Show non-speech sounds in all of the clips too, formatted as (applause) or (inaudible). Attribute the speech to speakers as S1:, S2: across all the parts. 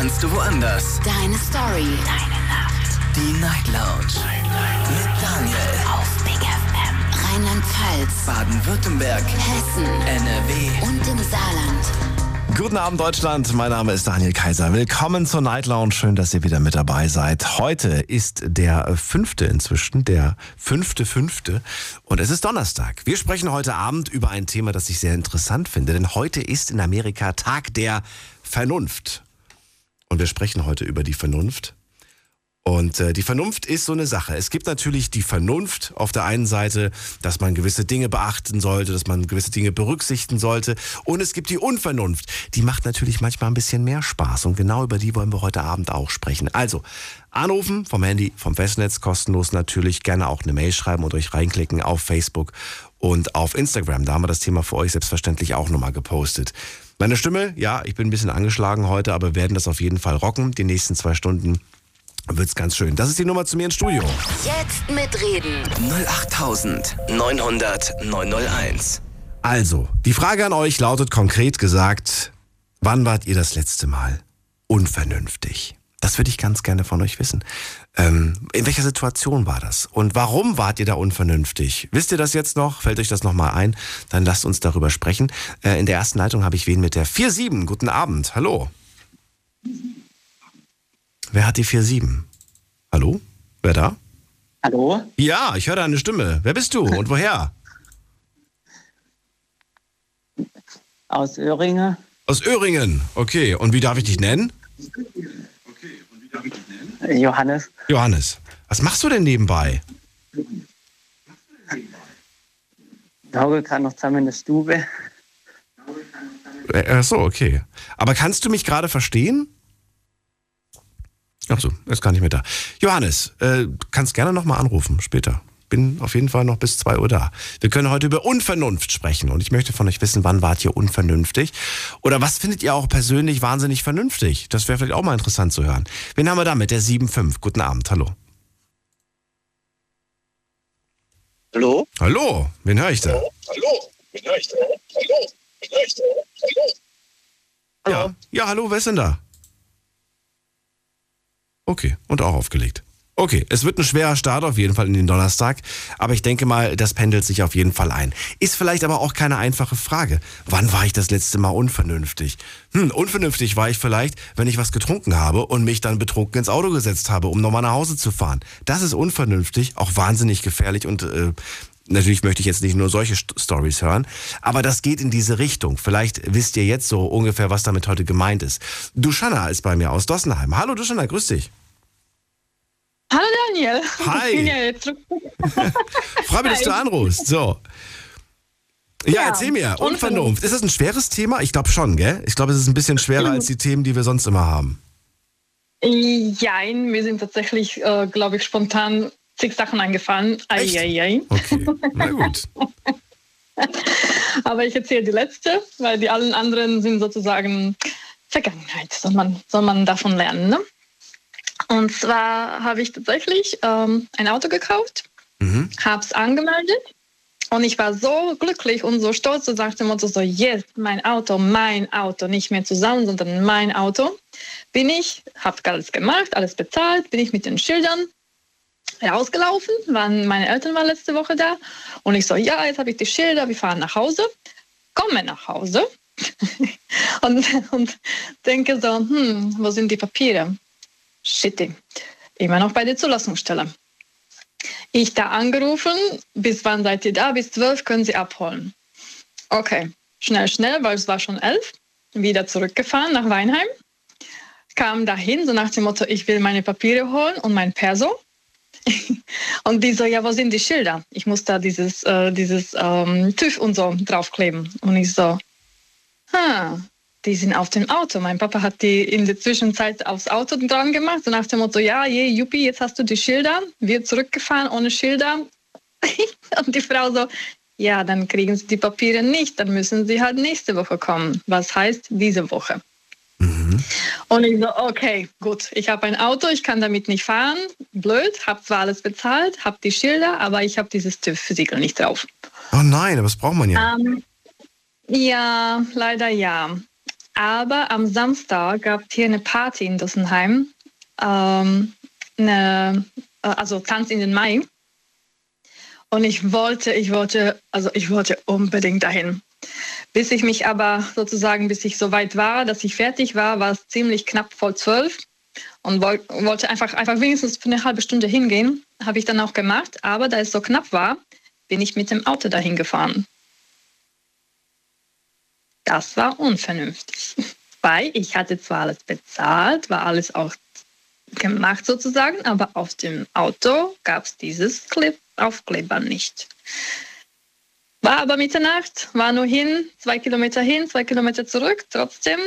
S1: kannst du woanders.
S2: Deine Story.
S3: Deine Nacht.
S1: Die Night Lounge. Night, Night. Mit Daniel.
S3: Auf Big FM.
S2: Rheinland-Pfalz.
S1: Baden-Württemberg.
S2: Hessen.
S1: NRW.
S2: Und im Saarland.
S4: Guten Abend, Deutschland. Mein Name ist Daniel Kaiser. Willkommen zur Night Lounge. Schön, dass ihr wieder mit dabei seid. Heute ist der fünfte inzwischen, der fünfte, fünfte. Und es ist Donnerstag. Wir sprechen heute Abend über ein Thema, das ich sehr interessant finde. Denn heute ist in Amerika Tag der Vernunft. Und wir sprechen heute über die Vernunft. Und äh, die Vernunft ist so eine Sache. Es gibt natürlich die Vernunft auf der einen Seite, dass man gewisse Dinge beachten sollte, dass man gewisse Dinge berücksichtigen sollte. Und es gibt die Unvernunft. Die macht natürlich manchmal ein bisschen mehr Spaß. Und genau über die wollen wir heute Abend auch sprechen. Also, anrufen vom Handy, vom Festnetz, kostenlos natürlich. Gerne auch eine Mail schreiben und euch reinklicken auf Facebook und auf Instagram. Da haben wir das Thema für euch selbstverständlich auch nochmal gepostet. Meine Stimme, ja, ich bin ein bisschen angeschlagen heute, aber wir werden das auf jeden Fall rocken. Die nächsten zwei Stunden wird's ganz schön. Das ist die Nummer zu mir ins Studio.
S2: Jetzt mitreden.
S1: 08900 901.
S4: Also, die Frage an euch lautet konkret gesagt, wann wart ihr das letzte Mal unvernünftig? Das würde ich ganz gerne von euch wissen. Ähm, in welcher Situation war das? Und warum wart ihr da unvernünftig? Wisst ihr das jetzt noch? Fällt euch das nochmal ein? Dann lasst uns darüber sprechen. Äh, in der ersten Leitung habe ich wen mit der 47. Guten Abend. Hallo. Wer hat die 47? Hallo? Wer da?
S5: Hallo?
S4: Ja, ich höre deine Stimme. Wer bist du und woher?
S5: Aus Öhringe.
S4: Aus Öhringen. Okay, und wie darf ich dich nennen?
S5: Johannes.
S4: Johannes. Was machst du denn nebenbei?
S5: Hauge kann noch zusammen in der Stube.
S4: Äh, Ach so, okay. Aber kannst du mich gerade verstehen? Ach so, ist gar nicht mehr da. Johannes, äh, kannst gerne nochmal anrufen später. Bin auf jeden Fall noch bis 2 Uhr da. Wir können heute über Unvernunft sprechen und ich möchte von euch wissen, wann wart ihr unvernünftig? Oder was findet ihr auch persönlich wahnsinnig vernünftig? Das wäre vielleicht auch mal interessant zu hören. Wen haben wir da mit der 7.5? Guten Abend, hallo.
S6: Hallo?
S4: Hallo, wen höre ich da?
S6: Hallo? Wen höre ich da? Hallo? Wen höre ich da? Hallo?
S4: Ja, ja, hallo, wer ist denn da? Okay, und auch aufgelegt. Okay, es wird ein schwerer Start auf jeden Fall in den Donnerstag, aber ich denke mal, das pendelt sich auf jeden Fall ein. Ist vielleicht aber auch keine einfache Frage. Wann war ich das letzte Mal unvernünftig? Hm, unvernünftig war ich vielleicht, wenn ich was getrunken habe und mich dann betrunken ins Auto gesetzt habe, um nochmal nach Hause zu fahren. Das ist unvernünftig, auch wahnsinnig gefährlich und äh, Natürlich möchte ich jetzt nicht nur solche St Stories hören, aber das geht in diese Richtung. Vielleicht wisst ihr jetzt so ungefähr, was damit heute gemeint ist. Duschanna ist bei mir aus Dossenheim. Hallo Duschanna, grüß dich.
S7: Hallo Daniel.
S4: Hi.
S7: Ich bin ja jetzt. (laughs)
S4: Freue mich, dass du anrufst. So. Ja,
S7: Ja,
S4: erzähl mir.
S7: Unvernunft.
S4: Unvernunft. Ist das ein schweres Thema? Ich glaube schon, gell? Ich glaube, es ist ein bisschen schwerer als die Themen, die wir sonst immer haben.
S7: Jein, mir sind tatsächlich, äh, glaube ich, spontan zig Sachen eingefallen.
S4: Echt?
S7: Eieiei.
S4: Okay, na gut. (laughs)
S7: Aber ich erzähle die letzte, weil die allen anderen sind sozusagen Vergangenheit. Soll man, soll man davon lernen. Ne? Und zwar habe ich tatsächlich ähm, ein Auto gekauft,
S4: Mhm.
S7: habe es angemeldet und ich war so glücklich und so stolz und sagte Motto so, yes, mein Auto, mein Auto, nicht mehr zusammen, sondern mein Auto. Bin ich, habe alles gemacht, alles bezahlt, bin ich mit den Schildern rausgelaufen, waren meine Eltern waren letzte Woche da und ich so, ja, jetzt habe ich die Schilder, wir fahren nach Hause, komme nach Hause (laughs) und, und denke so, hm, wo sind die Papiere? Shitty, immer noch bei der Zulassungsstelle. Ich da angerufen, bis wann seid ihr da? Bis zwölf können Sie abholen. Okay, schnell, schnell, weil es war schon elf. Wieder zurückgefahren nach Weinheim. Kam dahin, so nach dem Motto, ich will meine Papiere holen und mein Perso. (laughs) und die so, ja, wo sind die Schilder? Ich muss da dieses, äh, dieses ähm, TÜV und so draufkleben. Und ich so, ha, die sind auf dem Auto. Mein Papa hat die in der Zwischenzeit aufs Auto dran gemacht, so nach dem Motto, ja, je, Juppie, jetzt hast du die Schilder. Wir zurückgefahren ohne Schilder. (laughs) Und die Frau so, ja, dann kriegen Sie die Papiere nicht, dann müssen Sie halt nächste Woche kommen. Was heißt diese Woche? Und ich so, okay, gut, ich habe ein Auto, ich kann damit nicht fahren. Blöd, habe zwar alles bezahlt, habe die Schilder, aber ich habe dieses TÜV-Siegel nicht drauf.
S4: Oh nein, aber das braucht man ja.
S7: Ähm, ja, leider ja. Aber am Samstag gab es hier eine Party in Dussenheim. Ähm, eine, äh, also Tanz in den Mai. Und ich wollte, ich wollte, also ich wollte unbedingt dahin. Bis ich mich aber sozusagen, bis ich so weit war, dass ich fertig war, war es ziemlich knapp vor zwölf und woll, wollte einfach, einfach wenigstens für eine halbe Stunde hingehen. Habe ich dann auch gemacht. Aber da es so knapp war, bin ich mit dem Auto dahin gefahren. Das war unvernünftig, (laughs) weil ich hatte zwar alles bezahlt, war alles auch gemacht sozusagen, aber auf dem Auto gab es dieses Clip Aufkleber nicht. War aber Mitternacht, war nur hin, zwei Kilometer hin, zwei Kilometer zurück. Trotzdem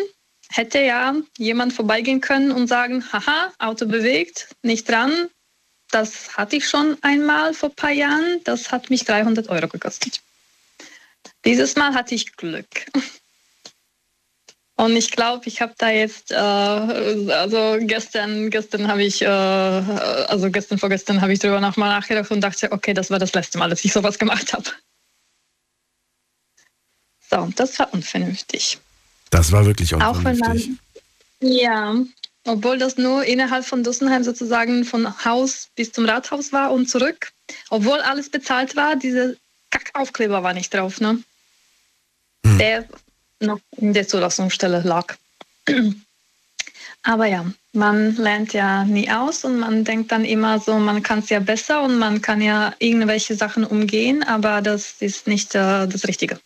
S7: hätte ja jemand vorbeigehen können und sagen, haha, Auto bewegt, nicht dran. Das hatte ich schon einmal vor ein paar Jahren. Das hat mich 300 Euro gekostet. Dieses Mal hatte ich Glück. (laughs) Und ich glaube, ich habe da jetzt, äh, also gestern, gestern habe ich, äh, also gestern, vorgestern habe ich darüber nochmal nachgedacht und dachte, okay, das war das letzte Mal, dass ich sowas gemacht habe. So, das war unvernünftig.
S4: Das war wirklich
S7: Auch wenn
S4: unvernünftig.
S7: man, ja, obwohl das nur innerhalb von Dussenheim sozusagen von Haus bis zum Rathaus war und zurück. Obwohl alles bezahlt war, dieser Kackaufkleber war nicht drauf, ne? Der noch in der Zulassungsstelle lag. Aber ja, man lernt ja nie aus und man denkt dann immer so, man kann es ja besser und man kann ja irgendwelche Sachen umgehen, aber das ist nicht äh, das Richtige.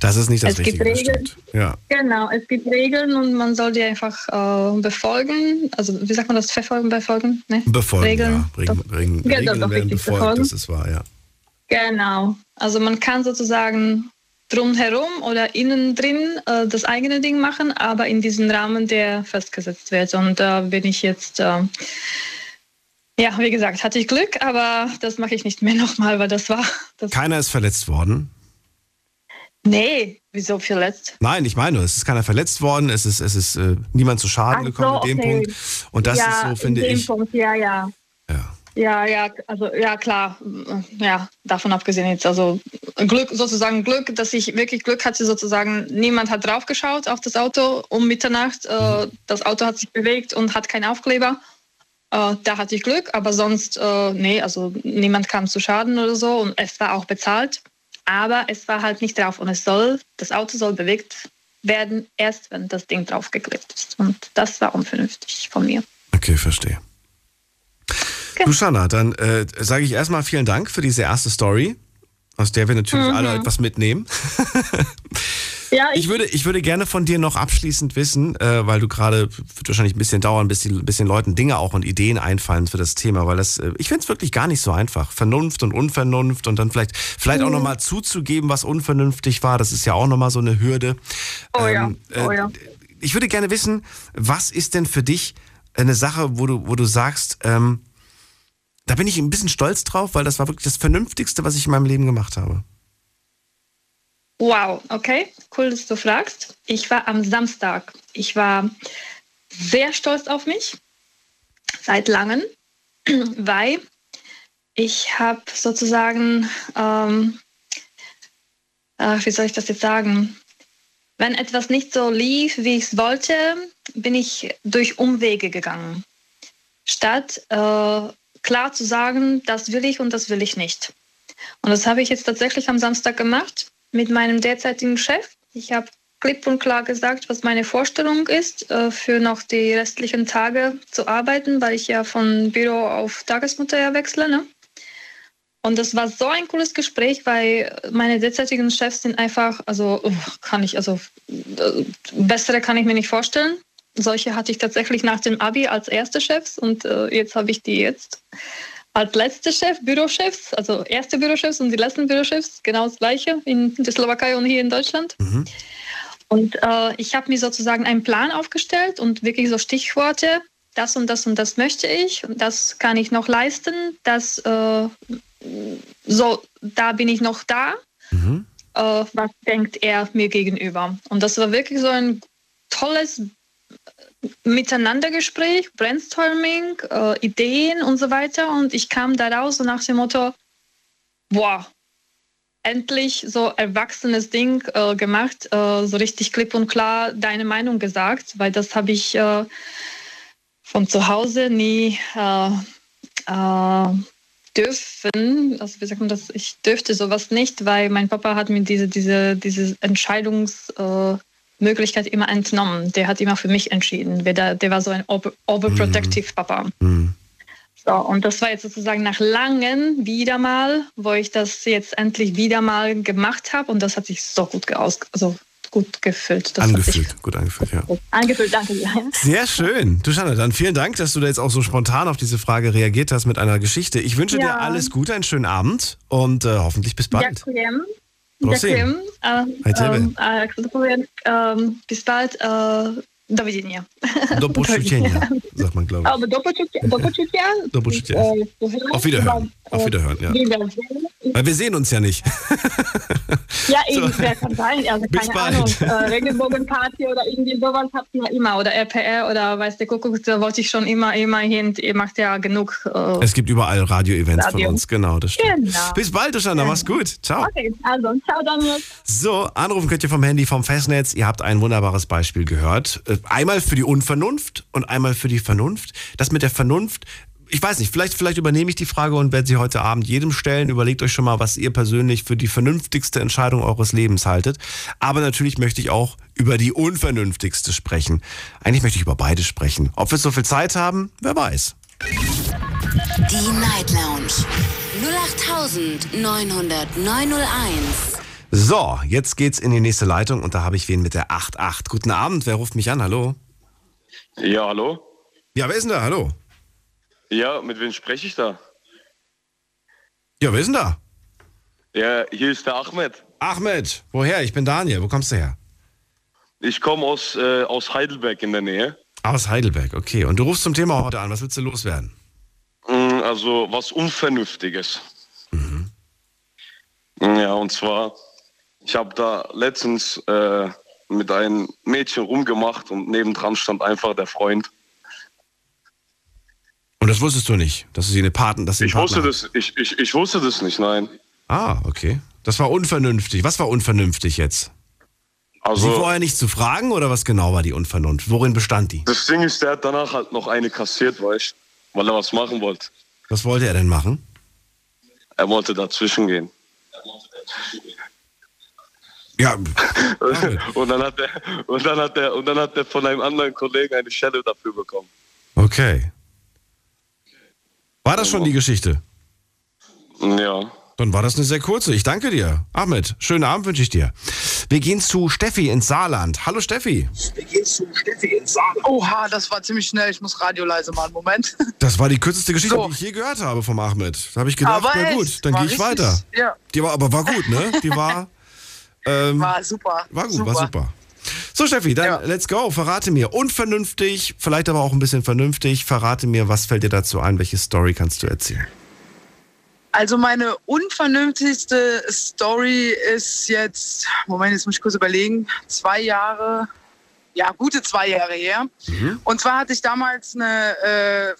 S4: Das ist nicht das
S7: Es gibt
S4: Richtige, das
S7: Regeln.
S4: Ja.
S7: Genau, es gibt Regeln und man soll die einfach äh, befolgen. Also wie sagt man das? Verfolgen, befolgen? Ne?
S4: Befolgen,
S7: Regeln.
S4: ja. Regeln, Regeln,
S7: Ja,
S4: Regeln
S7: doch,
S4: werden befolgt,
S7: befolgen.
S4: das ist wahr, ja.
S7: Genau. Also man kann sozusagen drumherum oder innen drin äh, das eigene Ding machen, aber in diesem Rahmen, der festgesetzt wird. Und da bin ich jetzt, äh, ja, wie gesagt, hatte ich Glück, aber das mache ich nicht mehr (laughs) nochmal, weil das war, das,
S4: Keiner ist verletzt worden.
S7: nee, wieso verletzt?
S4: Nein, ich meine, es ist keiner verletzt worden, es ist, es ist äh, niemand zu Schaden
S7: Ach
S4: gekommen
S7: so,
S4: in dem
S7: okay.
S4: Punkt. Und das ist so, finde ich.
S7: Punkt, ja, ja.
S4: Ja.
S7: Ja, ja, also ja klar, ja, davon abgesehen jetzt, also Glück, sozusagen Glück, dass ich wirklich Glück hatte, sozusagen, niemand hat draufgeschaut auf das Auto um Mitternacht, äh, das Auto hat sich bewegt und hat keinen Aufkleber. Äh, da hatte ich Glück, aber sonst, äh, nee, also niemand kam zu Schaden oder so und es war auch bezahlt, aber es war halt nicht drauf und es soll, das Auto soll bewegt werden, erst wenn das Ding draufgeklebt ist und das war unvernünftig von mir.
S4: Okay, verstehe. Du, Shanna, dann äh, sage ich erstmal vielen Dank für diese erste Story, aus der wir natürlich
S7: Mhm.
S4: alle etwas mitnehmen. (laughs)
S7: Ja,
S4: Ich würde, ich würde gerne von dir noch abschließend wissen, äh, weil du gerade, wird wahrscheinlich ein bisschen dauern, bis die bisschen Leuten Dinge auch und Ideen einfallen für das Thema, weil das, äh, ich finde es wirklich gar nicht so einfach. Vernunft und Unvernunft und dann vielleicht, vielleicht
S7: Mhm.
S4: auch nochmal zuzugeben, was unvernünftig war, das ist ja auch nochmal so eine Hürde.
S7: Oh ja,
S4: Ähm, äh,
S7: oh ja.
S4: Ich würde gerne wissen, was ist denn für dich eine Sache, wo du, wo du sagst, ähm, da bin ich ein bisschen stolz drauf, weil das war wirklich das Vernünftigste, was ich in meinem Leben gemacht habe.
S7: Wow, okay, cool, dass du fragst. Ich war am Samstag. Ich war sehr stolz auf mich, seit langem, (clears throat) weil ich habe sozusagen, ähm, äh, wie soll ich das jetzt sagen, wenn etwas nicht so lief, wie ich es wollte, bin ich durch Umwege gegangen, statt äh, klar zu sagen, das will ich und das will ich nicht. Und das habe ich jetzt tatsächlich am Samstag gemacht mit meinem derzeitigen Chef. Ich habe klipp und klar gesagt, was meine Vorstellung ist, äh, für noch die restlichen Tage zu arbeiten, weil ich ja von Büro auf Tagesmutter ja wechsle. Ne? Und das war so ein cooles Gespräch, weil meine derzeitigen Chefs sind einfach, also kann ich, also äh, bessere kann ich mir nicht vorstellen. Solche hatte ich tatsächlich nach dem Abi als erste Chefs und äh, jetzt habe ich die jetzt als letzte Chef, Bürochefs, also erste Bürochefs und die letzten Bürochefs, genau das gleiche in der Slowakei und hier in Deutschland. Und äh, ich habe mir sozusagen einen Plan aufgestellt und wirklich so Stichworte, das und das und das möchte ich, und das kann ich noch leisten, das äh, so, da bin ich noch da. Äh, was denkt er mir gegenüber? Und das war wirklich so ein tolles Miteinandergespräch, Brainstorming, äh, Ideen und so weiter. Und ich kam da raus so nach dem Motto, boah, endlich so erwachsenes Ding äh, gemacht, äh, so richtig klipp und klar deine Meinung gesagt, weil das habe ich äh, von zu Hause nie äh, äh, dürfen. Also wie sagt man das? Ich dürfte sowas nicht, weil mein Papa hat mir diese, diese, diese Entscheidungsmöglichkeit immer entnommen. Der hat immer für mich entschieden. Der, der war so ein over- overprotective Papa.
S4: Hm.
S7: So, und das war jetzt sozusagen nach langen wieder mal, wo ich das jetzt endlich wieder mal gemacht habe. Und das hat sich so gut, aus, also gut gefühlt. Das Hat
S4: Angefühlt, gut angefühlt, ja.
S7: sich angefühlt, danke dir.
S4: Sehr schön. Du Shanna, dann vielen Dank, dass du da jetzt auch so spontan auf diese Frage reagiert hast mit einer Geschichte. Ich wünsche dir
S7: Ja.
S4: alles Gute, einen schönen Abend und äh, hoffentlich bis bald.
S7: Ďakujem.
S4: Prosím.
S7: Ďakujem. A,
S4: Aj tebe.
S7: a jak sa to povie, um, bis bald. Uh, dovidenia.
S4: Do počutia, (laughs) sagt man, glaube ich.
S7: Alebo do počutia. Do.
S4: Do.
S7: Äh, zu hören.
S4: Auf Wiederhören.
S7: Äh,
S4: Auf Wiederhören, ja. Weil wir sehen uns ja nicht. (laughs)
S7: Ja, eben, wer kann sein? Also
S4: Bis
S7: keine
S4: bald.
S7: Ahnung. Äh, Regenbogenparty oder irgendwie sowas habt ihr immer. Oder RPR oder weiß der Kuckuck, da wollte ich schon immer, immer hin. Ihr macht ja genug. Äh,
S4: Es gibt überall Radio-Events von
S7: Radio.
S4: uns, genau, das stimmt.
S7: Genau.
S4: Bis bald, du Shanna, mach's gut. Ciao.
S7: okay, also, ciao Daniel.
S4: So, anrufen könnt ihr vom Handy, vom Festnetz. Ihr habt ein wunderbares Beispiel gehört. Einmal für die Unvernunft und einmal für die Vernunft. Das mit der Vernunft, ich weiß nicht, vielleicht, vielleicht übernehme ich die Frage und werde sie heute Abend jedem stellen. Überlegt euch schon mal, was ihr persönlich für die vernünftigste Entscheidung eures Lebens haltet. Aber natürlich möchte ich auch über die unvernünftigste sprechen. Eigentlich möchte ich über beide sprechen. Ob wir so viel Zeit haben, wer weiß.
S2: Die Night Lounge 0890901.
S4: So, jetzt geht's in die nächste Leitung und da habe ich wen mit der 88. Guten Abend, wer ruft mich an? Hallo?
S6: Ja, hallo?
S4: Ja, wer ist denn da? Hallo?
S6: Ja, mit wem spreche ich da?
S4: Ja, wer ist denn da?
S6: Ja, hier ist der Ahmed.
S4: Ahmed, woher? Ich bin Daniel. Wo kommst du her?
S6: Ich komme aus, äh, aus Heidelberg in der Nähe.
S4: Aus Heidelberg, okay. Und du rufst zum Thema heute an. Was willst du loswerden?
S6: Mm, Also was Unvernünftiges.
S4: Mhm.
S6: Ja, und zwar, ich habe da letztens äh, mit einem Mädchen rumgemacht und nebendran stand einfach der Freund.
S4: Und das wusstest du nicht, dass sie eine Paten, dass sie
S6: Ich wusste das, ich, ich, ich wusste das nicht, nein.
S4: Ah, okay. Das war unvernünftig. Was war unvernünftig jetzt? Sie
S6: Also
S4: vorher nicht zu fragen oder was genau war die Unvernunft? Worin bestand die?
S6: das Ding ist, der hat danach halt noch eine kassiert, weißt weil er was machen wollte.
S4: Was wollte er denn machen?
S6: Er wollte dazwischen gehen.
S4: Ja, (laughs)
S6: Und dann hat er und dann hat er und dann hat er von einem anderen Kollegen eine Schelle dafür bekommen.
S4: okay. War das schon die Geschichte?
S6: Ja.
S4: Dann war das eine sehr kurze. Ich danke dir. Ahmed, schönen Abend wünsche ich dir. Wir gehen zu Steffi ins Saarland. Hallo Steffi.
S8: Oha, das war ziemlich schnell. Ich muss Radio leise machen. Moment. (laughs)
S4: Das war die kürzeste Geschichte,
S8: So.
S4: die ich je gehört habe vom Ahmed. Da habe ich gedacht,
S8: Aber
S4: na gut, dann gehe ich
S8: richtig-
S4: weiter.
S8: Ja,
S4: Die war aber war gut, ne? Die war (laughs) ähm, war,
S8: war super.
S4: gut, war super. So Steffi, dann
S8: Ja.
S4: let's go. Verrate mir unvernünftig, vielleicht aber auch ein bisschen vernünftig. Verrate mir, was fällt dir dazu ein? Welche Story kannst du erzählen?
S8: Also meine unvernünftigste Story ist jetzt, Moment, jetzt muss ich kurz überlegen, zwei Jahre, ja, gute zwei Jahre her. Und zwar hatte ich damals eine äh,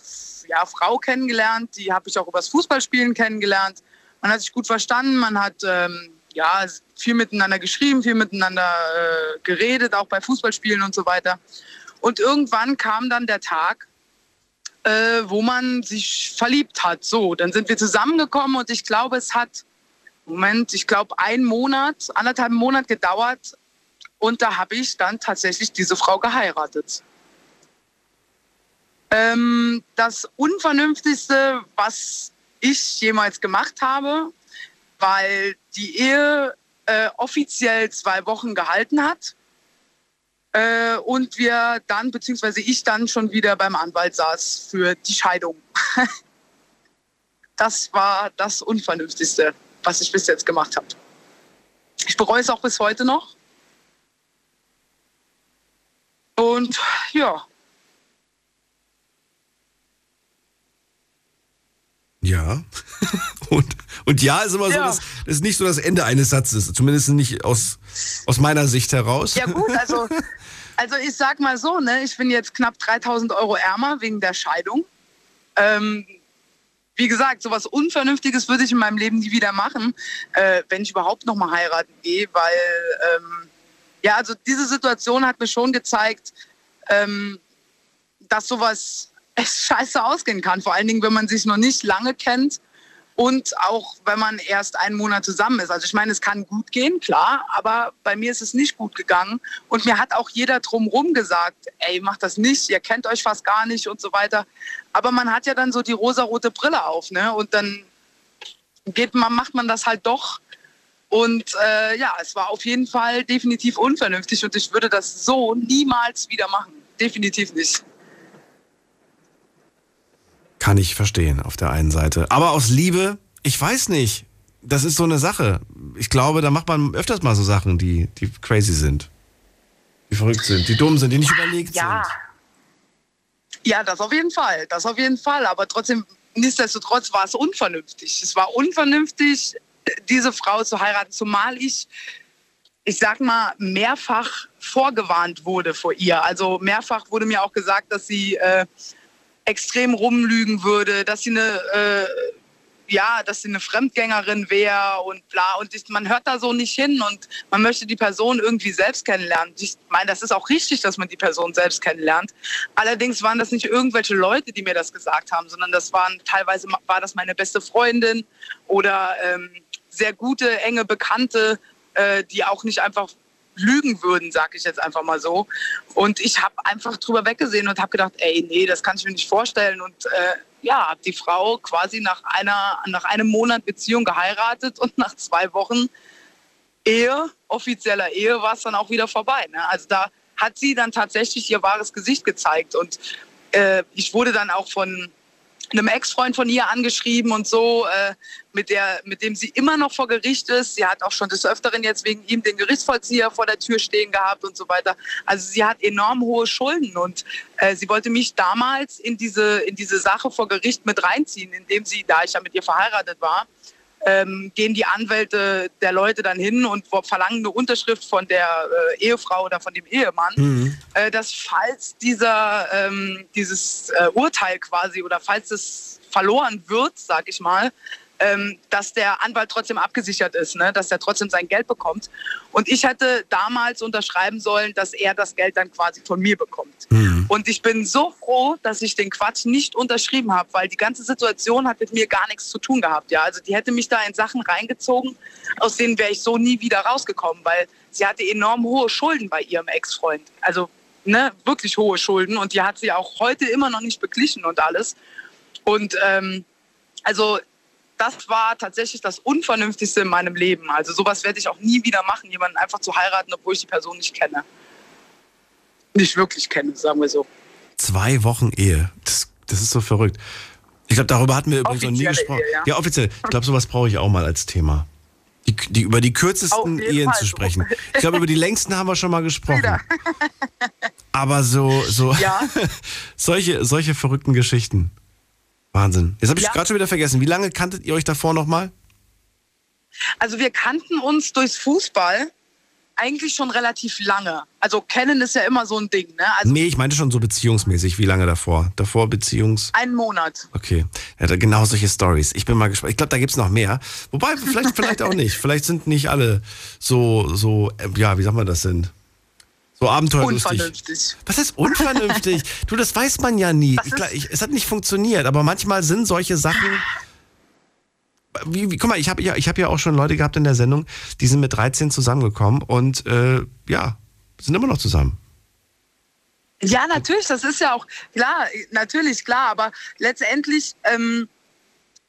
S8: ja, Frau kennengelernt, die habe ich auch übers Fußballspielen kennengelernt. Man hat sich gut verstanden, man hat ähm, ja, viel miteinander geschrieben, viel miteinander äh, geredet, auch bei Fußballspielen und so weiter. Und irgendwann kam dann der Tag, äh, wo man sich verliebt hat. So, dann sind wir zusammengekommen und ich glaube, es hat, Moment, ich glaube, einen Monat, anderthalb Monat gedauert und da habe ich dann tatsächlich diese Frau geheiratet. Ähm, das Unvernünftigste, was ich jemals gemacht habe, weil die Ehe äh, offiziell zwei Wochen gehalten hat äh, und wir dann, beziehungsweise ich dann schon wieder beim Anwalt saß für die Scheidung. das war das Unvernünftigste, was ich bis jetzt gemacht habe. Ich bereue es auch bis heute noch. Und ja,
S4: Ja. (laughs) und, und ja ist immer so,
S8: Ja.
S4: das, das ist nicht so das Ende eines Satzes. Zumindest nicht aus, aus meiner Sicht heraus.
S8: ja gut, also, (laughs) also ich sag mal so, ne, ich bin jetzt knapp 3000 Euro ärmer wegen der Scheidung. Ähm, wie gesagt, sowas Unvernünftiges würde ich in meinem Leben nie wieder machen, äh, wenn ich überhaupt noch mal heiraten gehe, weil ähm, ja, also diese Situation hat mir schon gezeigt, ähm, dass sowas echt scheiße ausgehen kann. Vor allen Dingen, wenn man sich noch nicht lange kennt und auch wenn man erst einen Monat zusammen ist. Also ich meine, es kann gut gehen, klar, aber bei mir ist es nicht gut gegangen. Und mir hat auch jeder drumherum gesagt, ey, macht das nicht, ihr kennt euch fast gar nicht und so weiter. Aber man hat ja dann so die rosarote Brille auf, ne? Und dann geht man, macht man das halt doch. Und äh, ja, es war auf jeden Fall definitiv unvernünftig und ich würde das so niemals wieder machen. Definitiv nicht.
S4: Kann ich verstehen auf der einen Seite. Aber aus Liebe, ich weiß nicht. Das ist so eine Sache. Ich glaube, da macht man öfters mal so Sachen, die, die crazy sind. Die verrückt sind, die dumm sind, die nicht überlegt
S8: Ja.
S4: sind.
S8: Ja, das auf jeden Fall. Das auf jeden Fall. Aber trotzdem, nichtsdestotrotz war es unvernünftig. Es war unvernünftig, diese Frau zu heiraten, zumal ich, ich sag mal, mehrfach vorgewarnt wurde vor ihr. Also mehrfach wurde mir auch gesagt, dass sie äh, extrem rumlügen würde, dass sie eine äh, ja, dass sie eine Fremdgängerin wäre und bla. Und ich, man hört da so nicht hin und man möchte die Person irgendwie selbst kennenlernen. Ich meine, das ist auch richtig, dass man die Person selbst kennenlernt. Allerdings waren das nicht irgendwelche Leute, die mir das gesagt haben, sondern das waren teilweise war das meine beste Freundin oder ähm, sehr gute, enge Bekannte, äh, die auch nicht einfach lügen würden, sag ich jetzt einfach mal so. Und ich habe einfach drüber weggesehen und habe gedacht, ey, nee, das kann ich mir nicht vorstellen. Und äh, ja, habe die Frau quasi nach einer, nach einem Monat Beziehung geheiratet und nach zwei Wochen Ehe, offizieller Ehe, war es dann auch wieder vorbei. Ne? Also da hat sie dann tatsächlich ihr wahres Gesicht gezeigt. Und äh, ich wurde dann auch von einem Ex-Freund von ihr angeschrieben und so, äh, mit, der, mit dem sie immer noch vor Gericht ist. Sie hat auch schon des Öfteren jetzt wegen ihm den Gerichtsvollzieher vor der Tür stehen gehabt und so weiter. Also sie hat enorm hohe Schulden und äh, sie wollte mich damals in diese, in diese Sache vor Gericht mit reinziehen, indem sie, da ich ja mit ihr verheiratet war, ähm, gehen die Anwälte der Leute dann hin und verlangen eine Unterschrift von der äh, Ehefrau oder von dem Ehemann,
S4: Mhm.
S8: äh, dass falls dieser, ähm, dieses äh, Urteil quasi oder falls es verloren wird, sag ich mal, ähm, dass der Anwalt trotzdem abgesichert ist, ne? dass er trotzdem sein Geld bekommt. Und ich hätte damals unterschreiben sollen, dass er das Geld dann quasi von mir bekommt. Und ich bin so froh, dass ich den Quatsch nicht unterschrieben habe, weil die ganze Situation hat mit mir gar nichts zu tun gehabt. Ja, also die hätte mich da in Sachen reingezogen, aus denen wäre ich so nie wieder rausgekommen, weil sie hatte enorm hohe Schulden bei ihrem Ex-Freund. Also ne, wirklich hohe Schulden und die hat sie auch heute immer noch nicht beglichen und alles. Und ähm, also das war tatsächlich das Unvernünftigste in meinem Leben. Also sowas werde ich auch nie wieder machen, jemanden einfach zu heiraten, obwohl ich die Person nicht kenne. Nicht wirklich kenne, sagen wir so.
S4: Zwei Wochen Ehe. Das, das ist so verrückt. Ich glaube, darüber hatten wir übrigens noch nie gesprochen.
S8: Ehe,
S4: ja.
S8: ja.
S4: offiziell. Ich glaube, sowas brauche ich auch mal als Thema. Die, die, über die kürzesten Ehen
S8: Fall.
S4: zu sprechen. Ich glaube, über die längsten haben wir schon mal gesprochen. Aber so, so
S8: Ja. (laughs)
S4: solche, solche verrückten Geschichten. Wahnsinn. Jetzt habe ich
S8: Ja.
S4: gerade schon wieder vergessen. Wie lange kanntet ihr euch davor nochmal?
S8: Also wir kannten uns durchs Fußball eigentlich schon relativ lange. Also kennen ist ja immer so ein Ding, ne? Also
S4: Nee, ich meinte schon so beziehungsmäßig. Wie lange davor? Davor Beziehungs...
S8: einen Monat.
S4: Okay. Ja, genau solche Stories. Ich bin mal gespannt. Ich glaube, da gibt's noch mehr. Wobei, vielleicht, vielleicht auch nicht. Vielleicht sind nicht alle so, so, äh, ja, wie sagt man das denn? So abenteuerlustig.
S8: Unvernünftig.
S4: Was heißt unvernünftig? (laughs) du, das weiß man ja nie. Ich,
S8: ist-
S4: ich, es hat nicht funktioniert, aber manchmal sind solche Sachen. Wie, wie, guck mal, ich habe ja, ich hab ja auch schon Leute gehabt in der Sendung, die sind mit 13 zusammengekommen und äh, ja, sind immer noch zusammen.
S8: Ja, natürlich, das ist ja auch klar, natürlich klar, aber letztendlich ähm,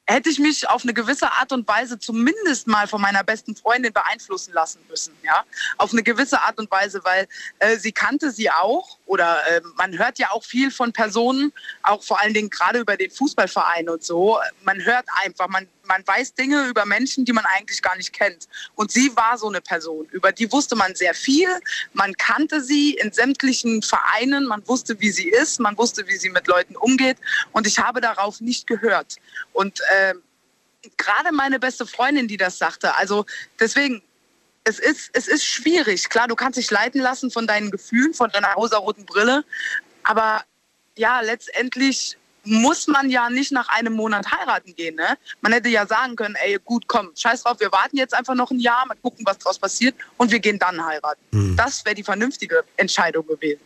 S8: hätte ich mich auf eine gewisse Art und Weise zumindest mal von meiner besten Freundin beeinflussen lassen müssen, ja, auf eine gewisse Art und Weise, weil äh, sie kannte sie auch oder äh, man hört ja auch viel von Personen, auch vor allen Dingen gerade über den Fußballverein und so. Man hört einfach, man man weiß Dinge über Menschen, die man eigentlich gar nicht kennt. Und sie war so eine Person. Über die wusste man sehr viel. Man kannte sie in sämtlichen Vereinen. Man wusste, wie sie ist. Man wusste, wie sie mit Leuten umgeht. Und ich habe darauf nicht gehört. Und äh, gerade meine beste Freundin, die das sagte. Also deswegen, es ist, es ist schwierig. Klar, du kannst dich leiten lassen von deinen Gefühlen, von deiner rosaroten Brille. Aber ja, letztendlich muss man ja nicht nach einem Monat heiraten gehen. Ne? Man hätte ja sagen können, ey, gut, komm, scheiß drauf, wir warten jetzt einfach noch ein Jahr, mal gucken, was draus passiert und wir gehen dann heiraten.
S4: Hm.
S8: Das wäre die vernünftige Entscheidung gewesen.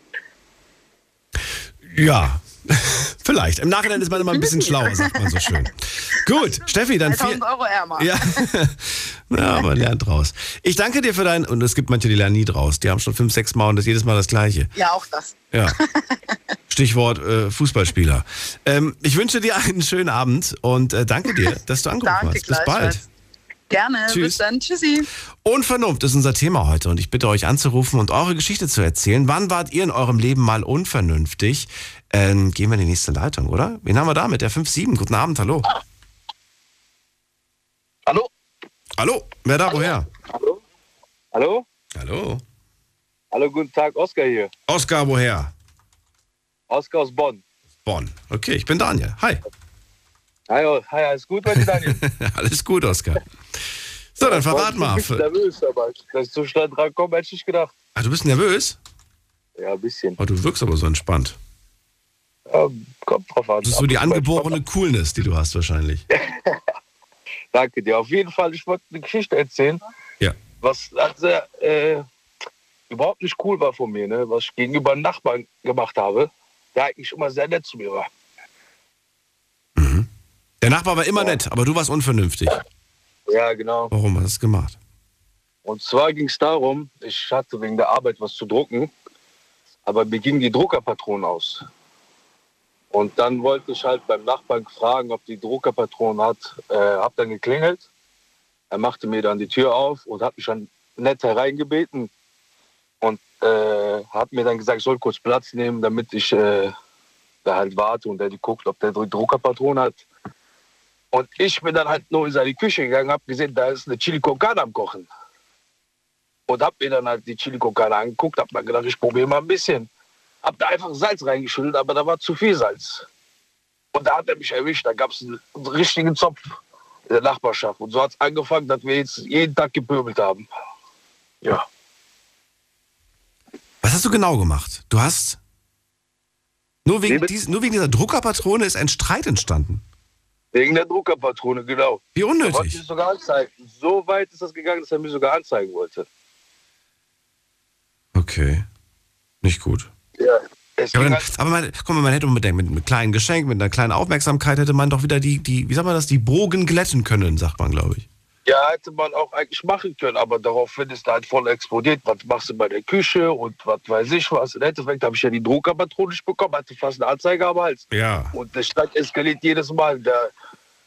S4: Ja, (laughs) vielleicht. Im Nachhinein ist man immer ein bisschen (laughs) schlauer, sagt man so schön. Gut, Steffi, dann viel.
S8: 3000 Euro ärmer.
S4: Ja. (laughs) ja, man lernt draus. Ich danke dir für dein, und es gibt manche, die lernen nie draus. Die haben schon fünf, sechs Mal und das ist jedes Mal das Gleiche.
S8: Ja, auch das.
S4: Ja. Stichwort äh, Fußballspieler. Ähm, ich wünsche dir einen schönen Abend und äh, danke dir, dass du angerufen
S8: Danke,
S4: hast. Bis bald.
S8: Gerne,
S4: Tschüss.
S8: bis dann. Tschüssi.
S4: Unvernunft ist unser Thema heute und ich bitte euch anzurufen und eure Geschichte zu erzählen. Wann wart ihr in eurem Leben mal unvernünftig? Ähm, gehen wir in die nächste Leitung, oder? Wen haben wir da mit der 5-7? Guten Abend, hallo.
S9: Hallo?
S4: Hallo, wer da, woher?
S9: Hallo? Hallo?
S4: Hallo.
S9: Hallo, guten Tag, Oskar hier.
S4: Oskar, woher?
S9: Oskar aus Bonn.
S4: Bonn. Okay, ich bin Daniel. Hi.
S9: Hi, oh, hi, alles gut bei dir, Daniel? (laughs)
S4: Alles gut, Oskar. So, dann verrat mal.
S9: Ich bin nervös, aber dass ich so schnell dran komme, hätte ich nicht gedacht.
S4: Ah, du bist nervös?
S9: Ja, ein bisschen.
S4: Oh, du wirkst aber so entspannt.
S9: Ja, kommt drauf an.
S4: Das ist so die angeborene Coolness, die du hast wahrscheinlich. (laughs)
S9: Danke dir. Auf jeden Fall, ich wollte eine Geschichte erzählen,
S4: Ja.
S9: was also, äh, überhaupt nicht cool war von mir, ne? was ich gegenüber einem Nachbarn gemacht habe, der eigentlich immer sehr nett zu mir war.
S4: Der Nachbar war immer nett, aber du warst unvernünftig.
S9: Ja, genau.
S4: Warum hast du das gemacht?
S9: Und zwar ging es darum, ich hatte wegen der Arbeit was zu drucken, aber mir gingen die Druckerpatronen aus. Und dann wollte ich halt beim Nachbarn fragen, ob die Druckerpatronen hat. Äh, hab dann geklingelt. Er machte mir dann die Tür auf und hat mich dann nett hereingebeten und äh, hat mir dann gesagt, ich soll kurz Platz nehmen, damit ich äh, da halt warte und der die guckt, ob der Druckerpatronen hat. Und ich bin dann halt nur in seine Küche gegangen, habe gesehen, da ist eine Chili con am Kochen. Und habe mir dann halt die Chili con angeguckt, habe dann gedacht, ich probiere mal ein bisschen. Habe da einfach Salz reingeschüttet, aber da war zu viel Salz. Und da hat er mich erwischt, da gab es einen, einen richtigen Zopf in der Nachbarschaft. Und so hat es angefangen, dass wir jetzt jeden Tag gepöbelt haben. Ja.
S4: Was hast du genau gemacht? Du hast. Nur wegen,
S9: bitte?
S4: dies, nur wegen dieser Druckerpatrone ist ein Streit entstanden.
S9: Wegen der Druckerpatrone, genau.
S4: Wie
S9: Er wollte
S4: unnötig.
S9: mich sogar anzeigen. So weit ist das gegangen, dass er mich sogar anzeigen wollte.
S4: Okay. Nicht gut.
S9: Ja.
S4: Aber, man, guck mal, man hätte mit, mit einem kleinen Geschenk, mit einer kleinen Aufmerksamkeit, hätte man doch wieder die, die, wie sagt man das, die Bogen glätten können, sagt man, glaube ich.
S9: ja, hätte man auch eigentlich machen können, aber daraufhin ist er halt voll explodiert. Was machst du bei der Küche und was weiß ich was. Im Endeffekt habe ich ja die Druckerpatrone nicht bekommen, hatte fast eine Anzeige am Hals.
S4: Ja.
S9: Und der Streit eskaliert jedes Mal. Da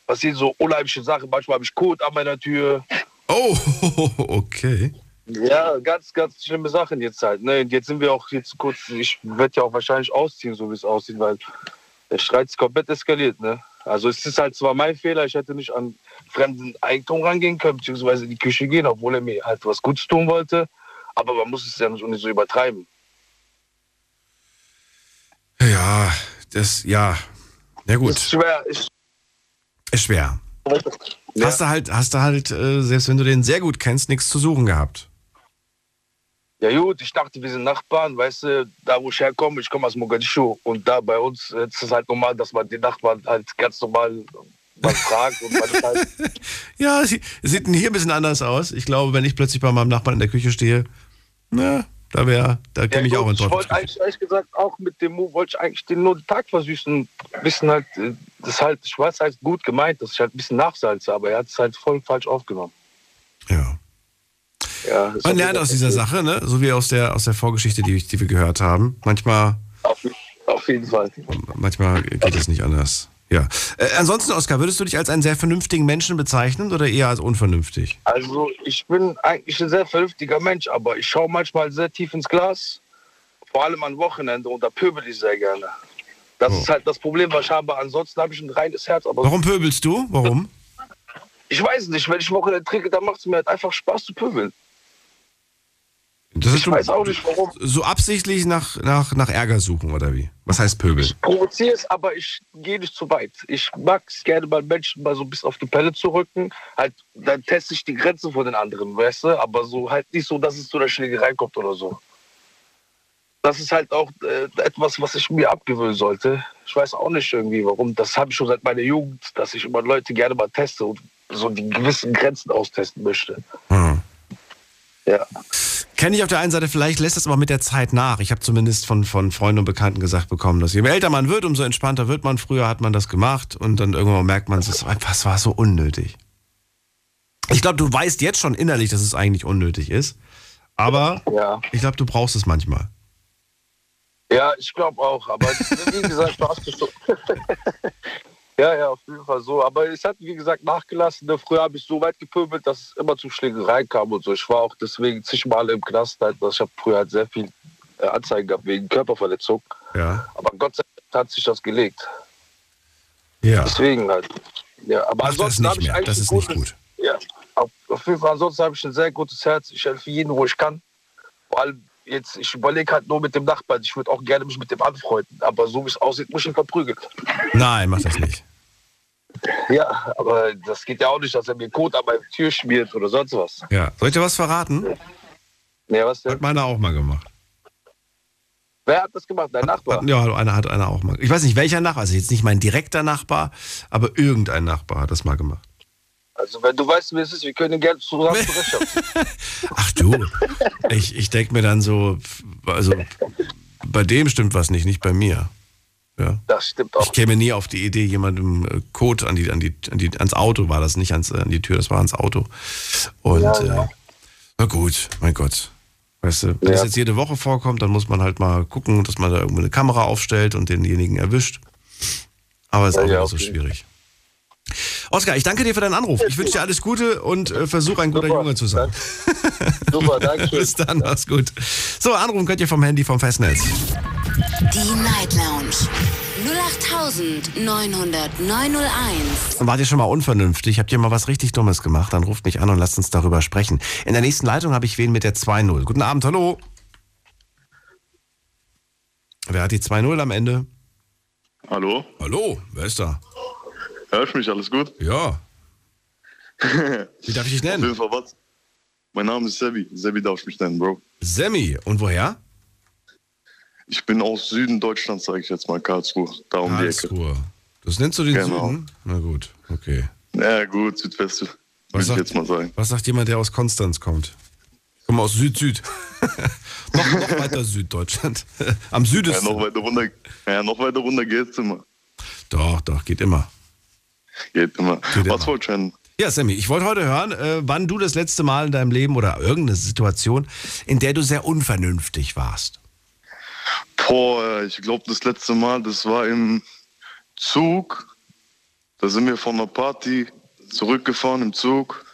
S9: passieren so unheimliche Sachen. Manchmal habe ich Kot an meiner Tür.
S4: Oh, (laughs) okay.
S9: Ja, ganz, ganz schlimme Sachen jetzt halt. Ne? Jetzt sind wir auch jetzt kurz, ich werde ja auch wahrscheinlich ausziehen, so wie es aussieht, weil der Streit ist komplett eskaliert. Ne? Also es ist halt zwar mein Fehler, ich hätte nicht an fremden Eigentum rangehen können, beziehungsweise in die Küche gehen, obwohl er mir halt was Gutes tun wollte. Aber man muss es ja nicht, nicht so übertreiben.
S4: Ja, das, ja. Ja gut,
S9: Ist schwer. Ist,
S4: ist schwer.
S9: ja.
S4: Hast du halt, hast du halt, äh, selbst wenn du den sehr gut kennst, nichts zu suchen gehabt.
S9: Ja gut, ich dachte, wir sind Nachbarn, weißt du, da wo ich herkomme, ich komme aus Mogadischu und da bei uns ist es halt normal, dass man den Nachbarn halt ganz normal was fragt und man halt (laughs)
S4: Ja, sie, sieht denn hier ein bisschen anders aus. Ich glaube, wenn ich plötzlich bei meinem Nachbarn in der Küche stehe, na, da wäre, da
S9: Ja,
S4: käme ich
S9: gut,
S4: auch in
S9: ich wollte eigentlich ehrlich gesagt auch mit dem Move wollte ich eigentlich den nur den Tag versüßen. Ein bisschen halt, äh, das ist halt, ich weiß halt gut gemeint, dass ich halt ein bisschen nachsalze, aber er hat es halt voll falsch aufgenommen.
S4: Ja.
S9: Ja,
S4: Man lernt aus dieser. Sache, ne? So wie aus der, aus der Vorgeschichte, die, die wir gehört haben. Manchmal,
S9: Auf, auf jeden Fall.
S4: manchmal geht es nicht anders. Ja. Äh, ansonsten, Oskar, würdest du dich als einen sehr vernünftigen Menschen bezeichnen oder eher als unvernünftig?
S9: Also ich bin eigentlich ein sehr vernünftiger Mensch, aber ich schaue manchmal sehr tief ins Glas, vor allem am Wochenende und da pöbel ich sehr gerne. Das
S4: Oh.
S9: ist halt das Problem, was ich habe. Ansonsten habe ich ein reines Herz, aber
S4: Warum pöbelst du? Warum?
S9: ich weiß nicht, wenn ich Wochenende trinke, dann macht es mir halt einfach Spaß zu pöbeln.
S4: Das
S9: Ich weiß auch nicht, warum.
S4: So absichtlich nach, nach, nach Ärger suchen, oder wie? Was heißt pöbeln?
S9: provoziere es, aber ich gehe nicht zu weit. Ich mag es gerne bei Menschen mal so ein bisschen auf die Pelle zu rücken. Halt, dann teste ich die Grenze von den anderen, weißt du? Aber so halt nicht so, dass es zu der Schlägerei kommt oder so. das ist halt auch äh, etwas, was ich mir abgewöhnen sollte. Ich weiß auch nicht irgendwie, warum. Das habe ich schon seit meiner Jugend, dass ich immer Leute gerne mal teste und so die gewissen Grenzen austesten möchte.
S4: Hm.
S9: Ja.
S4: Kenne ich auf der einen Seite, vielleicht lässt es aber mit der Zeit nach. Ich habe zumindest von, von Freunden und Bekannten gesagt bekommen, dass je älter man wird, umso entspannter wird man. Früher hat man das gemacht und dann irgendwann merkt man, es was war so unnötig. Ich glaube, du weißt jetzt schon innerlich, dass es eigentlich unnötig ist. Aber
S9: Ja,
S4: ich glaube, du brauchst es manchmal.
S9: ja ich glaube auch. Aber wie gesagt, du hast so. (laughs) ja, ja, auf jeden Fall so. Aber es hat, wie gesagt, nachgelassen. Ne? Früher habe ich so weit gepöbelt, dass es immer zu Schlägereien kam und so. Ich war auch deswegen zigmal im Knast. Halt. Ich habe früher halt sehr viel äh, Anzeigen gehabt wegen Körperverletzung.
S4: Ja.
S9: Aber Gott sei Dank hat sich das gelegt.
S4: Ja.
S9: Deswegen halt. Ja, aber
S4: das
S9: ansonsten
S4: nicht
S9: habe ich eigentlich
S4: Das
S9: ein
S4: ist nicht
S9: gutes-
S4: gut.
S9: Ja, auf, auf jeden Fall. Ansonsten habe ich ein sehr gutes Herz. Ich helfe jedem, wo ich kann. Vor allem jetzt, ich überlege halt nur mit dem Nachbarn. Ich würde auch gerne mich mit dem anfreunden. Aber so wie es aussieht, muss ich ihn verprügeln.
S4: Nein, mach das nicht.
S9: Ja, aber das geht ja auch nicht, dass er mir Kot an meine Tür schmiert oder sonst was.
S4: Ja. Soll ich dir was verraten?
S9: Ja, was denn?
S4: Hat meiner auch mal gemacht.
S9: Wer hat das gemacht? Dein Nachbar?
S4: Ja, einer hat einer auch mal. Ich weiß nicht, welcher Nachbar, also jetzt nicht mein direkter Nachbar, aber irgendein Nachbar hat das mal gemacht.
S9: Also wenn du weißt, wie es ist, wir können Geld zusammen. (laughs)
S4: Ach du, ich, ich denke mir dann so, also bei dem stimmt was nicht, nicht bei mir. Ja.
S9: Das stimmt auch.
S4: Ich käme nie auf die Idee, jemandem äh, Code an die, an die, an die, ans Auto war das, nicht ans, äh, an die Tür, das war ans Auto. Und
S9: Ja, ja.
S4: Äh, na gut, mein Gott. Weißt du, wenn
S9: Ja.
S4: das jetzt jede Woche vorkommt, dann muss man halt mal gucken, dass man da irgendwo eine Kamera aufstellt und denjenigen erwischt. Aber ist
S9: Ja,
S4: auch
S9: ja,
S4: wieder so
S9: okay.
S4: schwierig. Oskar, ich danke dir für deinen Anruf. Ich wünsche dir alles Gute und äh, versuch ein guter
S9: Super,
S4: Junge zu sein.
S9: Super, danke (laughs) schön.
S4: Bis dann, mach's gut. So, anrufen könnt ihr vom Handy vom Festnetz.
S2: Die Night Lounge 0890901.
S4: Und wart ihr schon mal unvernünftig? Habt ihr mal was richtig Dummes gemacht? Dann ruft mich an und lasst uns darüber sprechen. In der nächsten Leitung habe ich wen mit der 2-0. Guten Abend, hallo. Wer hat die 2-0 am Ende?
S10: Hallo?
S4: Hallo, wer ist da?
S10: Hörst mich? Alles gut?
S4: Ja. (laughs) Wie darf ich dich
S10: Auf
S4: nennen?
S10: jeden Fall was. Mein Name ist Sebi. Sebi darf ich mich nennen, Bro.
S4: Sammy. Und woher?
S10: Ich bin aus Süden Deutschlands, sage ich jetzt mal, Karlsruhe. Da um die Ecke.
S4: Karlsruhe. Das nennst du den
S10: Genau.
S4: Süden? Na gut, okay.
S10: Ja, gut, Südwest, würde
S4: Was
S10: ich
S4: sagt-
S10: jetzt mal sagen.
S4: Was sagt jemand, der aus Konstanz kommt? Ich komme aus Süd-Süd. (laughs) noch, noch weiter Süddeutschland. (laughs) Am
S10: Ja,
S4: Südesten.
S10: noch weiter runter, ja, noch weiter runter geht's immer.
S4: doch, doch, geht immer.
S10: Geht immer.
S4: Geht
S10: was wollt ihr denn?
S4: Ja, Sammy, ich wollte heute hören, äh, wann du das letzte Mal in deinem Leben oder irgendeine Situation, in der du sehr unvernünftig warst.
S10: Boah, ich glaube, das letzte Mal, das war im Zug. Da sind wir von einer Party zurückgefahren im Zug.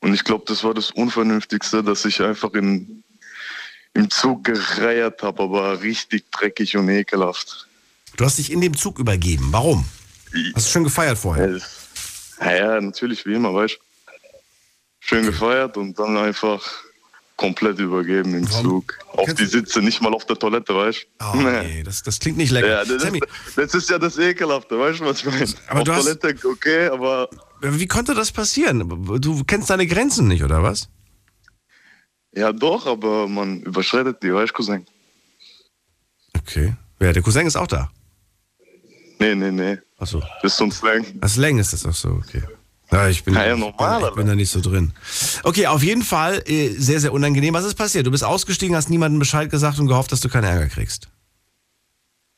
S10: Und ich glaube, das war das Unvernünftigste, dass ich einfach in, im Zug gereiert habe, aber richtig dreckig und ekelhaft.
S4: Du hast dich in dem Zug übergeben. Warum? Hast du schon gefeiert vorher?
S10: Ja, ja, natürlich, wie immer, weißt du. Schön gefeiert und dann einfach komplett übergeben im
S4: Warum?
S10: Zug. Auf
S4: Kennst
S10: die Sitze, nicht mal auf der Toilette, weißt du.
S4: Oh, nee, das, das klingt nicht lecker.
S10: Ja, das,
S4: Sammy,
S10: ist, das ist ja das Ekelhafte, weißt du, was ich meine?
S4: Aber
S10: Auf
S4: du hast-
S10: Toilette, okay, aber
S4: wie konnte das passieren? Du kennst deine Grenzen nicht, oder was?
S10: ja doch, aber man überschreitet die, weißt du, Cousin?
S4: Okay. Wer? Der Cousin ist auch da.
S10: Nee, nee, nee.
S4: Achso.
S10: Das ist so ein Slang.
S4: Das Länge ist das auch so, okay. Ja, ich bin,
S10: Ja, ja,
S4: ich, bin, ich bin
S10: aber.
S4: da nicht so drin. Okay, auf jeden Fall äh, sehr, sehr unangenehm. Was ist passiert? Du bist ausgestiegen, hast niemandem Bescheid gesagt und gehofft, dass du keinen Ärger kriegst.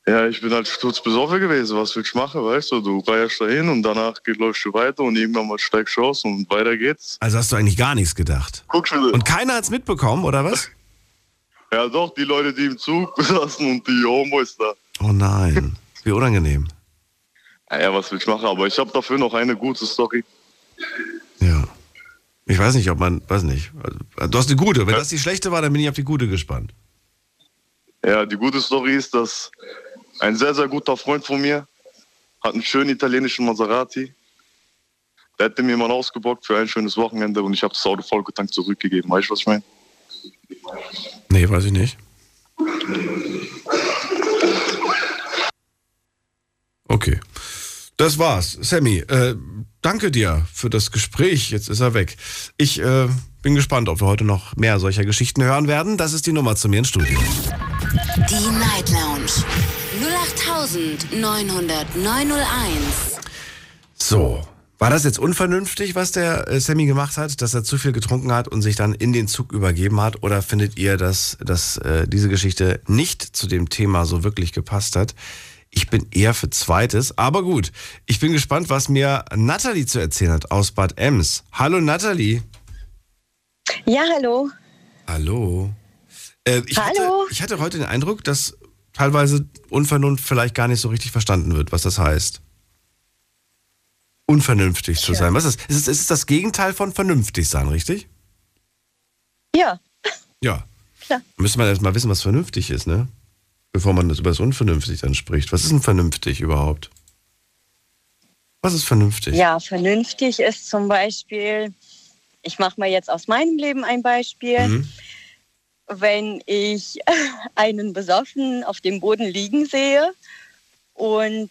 S10: Ja, ich bin halt sturzbesoffen gewesen, was will ich machen, weißt du? Du reierst dahin und danach geht, läufst du weiter und irgendwann mal steigst du aus und weiter geht's.
S4: Also hast du eigentlich gar nichts gedacht.
S10: Guck schon.
S4: Und keiner hat's mitbekommen, oder was? (laughs)
S10: Ja doch, die Leute, die im Zug saßen und die Homeboys da.
S4: Oh nein, wie unangenehm.
S10: Ja, ja, was will ich machen? Aber ich habe dafür noch eine gute Story.
S4: Ja. Ich weiß nicht, ob man, weiß nicht. Du hast eine gute. Wenn das die schlechte war, dann bin ich auf die gute gespannt.
S10: Ja, die gute Story ist, dass ein sehr, sehr guter Freund von mir hat einen schönen italienischen Maserati. Der hätte mir mal ausgebockt für ein schönes Wochenende und ich habe das Auto vollgetankt zurückgegeben. Weißt du, was ich meine?
S4: Nee, weiß ich nicht. Okay. Das war's. Sammy, äh, danke dir für das Gespräch. Jetzt ist er weg. Ich äh, bin gespannt, ob wir heute noch mehr solcher Geschichten hören werden. Das ist die Nummer zu mir ins Studio.
S2: Die Night Lounge 0890901.
S4: So. War das jetzt unvernünftig, was der äh, Sammy gemacht hat, dass er zu viel getrunken hat und sich dann in den Zug übergeben hat? Oder findet ihr, dass, dass äh, diese Geschichte nicht zu dem Thema so wirklich gepasst hat? Ich bin eher für Zweites, aber gut. Ich bin gespannt, was mir Natalie zu erzählen hat aus Bad Ems. Hallo Natalie.
S11: Ja, hallo.
S4: Hallo. Äh, ich,
S11: Hallo.
S4: Hatte, ich hatte heute den Eindruck, dass teilweise Unvernunft vielleicht gar nicht so richtig verstanden wird, was das heißt. Unvernünftig zu sein. Was ist? Ist es, ist es das Gegenteil von vernünftig sein, richtig?
S11: Ja,
S4: Ja.
S11: Klar.
S4: Müsste man erst mal wissen, was vernünftig ist, ne? Bevor man das über das Unvernünftig dann spricht. Was ist denn vernünftig überhaupt? Was ist vernünftig?
S11: ja, vernünftig ist zum Beispiel, ich mache mal jetzt aus meinem Leben ein Beispiel.
S4: Mhm.
S11: Wenn ich (laughs) einen Besoffenen auf dem Boden liegen sehe und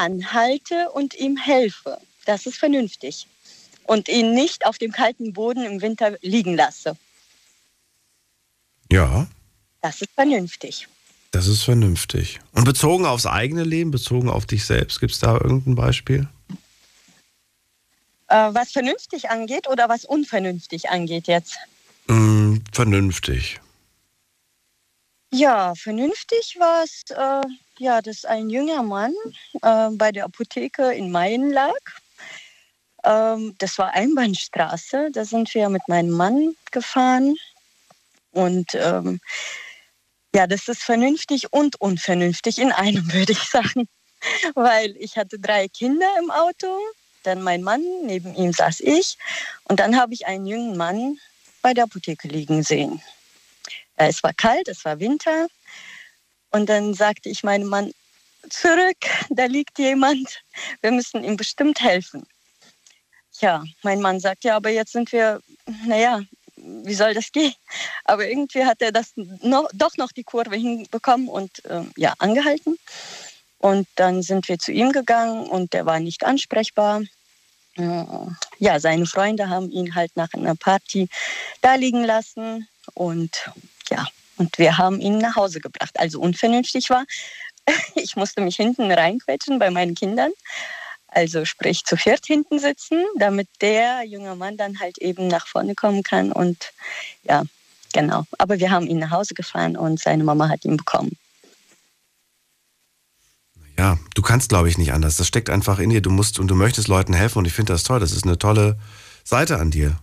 S11: anhalte und ihm helfe, das ist vernünftig. Und ihn nicht auf dem kalten Boden im Winter liegen lasse.
S4: Ja,
S11: Das ist vernünftig.
S4: das ist vernünftig. Und bezogen aufs eigene Leben, bezogen auf dich selbst, gibt es da irgendein Beispiel?
S11: Äh, was vernünftig angeht oder was unvernünftig angeht jetzt?
S4: Mm, vernünftig.
S11: Ja, vernünftig war es, äh, ja, dass ein junger Mann äh, bei der Apotheke in Mayen lag. Ähm, das war Einbahnstraße, da sind wir mit meinem Mann gefahren. Und ähm, ja, das ist vernünftig und unvernünftig in einem, (laughs) würde ich sagen. Weil ich hatte drei Kinder im Auto, dann mein Mann, neben ihm saß ich. Und dann habe ich einen jungen Mann bei der Apotheke liegen sehen. Äh, Es war kalt, es war Winter. Und dann sagte ich meinem Mann, zurück, da liegt jemand, wir müssen ihm bestimmt helfen. Ja, mein Mann sagt, ja, aber jetzt sind wir, naja, wie soll das gehen? Aber irgendwie hat er das noch, doch noch die Kurve hinbekommen und äh, ja, angehalten. Und dann sind wir zu ihm gegangen und der war nicht ansprechbar. Äh, Ja, seine Freunde haben ihn halt nach einer Party da liegen lassen und ja, und wir haben ihn nach Hause gebracht. Also unvernünftig war, (laughs) ich musste mich hinten reinquetschen bei meinen Kindern. Also sprich zu viert hinten sitzen, damit der junge Mann dann halt eben nach vorne kommen kann. Und ja, genau. Aber wir haben ihn nach Hause gefahren und seine Mama hat ihn bekommen.
S4: Ja, du kannst, glaube ich, nicht anders. Das steckt einfach in dir. Du musst und du möchtest Leuten helfen und ich finde das toll. Das ist eine tolle Seite an dir.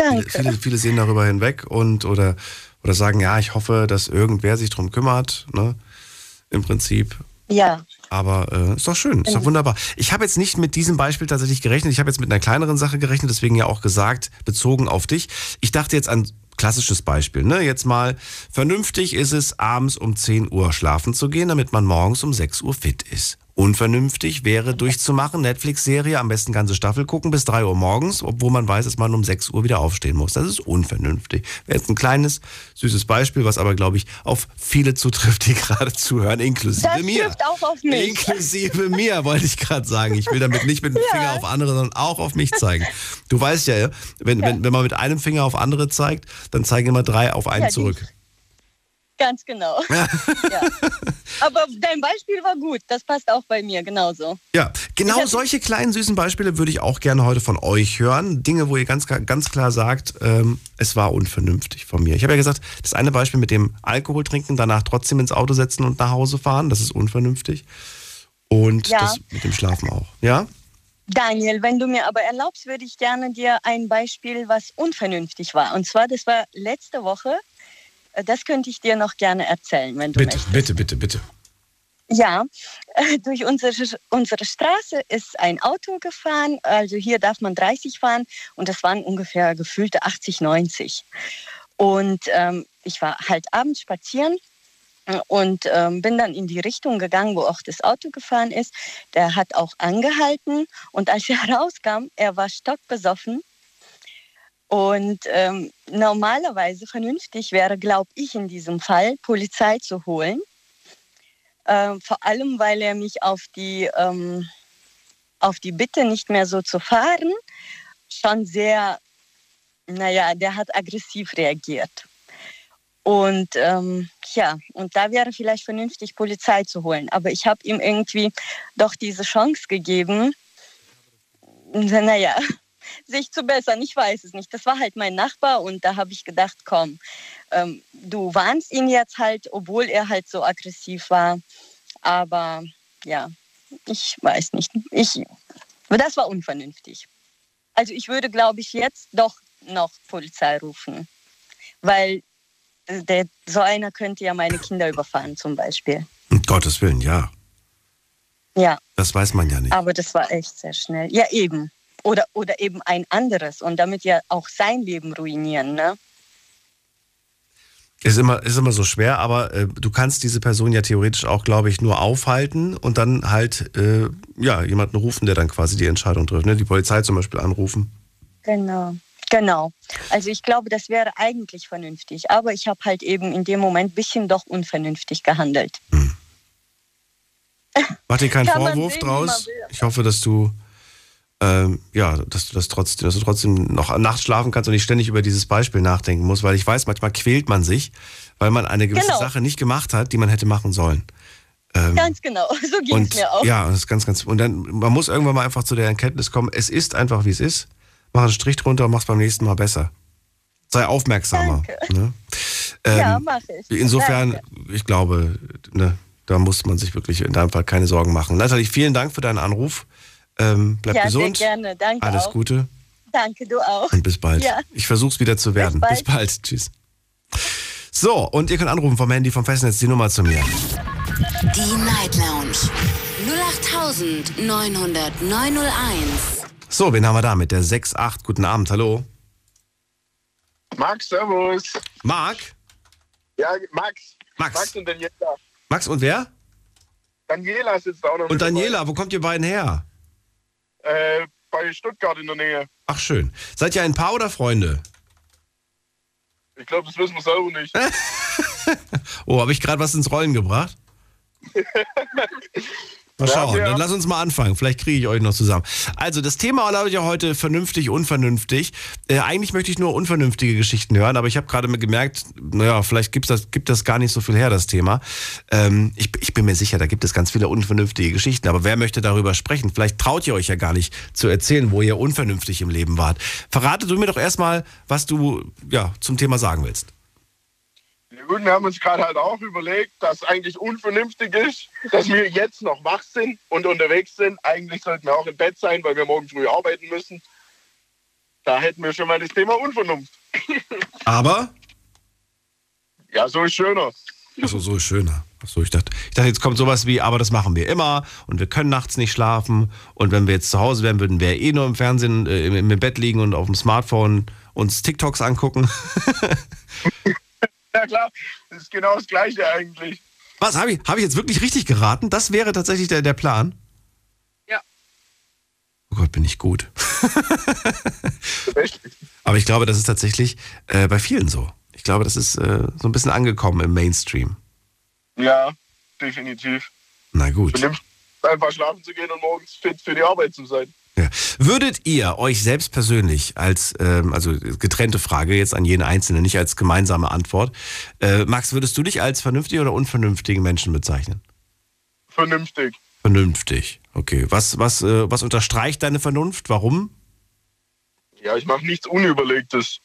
S11: Danke.
S4: Viele, viele sehen darüber hinweg und oder, oder sagen, ja, ich hoffe, dass irgendwer sich drum kümmert, ne? Im Prinzip.
S11: Ja,
S4: Aber äh, ist doch schön, ist doch wunderbar. Ich habe jetzt nicht mit diesem Beispiel tatsächlich gerechnet. Ich habe jetzt mit einer kleineren Sache gerechnet, deswegen ja auch gesagt, bezogen auf dich. Ich dachte jetzt an klassisches Beispiel. Ne? Jetzt mal, vernünftig ist es, abends um 10 Uhr schlafen zu gehen, damit man morgens um 6 Uhr fit ist. Unvernünftig wäre durchzumachen, Netflix-Serie, am besten ganze Staffel gucken bis 3 Uhr morgens, obwohl man weiß, dass man um 6 Uhr wieder aufstehen muss. Das ist unvernünftig. Wäre jetzt ein kleines, süßes Beispiel, was aber, glaube ich, auf viele zutrifft, die (laughs) gerade zuhören, inklusive
S11: das
S4: mir.
S11: trifft auch auf mich.
S4: Inklusive mir, wollte ich gerade sagen. Ich will damit nicht mit dem Finger auf andere, sondern auch auf mich zeigen. Du weißt ja, wenn, wenn, wenn man mit einem Finger auf andere zeigt, dann zeigen immer drei auf einen
S11: Ja, die-
S4: zurück.
S11: Ganz genau. (laughs) ja. Aber dein Beispiel war gut. Das passt auch bei mir genauso.
S4: Ja, genau solche kleinen süßen Beispiele würde ich auch gerne heute von euch hören. Dinge, wo ihr ganz, ganz klar sagt, ähm, es war unvernünftig von mir. Ich habe ja gesagt, das eine Beispiel mit dem Alkohol trinken, danach trotzdem ins Auto setzen und nach Hause fahren, das ist unvernünftig. Und
S11: Ja.
S4: das mit dem Schlafen auch. Ja?
S11: Daniel, wenn du mir aber erlaubst, würde ich gerne dir ein Beispiel, was unvernünftig war. Und zwar, das war letzte Woche. Äh, Das könnte ich dir noch gerne erzählen, wenn du
S4: Bitte,
S11: möchtest.
S4: bitte, bitte, bitte.
S11: Ja, äh, durch unsere, unsere Straße ist ein Auto gefahren. Also hier darf man 30 fahren und das waren ungefähr gefühlte 80, 90. Und ähm, ich war halt abends spazieren äh, und ähm, bin dann in die Richtung gegangen, wo auch das Auto gefahren ist. Der hat auch angehalten und als er (laughs) rauskam, er war stockbesoffen. Und ähm, normalerweise vernünftig wäre, glaube ich, in diesem Fall Polizei zu holen. Ähm, vor allem, weil er mich auf die, ähm, auf die Bitte, nicht mehr so zu fahren, schon sehr, naja, der hat aggressiv reagiert. Und ähm, ja, und da wäre vielleicht vernünftig, Polizei zu holen. Aber ich habe ihm irgendwie doch diese Chance gegeben, naja, sich zu bessern. Ich weiß es nicht. Das war halt mein Nachbar und da habe ich gedacht, komm, ähm, du warnst ihn jetzt halt, obwohl er halt so aggressiv war. Aber ja, ich weiß nicht. Ich, das war unvernünftig. Also ich würde, glaube ich, jetzt doch noch Polizei rufen, weil der, so einer könnte ja meine Kinder überfahren zum Beispiel.
S4: Um Gottes Willen, ja.
S11: Ja.
S4: Das weiß man ja nicht.
S11: Aber das war echt sehr schnell. Ja, eben. Oder, oder eben ein anderes und damit ja auch sein Leben ruinieren, ne?
S4: Ist immer, ist immer so schwer, aber äh, du kannst diese Person ja theoretisch auch, glaube ich, nur aufhalten und dann halt äh, ja, jemanden rufen, der dann quasi die Entscheidung trifft. Ne? Die Polizei zum Beispiel anrufen.
S11: Genau. Genau. Also ich glaube, das wäre eigentlich vernünftig. Aber ich habe halt eben in dem Moment ein bisschen doch unvernünftig gehandelt.
S4: Hm. (laughs) Mach dir keinen Vorwurf
S11: sehen,
S4: draus. Ich hoffe, dass du ähm, ja, dass du das trotzdem, dass du trotzdem noch nachts schlafen kannst und nicht ständig über dieses Beispiel nachdenken musst, weil ich weiß, manchmal quält man sich, weil man eine gewisse
S11: Genau.
S4: Sache nicht gemacht hat, die man hätte machen sollen. Ähm,
S11: Ganz genau. (laughs) So ging es mir auch.
S4: ja, das ist ganz, ganz. Und dann, man muss irgendwann mal einfach zu der Erkenntnis kommen, es ist einfach, wie es ist. Mach einen Strich drunter und mach's beim nächsten Mal besser. Sei aufmerksamer. Ne?
S11: ja,
S4: Ähm,
S11: mache ich.
S4: Insofern,
S11: Danke.
S4: ich glaube, ne, da muss man sich wirklich in deinem Fall keine Sorgen machen. Nathalie, vielen Dank für deinen Anruf. Ähm, bleib
S11: ja,
S4: gesund.
S11: sehr gerne. Danke
S4: Alles
S11: auch.
S4: Gute
S11: Danke, du auch.
S4: und bis bald.
S11: Ja.
S4: Ich versuch's wieder zu werden.
S11: bald.
S4: Bis bald. Tschüss. So, und ihr könnt anrufen vom Handy vom Festnetz die Nummer zu mir.
S2: Die Night Lounge 0890901.
S4: So, wen haben wir da mit der 6.8? Guten Abend, hallo.
S12: Max, servus.
S4: Marc?
S12: Ja, Max.
S4: Max.
S12: Max und Daniela.
S4: Max und wer?
S12: Daniela sitzt auch noch
S4: Und
S12: mit
S4: Daniela, wo kommt ihr beiden her?
S12: Äh, bei Stuttgart in der Nähe.
S4: Ach schön. Seid ihr ein Paar oder Freunde?
S12: Ich glaube, das wissen wir selber nicht. (laughs)
S4: Oh, habe ich gerade was ins Rollen gebracht? (laughs) Mal
S12: Ja,
S4: schauen,
S12: ja.
S4: dann lass uns mal anfangen. Vielleicht kriege ich euch noch zusammen. Also, das Thema lautet ja heute vernünftig, unvernünftig. Äh, eigentlich möchte ich nur unvernünftige Geschichten hören, aber ich habe gerade gemerkt, naja, vielleicht gibt's das, gibt das gar nicht so viel her, das Thema. Ähm, ich, ich bin mir sicher, da gibt es ganz viele unvernünftige Geschichten, aber wer möchte darüber sprechen? Vielleicht traut ihr euch ja gar nicht zu erzählen, wo ihr unvernünftig im Leben wart. Verrate du mir doch erstmal, was du ja, zum Thema sagen willst.
S12: Gut, wir haben uns gerade halt auch überlegt, dass eigentlich unvernünftig ist, dass wir jetzt noch wach sind und unterwegs sind. Eigentlich sollten wir auch im Bett sein, weil wir morgen früh arbeiten müssen. Da hätten wir schon mal das Thema Unvernunft. (laughs)
S4: Aber
S12: Ja, so ist schöner.
S4: Achso, so ist schöner. Achso, ich dachte, ich dachte, jetzt kommt sowas wie, aber das machen wir immer und wir können nachts nicht schlafen und wenn wir jetzt zu Hause wären, würden wir eh nur im Fernsehen, äh, im, im Bett liegen und auf dem Smartphone uns TikToks angucken. (laughs)
S12: Ja klar, das ist genau das Gleiche eigentlich.
S4: Was, habe ich, hab ich jetzt wirklich richtig geraten? Das wäre tatsächlich der, der Plan?
S12: Ja.
S4: Oh Gott, bin ich gut. (laughs) aber ich glaube, das ist tatsächlich äh, bei vielen so. Ich glaube, das ist äh, so ein bisschen angekommen im Mainstream.
S12: Ja, definitiv.
S4: Na gut.
S12: Einfach schlafen zu gehen und morgens fit für die Arbeit zu sein.
S4: Ja. Würdet ihr euch selbst persönlich als, ähm, also getrennte Frage jetzt an jeden Einzelnen, nicht als gemeinsame Antwort, äh, Max, würdest du dich als vernünftige oder unvernünftigen Menschen bezeichnen?
S12: Vernünftig.
S4: Vernünftig. Okay. Was, was, äh, was unterstreicht deine Vernunft? Warum?
S12: Ja, ich mache nichts Unüberlegtes.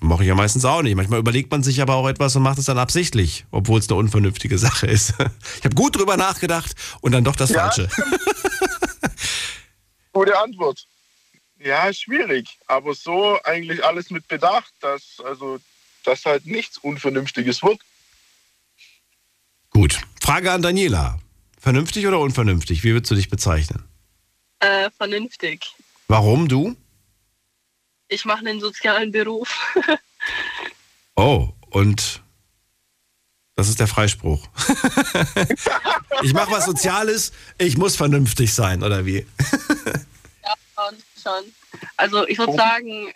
S4: Mache ich ja meistens auch nicht. Manchmal überlegt man sich aber auch etwas und macht es dann absichtlich, obwohl es eine unvernünftige Sache ist. (laughs) Ich habe gut drüber nachgedacht und dann doch das
S12: Ja.
S4: Falsche. (laughs)
S12: Gute Antwort. Ja, schwierig. Aber so eigentlich alles mit Bedacht, dass, also, dass halt nichts Unvernünftiges wird.
S4: Gut. Frage an Daniela. Vernünftig oder unvernünftig? Wie würdest du dich bezeichnen?
S13: Äh, vernünftig.
S4: Warum du?
S13: Ich mache einen sozialen Beruf. (laughs)
S4: Oh, und das ist der Freispruch. (laughs) ich mache was Soziales, ich muss vernünftig sein, oder wie?
S13: ja, schon, schon. Also ich würde sagen,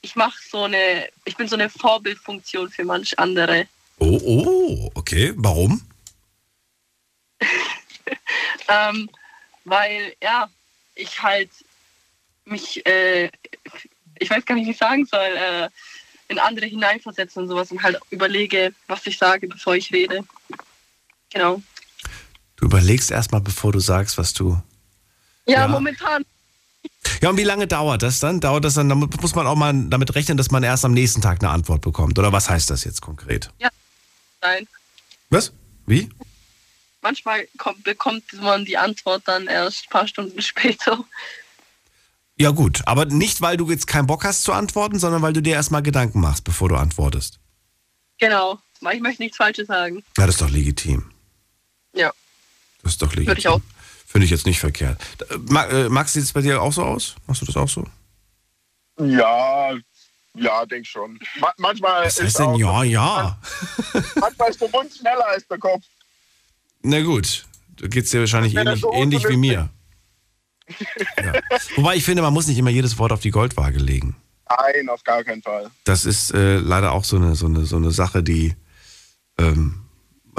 S13: ich mache so eine, ich bin so eine Vorbildfunktion für manch andere.
S4: Oh, oh, okay. Warum? (laughs)
S13: Ähm, weil, ja, ich halt mich, äh, ich weiß gar nicht, wie ich sagen soll, äh, in andere hineinversetze und sowas und halt überlege, was ich sage, bevor ich rede. Genau.
S4: Du überlegst erstmal, bevor du sagst, was du.
S13: Ja,
S4: Ja.
S13: momentan.
S4: Ja, und wie lange dauert das dann? Dauert das dann, damit muss man auch mal damit rechnen, dass man erst am nächsten Tag eine Antwort bekommt. Oder was heißt das jetzt konkret?
S13: Ja, nein.
S4: Was? Wie?
S13: Manchmal kommt, bekommt man die Antwort dann erst ein paar Stunden (laughs) später.
S4: Ja, gut. Aber nicht, weil du jetzt keinen Bock hast zu antworten, sondern weil du dir erstmal Gedanken machst, bevor du antwortest.
S13: Genau, weil ich möchte nichts Falsches sagen.
S4: Ja, das ist doch legitim.
S13: Ja,
S4: Das ist doch legitim.
S13: würde ich auch.
S4: Finde ich jetzt nicht verkehrt. Äh, Ma Max, sieht es bei dir auch so aus? Machst du das auch so?
S12: Ja, ja, denk schon. Ma manchmal
S4: Was
S12: ist
S4: heißt denn
S12: auch,
S4: ja, ja?
S12: manchmal ist der Mund schneller als der Kopf.
S4: Na gut, da geht es dir wahrscheinlich ähnlich,
S12: so
S4: ähnlich wie mir. Ja. Wobei ich finde, man muss nicht immer jedes Wort auf die Goldwaage legen.
S12: Nein, auf gar keinen Fall.
S4: Das ist äh, leider auch so eine, so eine, so eine Sache, die. Ähm,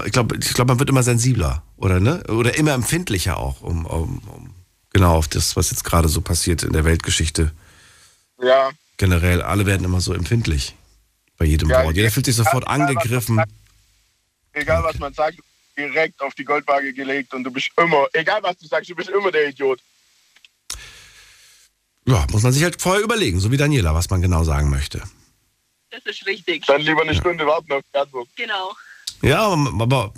S4: ich glaube, ich glaub, man wird immer sensibler, oder ne? Oder immer empfindlicher auch, um, um, um genau auf das, was jetzt gerade so passiert in der Weltgeschichte.
S12: Ja,
S4: Generell, alle werden immer so empfindlich bei jedem
S12: Ja,
S4: Wort. Jeder fühlt sich sofort
S12: egal, was
S4: angegriffen.
S12: egal was man sagt, direkt auf die Goldwaage gelegt und du bist immer, egal was du sagst, du bist immer der Idiot.
S4: Ja, muss man sich halt vorher überlegen, so wie Daniela, was man genau sagen möchte.
S13: Das ist richtig.
S12: Dann lieber eine Stunde warten auf die Antwort.
S13: Genau.
S4: Ja, aber,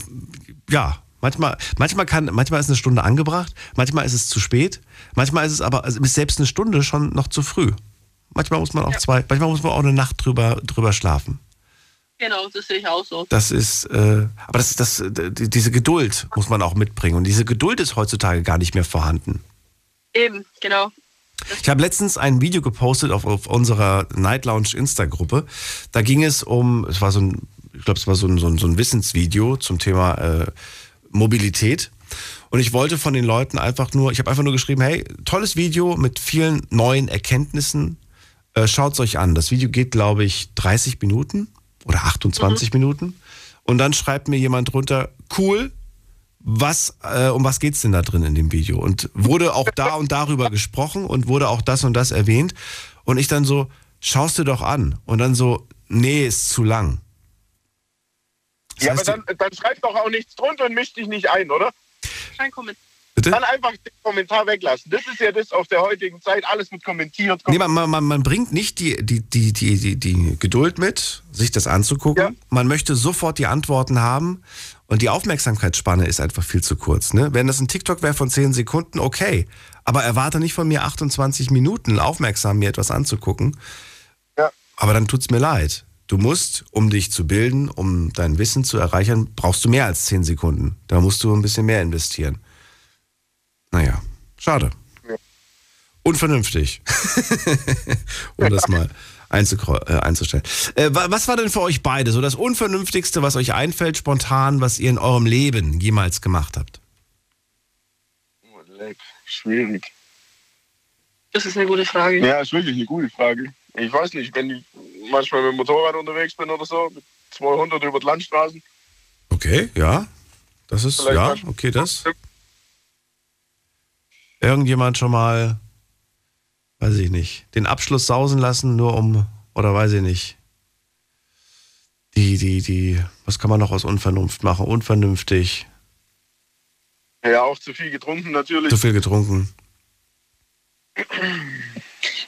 S4: ja, manchmal, manchmal kann, manchmal ist eine Stunde angebracht, manchmal ist es zu spät, manchmal ist es aber, also ist selbst eine Stunde schon noch zu früh. Manchmal muss man auch zwei, manchmal muss man auch eine Nacht drüber, drüber schlafen.
S13: Genau, das sehe ich auch so.
S4: Das ist, äh, aber das, das, die- diese Geduld muss man auch mitbringen. Und diese Geduld ist heutzutage gar nicht mehr vorhanden.
S13: Eben, genau.
S4: Ich habe letztens ein Video gepostet auf, auf unserer Night Lounge Insta-Gruppe. Da ging es um, es war so ein, ich glaube, es war so ein, so ein, so ein Wissensvideo zum Thema äh, Mobilität. Und ich wollte von den Leuten einfach nur, ich habe einfach nur geschrieben, hey, tolles Video mit vielen neuen Erkenntnissen. Äh, Schaut es euch an. Das Video geht, glaube ich, 30 Minuten oder 28 Minuten. Und dann schreibt mir jemand drunter, cool, was, äh, um was geht's denn da drin in dem Video? Und wurde auch da und darüber gesprochen und wurde auch das und das erwähnt. Und ich dann so, schaust du doch an. Und dann so, nee, ist zu lang. Das
S12: ja, aber dann, dann schreib doch auch nichts drunter und misch dich nicht ein, oder?
S13: Kein Kommentar.
S4: Bitte?
S12: Dann einfach den Kommentar weglassen. Das ist ja das auf der heutigen Zeit, alles mit kommentiert.
S4: Nee, man, man, man bringt nicht die, die, die, die, die, die Geduld mit, sich das anzugucken. Man möchte sofort die Antworten haben und die Aufmerksamkeitsspanne ist einfach viel zu kurz. Ne? Wenn das ein TikTok wäre von 10 Sekunden, okay. Aber erwarte nicht von mir 28 Minuten aufmerksam mir etwas anzugucken.
S12: Ja.
S4: Aber dann tut's mir leid. Du musst, um dich zu bilden, um dein Wissen zu erreichen, brauchst du mehr als 10 Sekunden. Da musst du ein bisschen mehr investieren. Naja, schade. Unvernünftig. (laughs) um das (laughs) mal einzustellen. Äh, wa- was war denn für euch beide so das Unvernünftigste, was euch einfällt, spontan, was ihr in eurem Leben jemals gemacht habt?
S12: Leck, schwierig.
S13: Das ist eine gute Frage.
S12: Ja, ist wirklich eine gute Frage. Ich weiß nicht, wenn ich manchmal mit dem Motorrad unterwegs bin oder so, mit 200 über die Landstraßen.
S4: Okay, ja. Das ist,
S12: Vielleicht
S4: ja, okay, das. Irgendjemand schon mal, weiß ich nicht, den Abschluss sausen lassen, nur um, oder weiß ich nicht. Die, die, die, was kann man noch aus Unvernunft machen? Unvernünftig,
S12: Ja, auch zu viel getrunken natürlich.
S4: zu viel getrunken.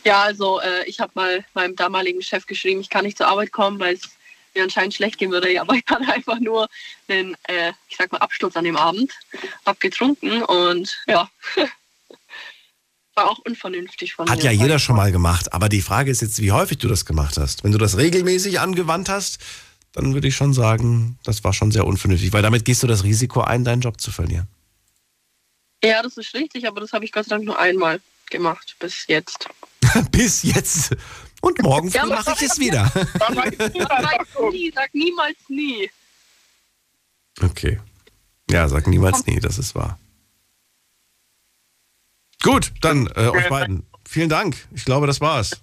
S13: Ja, also äh, ich habe mal meinem damaligen Chef geschrieben, ich kann nicht zur Arbeit kommen, weil es mir anscheinend schlecht gehen würde. (laughs) Aber ich hatte einfach nur einen, äh, ich sag mal, Absturz an dem Abend, hab getrunken und ja, (laughs) war auch unvernünftig von
S4: Hat
S13: mir.
S4: ja jeder schon mal gemacht, aber die Frage ist jetzt, wie häufig du das gemacht hast. Wenn du das regelmäßig angewandt hast, dann würde ich schon sagen, das war schon sehr unvernünftig, weil damit gehst du das Risiko ein, deinen Job zu verlieren.
S13: Ja, das ist richtig, aber das habe ich Gott sei Dank nur einmal gemacht, bis jetzt. (laughs)
S4: Bis jetzt. Und morgen (laughs) früh mache ich es wieder.
S13: sag, (laughs) nie, sag niemals nie.
S4: Okay. Ja, sag niemals nie, das ist wahr. Gut, dann äh, euch beiden. Vielen Dank. Ich glaube, das war's.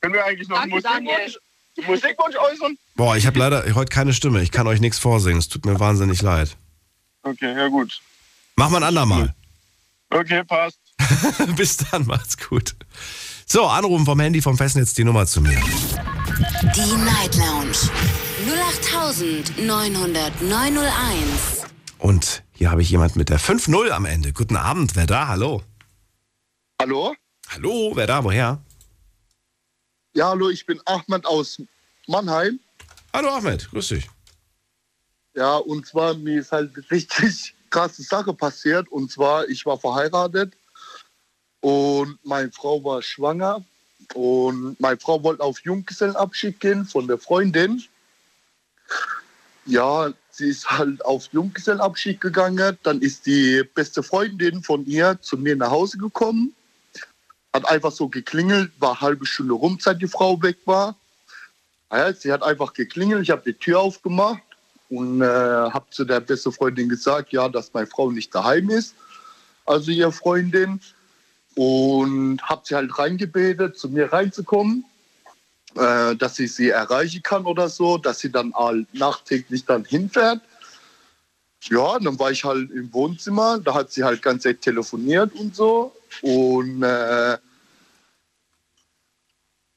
S12: Können wir eigentlich noch einen
S13: Danke,
S12: Musikwunsch, Musikwunsch äußern?
S4: Boah, ich habe leider heute keine Stimme. Ich kann euch nichts vorsingen. Es tut mir wahnsinnig leid.
S12: Okay, ja gut.
S4: Mach mal ein andermal.
S12: Okay, passt. (laughs)
S4: Bis dann, macht's gut. So, anrufen vom Handy vom Festnetz die Nummer zu mir.
S2: Die Night Lounge 08901.
S4: Und hier habe ich jemand mit der 5-0 am Ende. Guten Abend, wer da? Hallo.
S12: Hallo?
S4: Hallo, wer da? Woher?
S12: Ja, hallo, ich bin Ahmed aus Mannheim.
S4: Hallo Ahmed, grüß dich.
S12: Ja, und zwar mir ist halt richtig krasse Sache passiert. Und zwar, ich war verheiratet und meine Frau war schwanger. Und meine Frau wollte auf Junggesellenabschied gehen von der Freundin. Ja, sie ist halt auf Junggesellenabschied gegangen. Dann ist die beste Freundin von ihr zu mir nach Hause gekommen. Hat einfach so geklingelt, war halbe Stunde rum, seit die Frau weg war. Ja, sie hat einfach geklingelt, ich habe die Tür aufgemacht und äh, habe zu der beste Freundin gesagt, ja, dass meine Frau nicht daheim ist, also ihre Freundin. Und habe sie halt reingebetet, zu mir reinzukommen, äh, dass ich sie erreichen kann oder so, dass sie dann halt nachträglich dann hinfährt. Ja, dann war ich halt im Wohnzimmer, da hat sie halt ganz Zeit telefoniert und so. Und äh,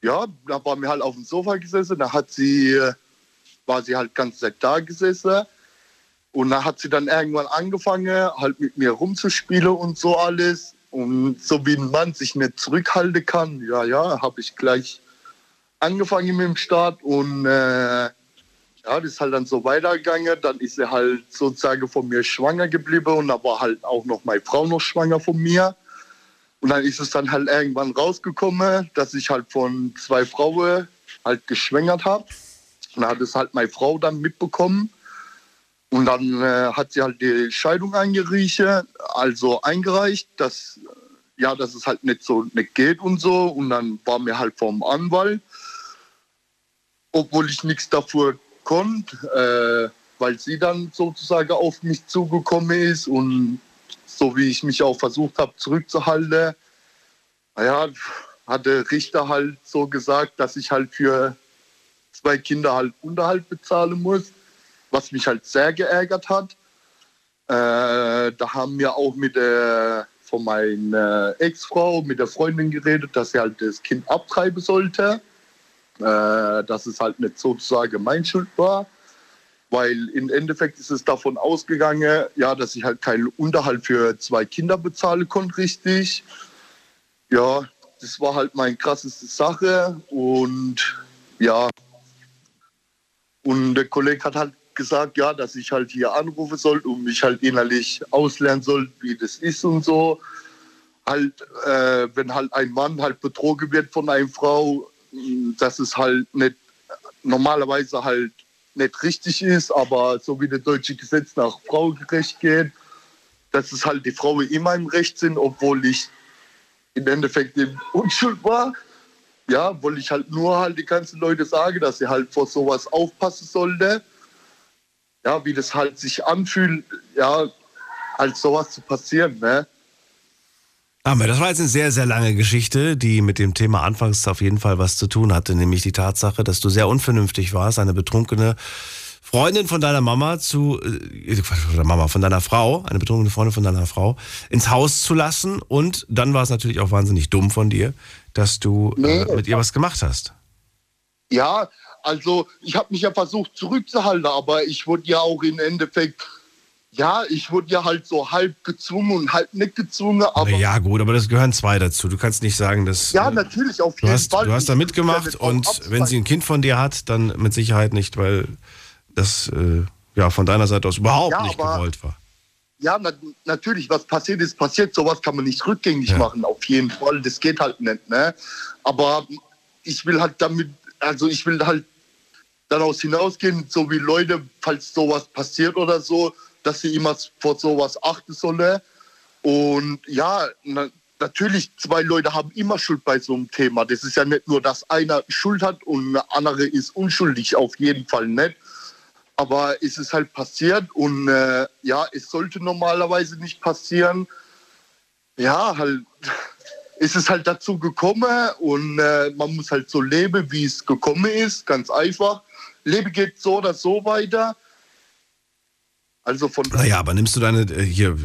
S12: ja, da waren wir halt auf dem Sofa gesessen, da hat sie, war sie halt ganz Zeit da gesessen. Und da hat sie dann irgendwann angefangen, halt mit mir rumzuspielen und so alles. Und so wie ein Mann sich nicht zurückhalten kann, ja, ja, habe ich gleich angefangen mit dem Start und äh, ja, das ist halt dann so weitergegangen. Dann ist sie halt sozusagen von mir schwanger geblieben und da war halt auch noch meine Frau noch schwanger von mir. Und dann ist es dann halt irgendwann rausgekommen, dass ich halt von zwei Frauen halt geschwängert habe. Und dann hat es halt meine Frau dann mitbekommen. Und dann äh, hat sie halt die Scheidung eingereicht, also eingereicht, dass, ja, dass es halt nicht so nicht geht und so. Und dann war mir halt vom Anwalt, obwohl ich nichts dafür konnte, äh, weil sie dann sozusagen auf mich zugekommen ist und so wie ich mich auch versucht habe zurückzuhalten, naja, hat der Richter halt so gesagt, dass ich halt für zwei Kinder halt Unterhalt bezahlen muss, was mich halt sehr geärgert hat. Äh, da haben wir auch mit der von meiner Ex-Frau, mit der Freundin geredet, dass sie halt das Kind abtreiben sollte. Äh, dass es halt nicht sozusagen mein Schuld war. Weil im Endeffekt ist es davon ausgegangen, ja, dass ich halt keinen Unterhalt für zwei Kinder bezahlen konnte, richtig. Ja, das war halt meine krasseste Sache. Und ja, und der Kollege hat halt gesagt, ja, dass ich halt hier anrufen soll und mich halt innerlich auslernen soll, wie das ist und so. Halt, äh, wenn halt ein Mann halt betrogen wird von einer Frau, dass es halt nicht normalerweise halt nicht richtig ist, aber so wie das deutsche Gesetz nach Frauenrecht geht, dass es halt die Frauen immer im Recht sind, obwohl ich im Endeffekt in Unschuld war. Ja, wollte ich halt nur halt die ganzen Leute sagen, dass sie halt vor sowas aufpassen sollte. Ja, wie das halt sich anfühlt, ja, halt sowas zu passieren, ne?
S4: Aber das war jetzt eine sehr, sehr lange Geschichte, die mit dem Thema anfangs auf jeden Fall was zu tun hatte, nämlich die Tatsache, dass du sehr unvernünftig warst, eine betrunkene Freundin von deiner Mama zu, äh, von der Mama, von deiner Frau, eine betrunkene Freundin von deiner Frau, ins Haus zu lassen. Und dann war es natürlich auch wahnsinnig dumm von dir, dass du
S12: Nee,
S4: äh, mit ihr was gemacht hast.
S12: Ja, also ich habe mich ja versucht zurückzuhalten, aber ich wurde ja auch im Endeffekt, ja, ich wurde ja halt so halb gezwungen und halb nicht gezwungen. Aber
S4: Na ja, gut, aber das gehören zwei dazu. Du kannst nicht sagen, dass.
S12: ja,
S4: äh,
S12: natürlich, auf
S4: Du
S12: jeden
S4: hast,
S12: Fall.
S4: du hast da mitgemacht und wenn sie ein Kind von dir hat, dann mit Sicherheit nicht, weil das äh, ja von deiner Seite aus überhaupt
S12: Ja,
S4: nicht
S12: aber-
S4: gewollt war.
S12: Ja, na, natürlich, was passiert ist, passiert. Sowas kann man nicht rückgängig machen, auf jeden Fall. Das geht halt nicht. Ne? Aber ich will halt damit, also ich will halt daraus hinausgehen, so wie Leute, falls sowas passiert oder so, dass sie immer vor sowas achten sollen. Und ja, na, natürlich, zwei Leute haben immer Schuld bei so einem Thema. Das ist ja nicht nur, dass einer Schuld hat und der andere ist unschuldig, auf jeden Fall nicht. Aber es ist halt passiert und äh, ja, es sollte normalerweise nicht passieren. Ja, halt (laughs) ist es halt dazu gekommen und äh, man muss halt so leben, wie es gekommen ist, ganz einfach. Leben geht so oder so weiter. Also von
S4: Naja, aber nimmst du deine, äh, hier,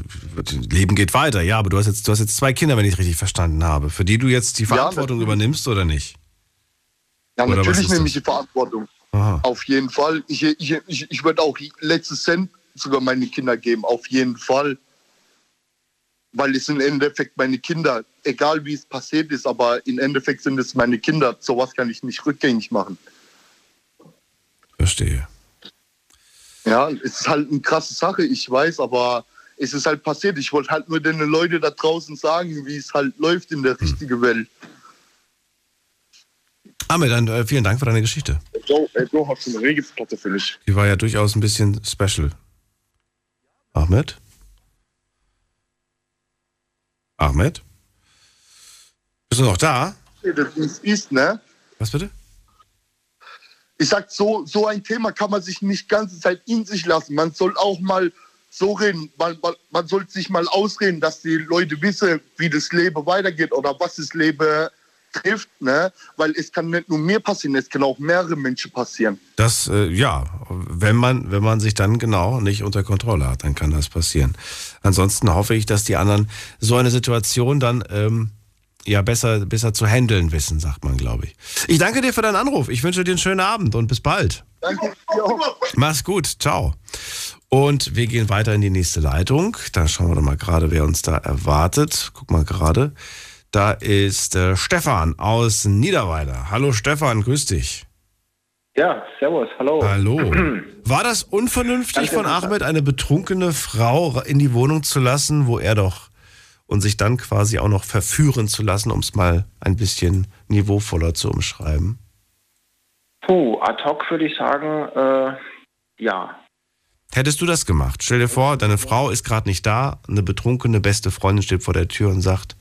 S4: Leben geht weiter, ja, aber du hast jetzt, du hast jetzt zwei Kinder, wenn ich richtig verstanden habe, für die du jetzt die Verantwortung übernimmst oder nicht?
S12: Ja,
S4: Oder
S12: natürlich nehme ich die Verantwortung.
S4: Aha.
S12: Auf jeden Fall. Ich, ich, ich, ich würde auch letztes Cent sogar meine Kinder geben. Auf jeden Fall. Weil es sind im Endeffekt meine Kinder. Egal wie es passiert ist, aber im Endeffekt sind es meine Kinder. Sowas kann ich nicht rückgängig machen.
S4: Verstehe.
S12: Ja, es ist halt eine krasse Sache, ich weiß, aber es ist halt passiert. Ich wollte halt nur den Leuten da draußen sagen, wie es halt läuft in der richtigen Welt.
S4: Ahmed, dann äh, vielen Dank für deine Geschichte.
S12: Joe, ey, Joe, hast du eine Regelplatte für mich?
S4: Die war ja durchaus ein bisschen special. Ahmed? Ahmed? Bist du noch da?
S12: Das ist, ist, ne?
S4: Was bitte?
S12: Ich sag, so, so ein Thema kann man sich nicht ganze Zeit in sich lassen. Man soll auch mal so reden. Man, man, man soll sich mal ausreden, dass die Leute wissen, wie das Leben weitergeht oder was das Leben trifft. Ne? Weil es kann nicht nur mir passieren, es kann auch mehrere Menschen passieren.
S4: Das, äh, ja, wenn man, wenn man sich dann genau nicht unter Kontrolle hat, dann kann das passieren. Ansonsten hoffe ich, dass die anderen so eine Situation dann ähm, ja besser, besser zu handeln wissen, sagt man, glaube ich. Ich danke dir für deinen Anruf. Ich wünsche dir einen schönen Abend und bis bald.
S12: Danke.
S4: Mach's gut. Ciao. Und wir gehen weiter in die nächste Leitung. Da schauen wir doch mal gerade, wer uns da erwartet. Guck mal gerade. Da ist äh, Stefan aus Niederweiler. Hallo Stefan, grüß dich.
S14: Ja, servus, hallo.
S4: Hallo. (clears throat) War das unvernünftig
S14: Danke,
S4: von. Ahmed, eine betrunkene Frau in die Wohnung zu lassen, wo er doch und sich dann quasi auch noch verführen zu lassen, um es mal ein bisschen niveauvoller zu umschreiben?
S14: Puh, ad hoc würde ich sagen, äh, ja.
S4: Hättest du das gemacht? Stell dir vor, deine Frau ist gerade nicht da, eine betrunkene beste Freundin steht vor der Tür und sagt,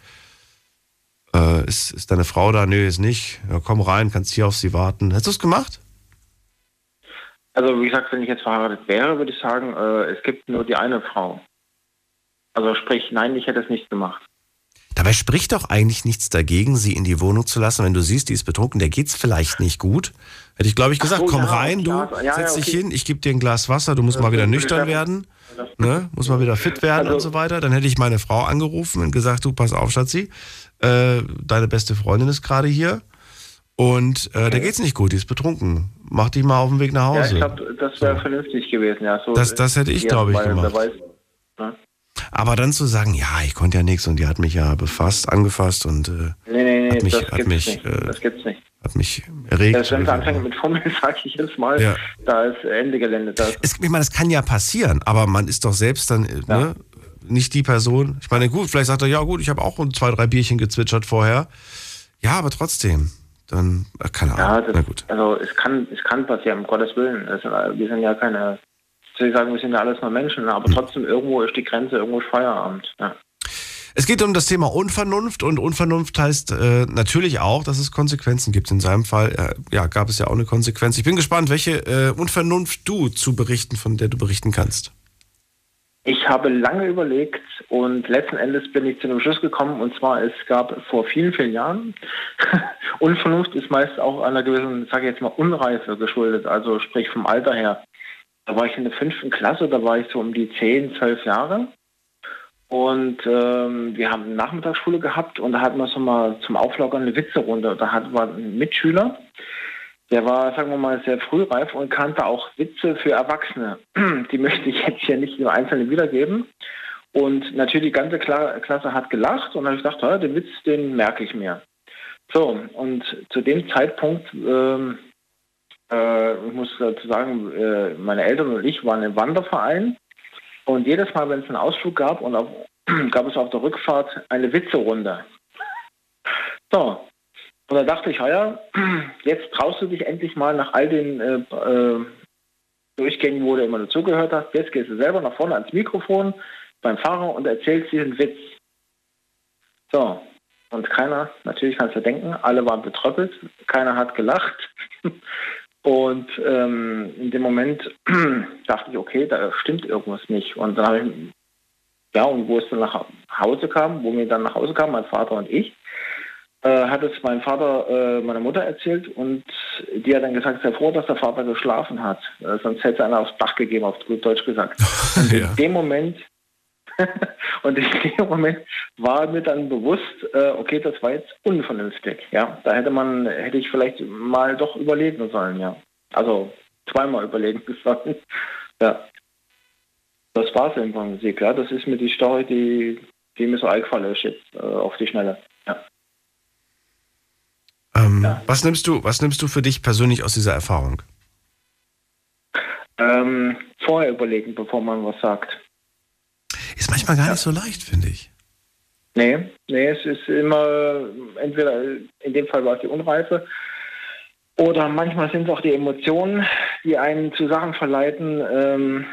S4: äh, ist, ist deine Frau da? Nö, ist nicht. Ja, komm rein, kannst hier auf sie warten. Hättest du es gemacht?
S14: Also wie gesagt, wenn ich jetzt verheiratet wäre, würde ich sagen, äh, es gibt nur die eine Frau. Also sprich, nein, ich hätte es nicht gemacht.
S4: Dabei spricht doch eigentlich nichts dagegen, sie in die Wohnung zu lassen. Wenn du siehst, die ist betrunken, der geht's vielleicht nicht gut. Hätte ich, glaube ich, gesagt,
S14: so,
S4: komm
S14: ja,
S4: rein, du,
S14: ja, ja,
S4: setz
S14: ja,
S4: dich
S14: okay.
S4: hin, ich gebe dir ein Glas Wasser, du musst
S14: Das
S4: mal wieder nüchtern werden, ne? muss mal wieder fit werden
S14: Also-
S4: und so weiter. Dann hätte ich meine Frau angerufen und gesagt, du, pass auf, Schatzi, äh, deine beste Freundin ist gerade hier und äh, der geht's nicht gut, die ist betrunken. Mach dich mal auf den Weg nach
S14: Ja,
S4: Hause.
S14: ich glaube, das wäre vernünftig gewesen. Ja, so,
S4: Das- das hätte ich,
S14: ja,
S4: glaube ich, gemacht.
S14: weiß, ne?
S4: Aber dann zu sagen, ja, ich konnte ja nichts und die hat mich ja befasst, angefasst und äh,
S14: Nee, nee, nee,
S4: hat mich,
S14: das
S4: hat mich,
S14: nicht.
S4: äh,
S14: Das gibt's nicht.
S4: hat mich erregt.
S14: Selbst wenn sie anfangen mit Fummeln, (laughs) sage ich jedes Mal,
S4: Ja.
S14: da ist Ende Gelände. Da
S4: Es, ich meine, das kann ja passieren, aber man ist doch selbst dann äh, ne, nicht die Person. Ich meine, gut, vielleicht sagt er, ja gut, ich habe auch zwei, drei Bierchen gezwitschert vorher. Ja, aber trotzdem, dann, äh, keine
S14: Ja,
S4: Ahnung.
S14: das,
S4: Na gut.
S14: also es kann, es kann passieren, um Gottes Willen. Es, sind- wir sind ja keine, ich sagen, wir sind ja alles nur Menschen, ne? aber trotzdem irgendwo ist die Grenze, irgendwo ist Feierabend. Ja.
S4: Es geht um das Thema Unvernunft und Unvernunft heißt äh, natürlich auch, dass es Konsequenzen gibt. In seinem Fall äh, ja, gab es ja auch eine Konsequenz. Ich bin gespannt, welche äh, Unvernunft du zu berichten, von der du berichten kannst.
S14: Ich habe lange überlegt und letzten Endes bin ich zu einem Schluss gekommen und zwar es gab vor vielen, vielen Jahren (laughs) Unvernunft ist meist auch einer gewissen, sage ich jetzt mal, Unreife geschuldet, also sprich vom Alter her. Da war ich in der fünften Klasse, da war ich so um die 10, 12 Jahre und ähm, wir haben eine Nachmittagsschule gehabt und da hatten wir so mal zum Auflockern eine Witze-Runde. Da hatten wir einen Mitschüler, der war, sagen wir mal, sehr frühreif und kannte auch Witze für Erwachsene. (clears throat) Die möchte ich jetzt hier nicht im Einzelnen wiedergeben. Und natürlich die ganze Kla Klasse hat gelacht und dann habe ich gedacht, den Witz, den merke ich mir. So, und zu dem Zeitpunkt, ähm, äh, ich muss dazu sagen, äh, meine Eltern und ich waren im Wanderverein und jedes Mal, wenn es einen Ausflug gab, und auf, (clears throat) gab es auf der Rückfahrt eine Witze-Runde. So, und da dachte ich, ja, (clears throat) jetzt traust du dich endlich mal nach all den äh, äh, Durchgängen, wo du immer dazugehört hast. Jetzt gehst du selber nach vorne ans Mikrofon beim Fahrer und erzählst diesen Witz. So, und keiner, natürlich kannst du denken, alle waren betröppelt, keiner hat gelacht. (laughs) Und ähm, in dem Moment (clears throat) dachte ich, okay, da stimmt irgendwas nicht. Und dann habe ich, ja, und wo es dann nach Hause kam, wo wir dann nach Hause kamen, mein Vater und ich, äh, hat es mein Vater äh, meiner Mutter erzählt und die hat dann gesagt, sei froh, dass der Vater geschlafen hat. Äh, sonst hätte einer aufs Dach gegeben, auf gut Deutsch gesagt. (laughs) Und in dem Moment (laughs) Und in dem Moment war mir dann bewusst, äh, okay, das war jetzt unvernünftig. Ja, da hätte man, hätte ich vielleicht mal doch überlegen sollen, ja. Also zweimal überlegen (laughs) sollen. Ja. Das war es im Prinzip, ja. Das ist mir die Story, die, die mir so eingefallen ist jetzt äh, auf die Schnelle. Ja.
S4: Ähm, Was nimmst du, was nimmst du für dich persönlich aus dieser Erfahrung?
S14: Ähm, vorher überlegen, bevor man was sagt.
S4: Ist manchmal gar nicht so leicht, finde ich.
S14: Nee, nee, es ist immer, entweder in dem Fall war es die Unreife, oder manchmal sind es auch die Emotionen, die einen zu Sachen verleiten, ähm,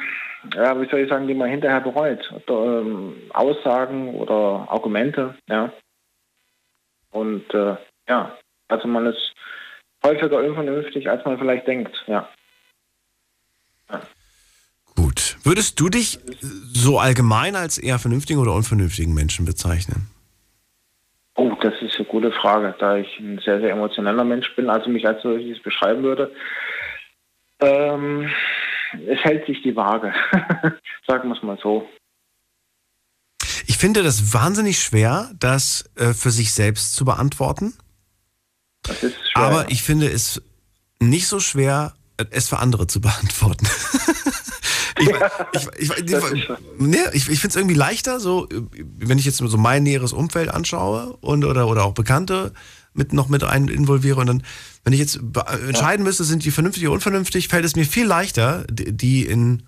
S14: ja, wie soll ich sagen, die man hinterher bereut. Oder, ähm, Aussagen oder Argumente, ja. Und äh, ja, also man ist häufiger unvernünftig, als man vielleicht denkt, ja.
S4: Gut. Würdest du dich so allgemein als eher vernünftigen oder unvernünftigen Menschen bezeichnen?
S14: Oh, das ist eine gute Frage, da ich ein sehr, sehr emotioneller Mensch bin, also mich als solches beschreiben würde. Ähm, es hält sich die Waage, (laughs) sagen wir es mal so.
S4: Ich finde das wahnsinnig schwer, das äh, für sich selbst zu beantworten.
S14: Das ist schwer.
S4: Aber ich finde es nicht so schwer, es für andere zu beantworten. (laughs) ich, ich, ich, ich, nee, ich, ich finde es irgendwie leichter, so, äh, wenn ich jetzt so mein näheres Umfeld anschaue und oder, oder auch Bekannte mit noch mit ein involviere und dann, wenn ich jetzt be- entscheiden müsste, sind die vernünftig oder unvernünftig, fällt es mir viel leichter, die die in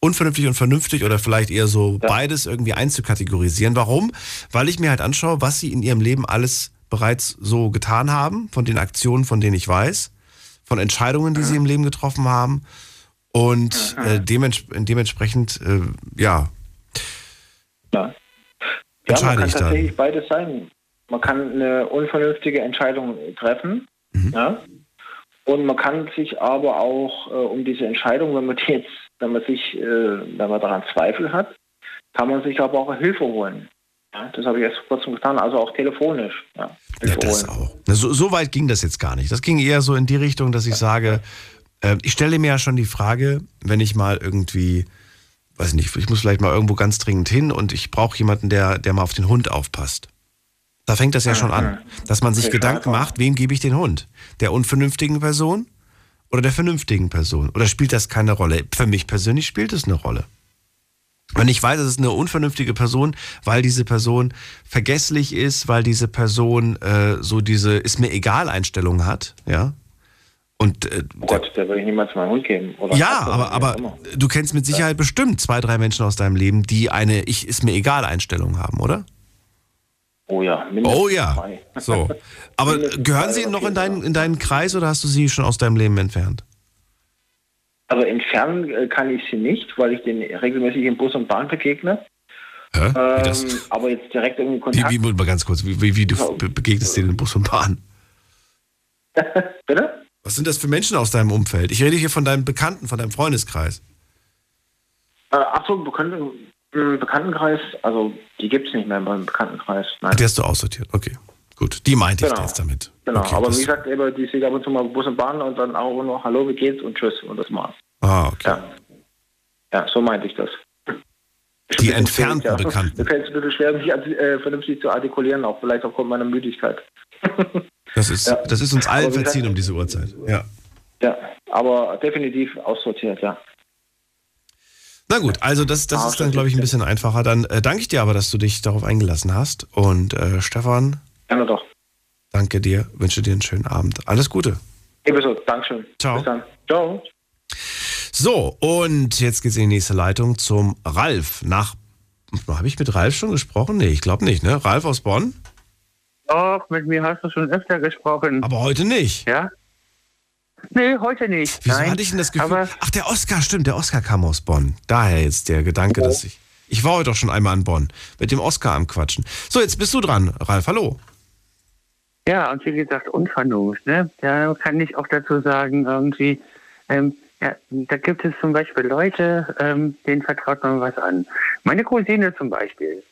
S4: unvernünftig und vernünftig oder vielleicht eher so beides irgendwie einzukategorisieren. Warum? Weil ich mir halt anschaue, was sie in ihrem Leben alles bereits so getan haben, von den Aktionen, von denen ich weiß, von Entscheidungen, die sie im Leben getroffen haben. Und äh, dements dementsprechend, äh, ja,
S14: Ja, man
S4: entscheide
S14: kann
S4: ich dann.
S14: tatsächlich beides sein. Man kann eine unvernünftige Entscheidung treffen,
S4: Mhm.
S14: ja, und man kann sich aber auch äh, um diese Entscheidung, wenn man die jetzt, wenn man sich, äh, wenn man daran Zweifel hat, kann man sich aber auch Hilfe holen. Ja, das habe ich erst vor kurzem getan, also auch telefonisch. Ja, Hilfe holen.
S4: Na, So, so weit ging das jetzt gar nicht. Das ging eher so in die Richtung, dass ich sage, äh, ich stelle mir ja schon die Frage, wenn ich mal irgendwie, weiß nicht, ich muss vielleicht mal irgendwo ganz dringend hin und ich brauche jemanden, der, der mal auf den Hund aufpasst. Da fängt das ja schon an, dass man sich Gedanken macht, wem gebe ich den Hund? Der unvernünftigen Person oder der vernünftigen Person? Oder spielt das keine Rolle? Für mich persönlich spielt es eine Rolle. Wenn ich weiß, es ist eine unvernünftige Person, weil diese Person vergesslich ist, weil diese Person äh, so diese ist mir egal Einstellung hat, ja. Und äh,
S14: Oh Gott, der würde ich niemals meinen Hund geben. Oder
S4: ja, aber,
S14: wie
S4: aber du kennst mit Sicherheit bestimmt zwei, drei Menschen aus deinem Leben, die eine Ich ist mir egal Einstellung haben, oder?
S14: Oh ja, mindestens
S4: Oh ja.
S14: zwei.
S4: So. Aber gehören sie noch in deinen, in deinen Kreis oder hast du sie schon aus deinem Leben entfernt?
S14: Also entfernen äh, kann ich sie nicht, weil ich den regelmäßig im Bus und Bahn begegne.
S4: Hä? Wie
S14: Ähm, aber jetzt direkt irgendwie
S4: Wie,
S14: Kontakt.
S4: wie, mal ganz kurz, wie, wie, wie du be begegnest denen in Bus und Bahn? (laughs)
S14: Bitte?
S4: Was sind das für Menschen aus deinem Umfeld? Ich rede hier von deinen Bekannten, von deinem Freundeskreis.
S14: Äh, Achso, Bekannten, im Bekanntenkreis, also die gibt es nicht mehr beim Bekanntenkreis. Nein.
S4: Die hast du aussortiert. Okay, gut. Die meinte ich
S14: Genau.
S4: jetzt damit.
S14: Genau,
S4: okay,
S14: aber wie gesagt, eben, die sehe ab und zu mal Bus und Bahn und dann auch nur Hallo, wie geht's und Tschüss und das war's.
S4: Ah, okay.
S14: Ja, ja so meinte ich das.
S4: Die entfernten
S14: ja.
S4: Bekannten.
S14: Mir fällt es ein bisschen schwer, mich äh, vernünftig zu artikulieren, auch vielleicht aufgrund meiner Müdigkeit. (laughs)
S4: Das ist,
S14: Ja.
S4: das ist uns allen verziehen um diese Uhrzeit. Ja.
S14: Ja, aber definitiv aussortiert, ja.
S4: Na gut, also das, das
S14: Ah,
S4: ist dann, glaube ich, ein bisschen einfacher. Dann äh, danke ich dir aber, dass du dich darauf eingelassen hast. Und äh, Stefan,
S14: Gerne doch.
S4: danke dir, wünsche dir einen schönen Abend. Alles Gute.
S14: Ebenso, Dankeschön.
S4: Ciao.
S14: Bis dann. Ciao.
S4: So, und jetzt geht's in die nächste Leitung zum Ralf. Nach. Habe ich mit Ralf schon gesprochen? Nee, ich glaube nicht, ne? Ralf aus Bonn?
S15: Doch, mit mir hast du schon öfter gesprochen.
S4: Aber heute nicht.
S15: Ja? Nee, heute nicht.
S4: Wieso
S15: Nein.
S4: hatte ich denn das Gefühl?
S15: Aber
S4: Ach, der Oscar, stimmt, der Oscar kam aus Bonn. Daher jetzt der Gedanke, dass ich. Ich war heute doch schon einmal in Bonn. Mit dem Oscar am Quatschen. So, jetzt bist du dran, Ralf. Hallo.
S15: ja, und wie gesagt, Unvernunft. Ne? Da kann ich auch dazu sagen, irgendwie, ähm, ja, da gibt es zum Beispiel Leute, ähm, denen vertraut man was an. Meine Cousine zum Beispiel,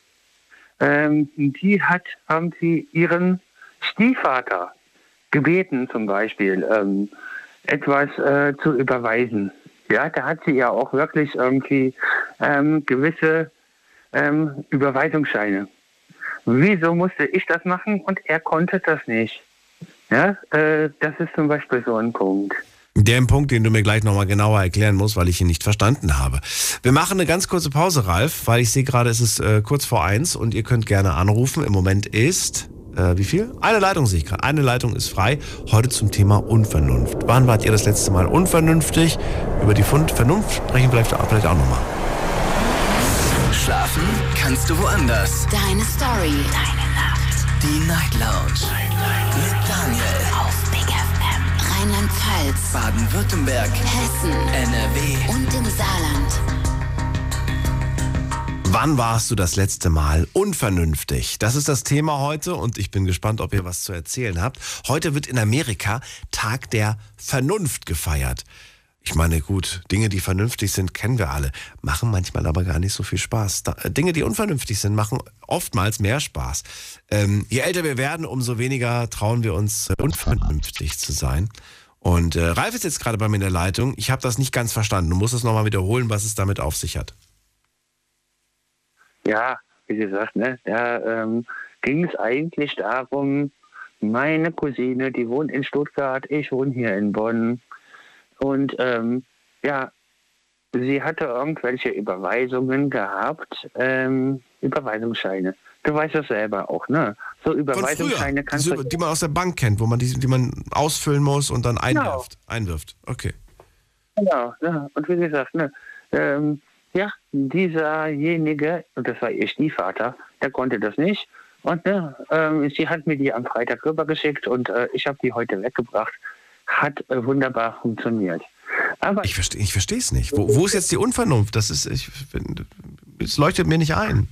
S15: ähm, die hat irgendwie ihren Stiefvater gebeten, zum Beispiel, ähm, etwas äh, zu überweisen. Ja, da hat sie ja auch wirklich irgendwie ähm, gewisse ähm, Überweisungsscheine. Wieso musste ich das machen und er konnte das nicht? Ja, äh, das ist zum Beispiel so ein Punkt.
S4: Der Punkt, den du mir gleich nochmal genauer erklären musst, weil ich ihn nicht verstanden habe. Wir machen eine ganz kurze Pause, Ralf, weil ich sehe gerade, es ist äh, kurz vor eins und ihr könnt gerne anrufen. Im Moment ist, äh, wie viel? Eine Leitung sehe ich gerade. Eine Leitung ist frei. Heute zum Thema Unvernunft. Wann wart ihr das letzte Mal unvernünftig? Über die Fund Vernunft sprechen wir vielleicht, vielleicht auch nochmal.
S1: Schlafen kannst du woanders.
S2: Deine Story.
S3: Deine Nacht.
S1: Die Night Lounge. Mit Daniel.
S3: Auf.
S2: Rheinland-Pfalz.
S1: Baden-Württemberg.
S2: Hessen.
S1: NRW.
S2: Und im Saarland.
S4: Wann warst du das letzte Mal unvernünftig? Das ist das Thema heute und ich bin gespannt, ob ihr was zu erzählen habt. Heute wird in Amerika Tag der Vernunft gefeiert. Ich meine, gut, Dinge, die vernünftig sind, kennen wir alle, machen manchmal aber gar nicht so viel Spaß. Da, äh, Dinge, die unvernünftig sind, machen oftmals mehr Spaß. Ähm, je älter wir werden, umso weniger trauen wir uns, äh, unvernünftig zu sein. Und äh, Ralf ist jetzt gerade bei mir in der Leitung. Ich habe das nicht ganz verstanden. Du musst es nochmal wiederholen, was es damit auf sich hat.
S15: Ja, wie gesagt, ne, da ähm, ging es eigentlich darum, meine Cousine, die wohnt in Stuttgart, ich wohne hier in Bonn. Und ähm, ja, sie hatte irgendwelche Überweisungen gehabt, ähm, Überweisungsscheine. Du weißt das selber auch, ne? So Überweisungsscheine kannst du.
S4: die man aus der Bank kennt, wo man die, die man ausfüllen muss und dann einwirft. Einwirft. Okay.
S15: Genau, ja. Und wie gesagt, ne, ähm, ja, dieserjenige, und das war ihr Stiefvater, der konnte das nicht. Und ne, ähm, sie hat mir die am Freitag rübergeschickt und äh, ich habe die heute weggebracht. Hat wunderbar funktioniert. Aber
S4: Ich verstehe ich verstehe es nicht. Wo, wo ist jetzt die Unvernunft? Das ist, ich, es leuchtet mir nicht ein.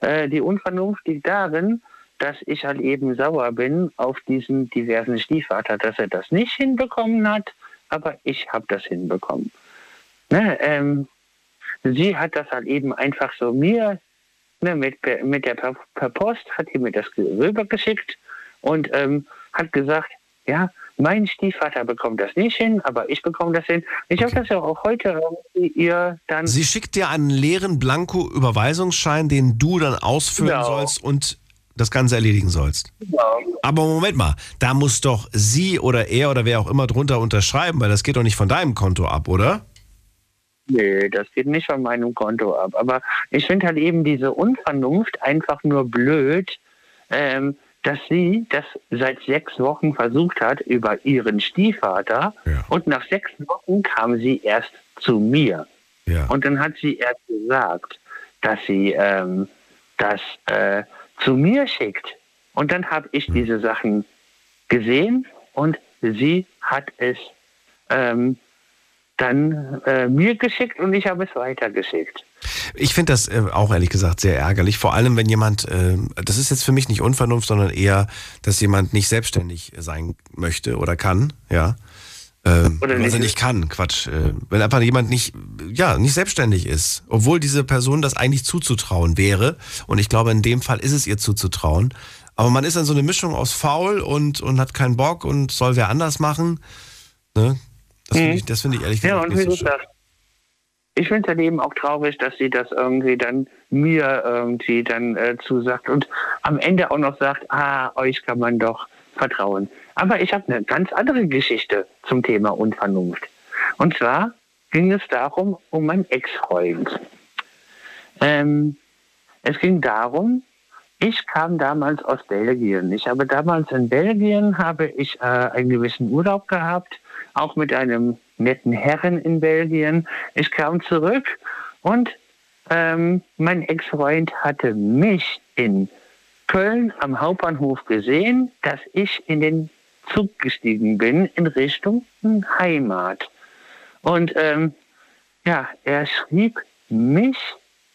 S15: Äh, die Unvernunft liegt darin, dass ich halt eben sauer bin auf diesen diversen Stiefvater, dass er das nicht hinbekommen hat, aber ich habe das hinbekommen. Ne, ähm, sie hat das halt eben einfach so mir ne, mit, mit der per, per Post hat sie mir das rübergeschickt und ähm, hat gesagt, ja, mein Stiefvater bekommt das nicht hin, aber ich bekomme das hin. Ich habe das ja auch heute irgendwie ihr dann
S4: Sie schickt dir einen leeren Blanko-Überweisungsschein, den du dann ausfüllen
S15: Genau.
S4: sollst und das Ganze erledigen sollst. Aber Moment mal, da muss doch sie oder er oder wer auch immer drunter unterschreiben, weil das geht doch nicht von deinem Konto ab, oder?
S15: Nee, das geht nicht von meinem Konto ab. Aber ich finde halt eben diese Unvernunft einfach nur blöd, ähm, dass sie das seit sechs Wochen versucht hat über ihren Stiefvater und nach sechs Wochen kam sie erst zu mir. Und dann hat sie erst gesagt, dass sie ähm, das äh, zu mir schickt. Und dann habe ich diese Sachen gesehen und sie hat es ähm, dann äh, mir geschickt und ich habe es weitergeschickt.
S4: Ich finde das äh, auch ehrlich gesagt sehr ärgerlich. Vor allem, wenn jemand, äh, das ist jetzt für mich nicht Unvernunft, sondern eher, dass jemand nicht selbstständig sein möchte oder kann, ja. Ähm,
S15: Oder
S4: also
S15: nicht-
S4: nicht kann, Quatsch. Äh, wenn einfach jemand nicht, ja, nicht selbstständig ist, obwohl diese Person das eigentlich zuzutrauen wäre. Und ich glaube, in dem Fall ist es ihr zuzutrauen. Aber man ist dann so eine Mischung aus faul und, und hat keinen Bock und soll wer anders machen. Ne? Das finde ich, das finde ich ehrlich
S15: Ja,
S4: gesagt
S15: wie
S4: nicht so schön.
S15: Ich finde es halt eben auch traurig, dass sie das irgendwie dann mir irgendwie dann äh, zusagt und am Ende auch noch sagt, ah, euch kann man doch vertrauen. Aber ich habe eine ganz andere Geschichte zum Thema Unvernunft. Und zwar ging es darum, um meinen Ex-Freund. Ähm, es ging darum, ich kam damals aus Belgien. Ich habe damals in Belgien habe ich äh, einen gewissen Urlaub gehabt, auch mit einem netten Herren in Belgien. Ich kam zurück und ähm, mein Ex-Freund hatte mich in Köln am Hauptbahnhof gesehen, dass ich in den Zug gestiegen bin in Richtung Heimat. Und ähm, ja, er schrieb mich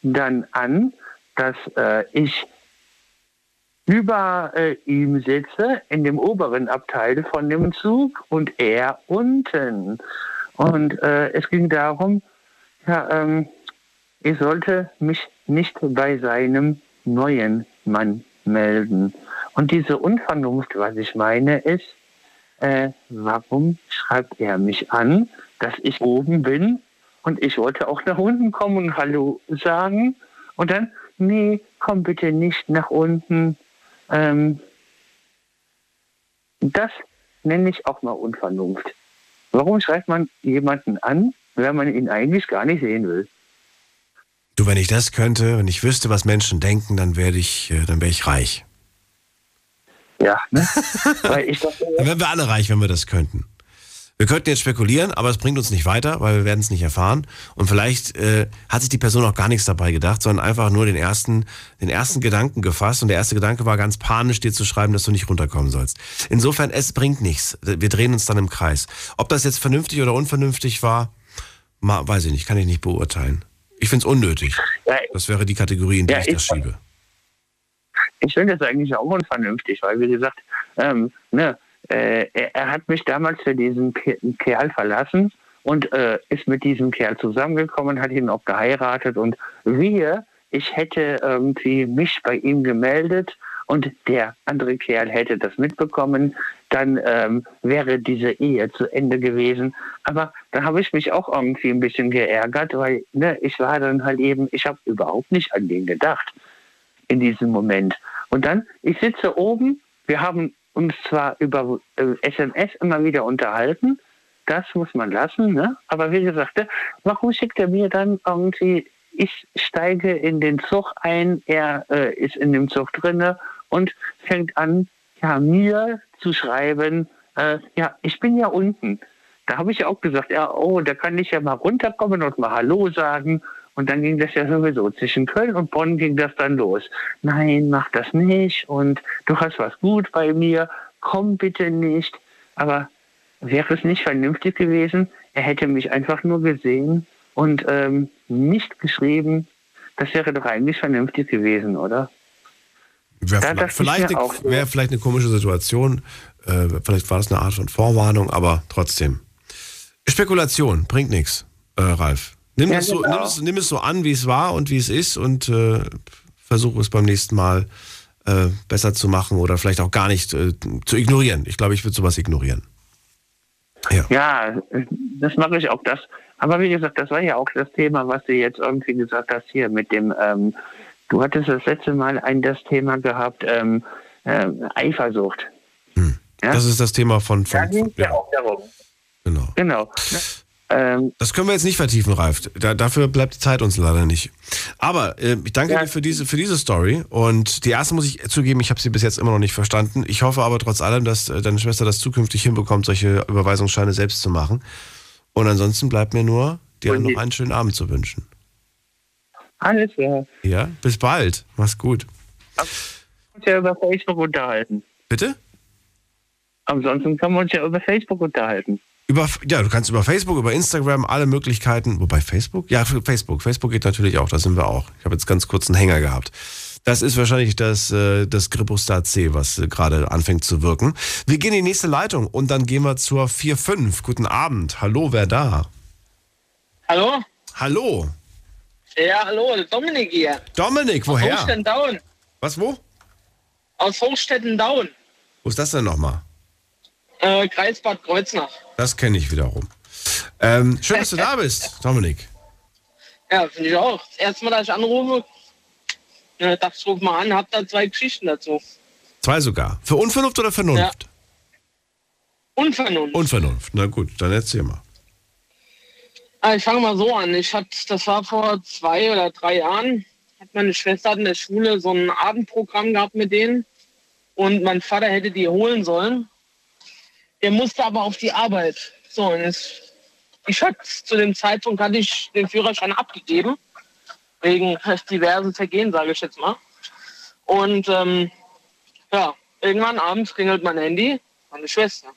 S15: dann an, dass äh, ich über äh, ihm sitze in dem oberen Abteil von dem Zug und er unten. Und äh, es ging darum, ja, ähm, ich sollte mich nicht bei seinem neuen Mann melden. Und diese Unvernunft, was ich meine, ist, äh, warum schreibt er mich an, dass ich oben bin Und ich wollte auch nach unten kommen und Hallo sagen. Und dann, nee, komm bitte nicht nach unten. Ähm, das nenne ich auch mal Unvernunft. Warum schreibt man jemanden an, wenn man ihn eigentlich gar nicht sehen will?
S4: Du, wenn ich das könnte, wenn ich wüsste, was Menschen denken, dann werde ich, äh, dann wäre ich reich.
S15: Ja, ne? (laughs) Ich dachte,
S4: Dann wären wir alle reich, wenn wir das könnten. Wir könnten jetzt spekulieren, aber es bringt uns nicht weiter, weil wir werden es nicht erfahren. Und vielleicht äh, hat sich die Person auch gar nichts dabei gedacht, sondern einfach nur den ersten, den ersten Gedanken gefasst. Und der erste Gedanke war ganz panisch, dir zu schreiben, dass du nicht runterkommen sollst. Insofern, es bringt nichts. Wir drehen uns dann im Kreis. Ob das jetzt vernünftig oder unvernünftig war, ma- weiß ich nicht, kann ich nicht beurteilen. Ich finde es unnötig. Das wäre die Kategorie, in die
S15: Ja,
S4: ich das
S15: ich-
S4: schiebe.
S15: ich finde das eigentlich auch unvernünftig, weil wie gesagt, ähm, ne, äh, er, er hat mich damals für diesen Ke- Kerl verlassen und äh, ist mit diesem Kerl zusammengekommen, hat ihn auch geheiratet und wir, ich hätte irgendwie mich bei ihm gemeldet und der andere Kerl hätte das mitbekommen, dann ähm, wäre diese Ehe zu Ende gewesen. Aber da habe ich mich auch irgendwie ein bisschen geärgert, weil ne, ich war dann halt eben, ich habe überhaupt nicht an den gedacht in diesem Moment. Und dann, ich sitze oben, wir haben uns zwar über äh, SMS immer wieder unterhalten, das muss man lassen, ne? aber wie gesagt, ne, warum schickt er mir dann irgendwie, ich steige in den Zug ein, er äh, ist in dem Zug drinne und fängt an, ja, mir zu schreiben, äh, ja, ich bin ja unten. Da habe ich auch gesagt, ja, oh, da kann ich ja mal runterkommen und mal Hallo sagen. Und dann ging das ja sowieso. Zwischen Köln und Bonn ging das dann los. Nein, mach das nicht. Und du hast was gut bei mir. Komm bitte nicht. Aber wäre es nicht vernünftig gewesen, er hätte mich einfach nur gesehen und ähm, nicht geschrieben. Das wäre doch eigentlich vernünftig gewesen, oder?
S4: Wäre
S15: Da
S4: vielleicht, eine, wär vielleicht eine komische Situation. Äh, vielleicht war das eine Art von Vorwarnung, aber trotzdem. Spekulation bringt nichts, äh, Ralf. Nimm,
S15: Ja,
S4: es so,
S15: genau.
S4: nimm, es, nimm es so an, wie es war und wie es ist und äh, versuche es beim nächsten Mal äh, besser zu machen oder vielleicht auch gar nicht äh, zu ignorieren. Ich glaube, ich würde sowas ignorieren.
S15: Ja, das mache ich auch das. Aber wie gesagt, das war ja auch das Thema, was du jetzt irgendwie gesagt hast hier mit dem, ähm, du hattest das letzte Mal ein das Thema gehabt, ähm, ähm, Eifersucht. Ja?
S4: Das ist das Thema von.
S15: Da
S4: von,
S15: ging
S4: von
S15: es ja. auch darum.
S4: Genau.
S15: Genau. Ähm,
S4: Das können wir jetzt nicht vertiefen, Ralf. Da, dafür bleibt die Zeit uns leider nicht. Aber äh, ich danke
S15: Ja.
S4: dir für diese, für diese Story. Und die erste muss ich zugeben, ich habe sie bis jetzt immer noch nicht verstanden. Ich hoffe aber trotz allem, dass äh, deine Schwester das zukünftig hinbekommt, solche Überweisungsscheine selbst zu machen. Und ansonsten bleibt mir nur, dir noch einen schönen Abend zu wünschen.
S15: alles klar.
S4: Ja, bis bald. Mach's gut.
S15: uns ja über Facebook unterhalten.
S4: Bitte?
S15: Ansonsten können wir uns ja über Facebook unterhalten.
S4: Über, ja, du kannst über Facebook, über Instagram, alle Möglichkeiten. Wobei Facebook? Ja, Facebook. Facebook geht natürlich auch, da sind wir auch. Ich habe jetzt ganz kurz einen Hänger gehabt. Das ist wahrscheinlich das, äh, das Gripostar C, was äh, gerade anfängt zu wirken. Wir gehen in die nächste Leitung und dann gehen wir zur 4.5. Guten Abend. Hallo, wer da?
S16: Hallo?
S4: Hallo.
S16: Ja, hallo, Dominik hier.
S4: Dominik,
S16: Aus
S4: woher?
S16: Hochstetten-Daun.
S4: Was, wo?
S16: Aus Hochstetten-Daun,
S4: Wo ist das denn nochmal?
S16: Äh, Kreis Bad Kreuznach.
S4: Das kenne ich wiederum. Ähm, schön, dass du da (laughs) bist, Dominik.
S16: Ja, finde ich auch. Das erste Mal, dass ich anrufe, äh, dachte ich, ruf mal an, hab da zwei Geschichten dazu.
S4: Zwei sogar. Für Unvernunft oder Vernunft?
S16: Unvernunft.
S4: Unvernunft. Na gut, dann erzähl mal.
S16: Ah, ich fange mal so an. Ich hatte, das war vor zwei oder drei Jahren, hat meine Schwester in der Schule so ein Abendprogramm gehabt mit denen und mein Vater hätte die holen sollen. Der musste aber auf die Arbeit. So, und es, ich hatte zu dem Zeitpunkt hatte ich den Führerschein abgegeben wegen (laughs) diversen Vergehen, sage ich jetzt mal. Und ähm, ja, irgendwann abends klingelt mein Handy, meine Schwester.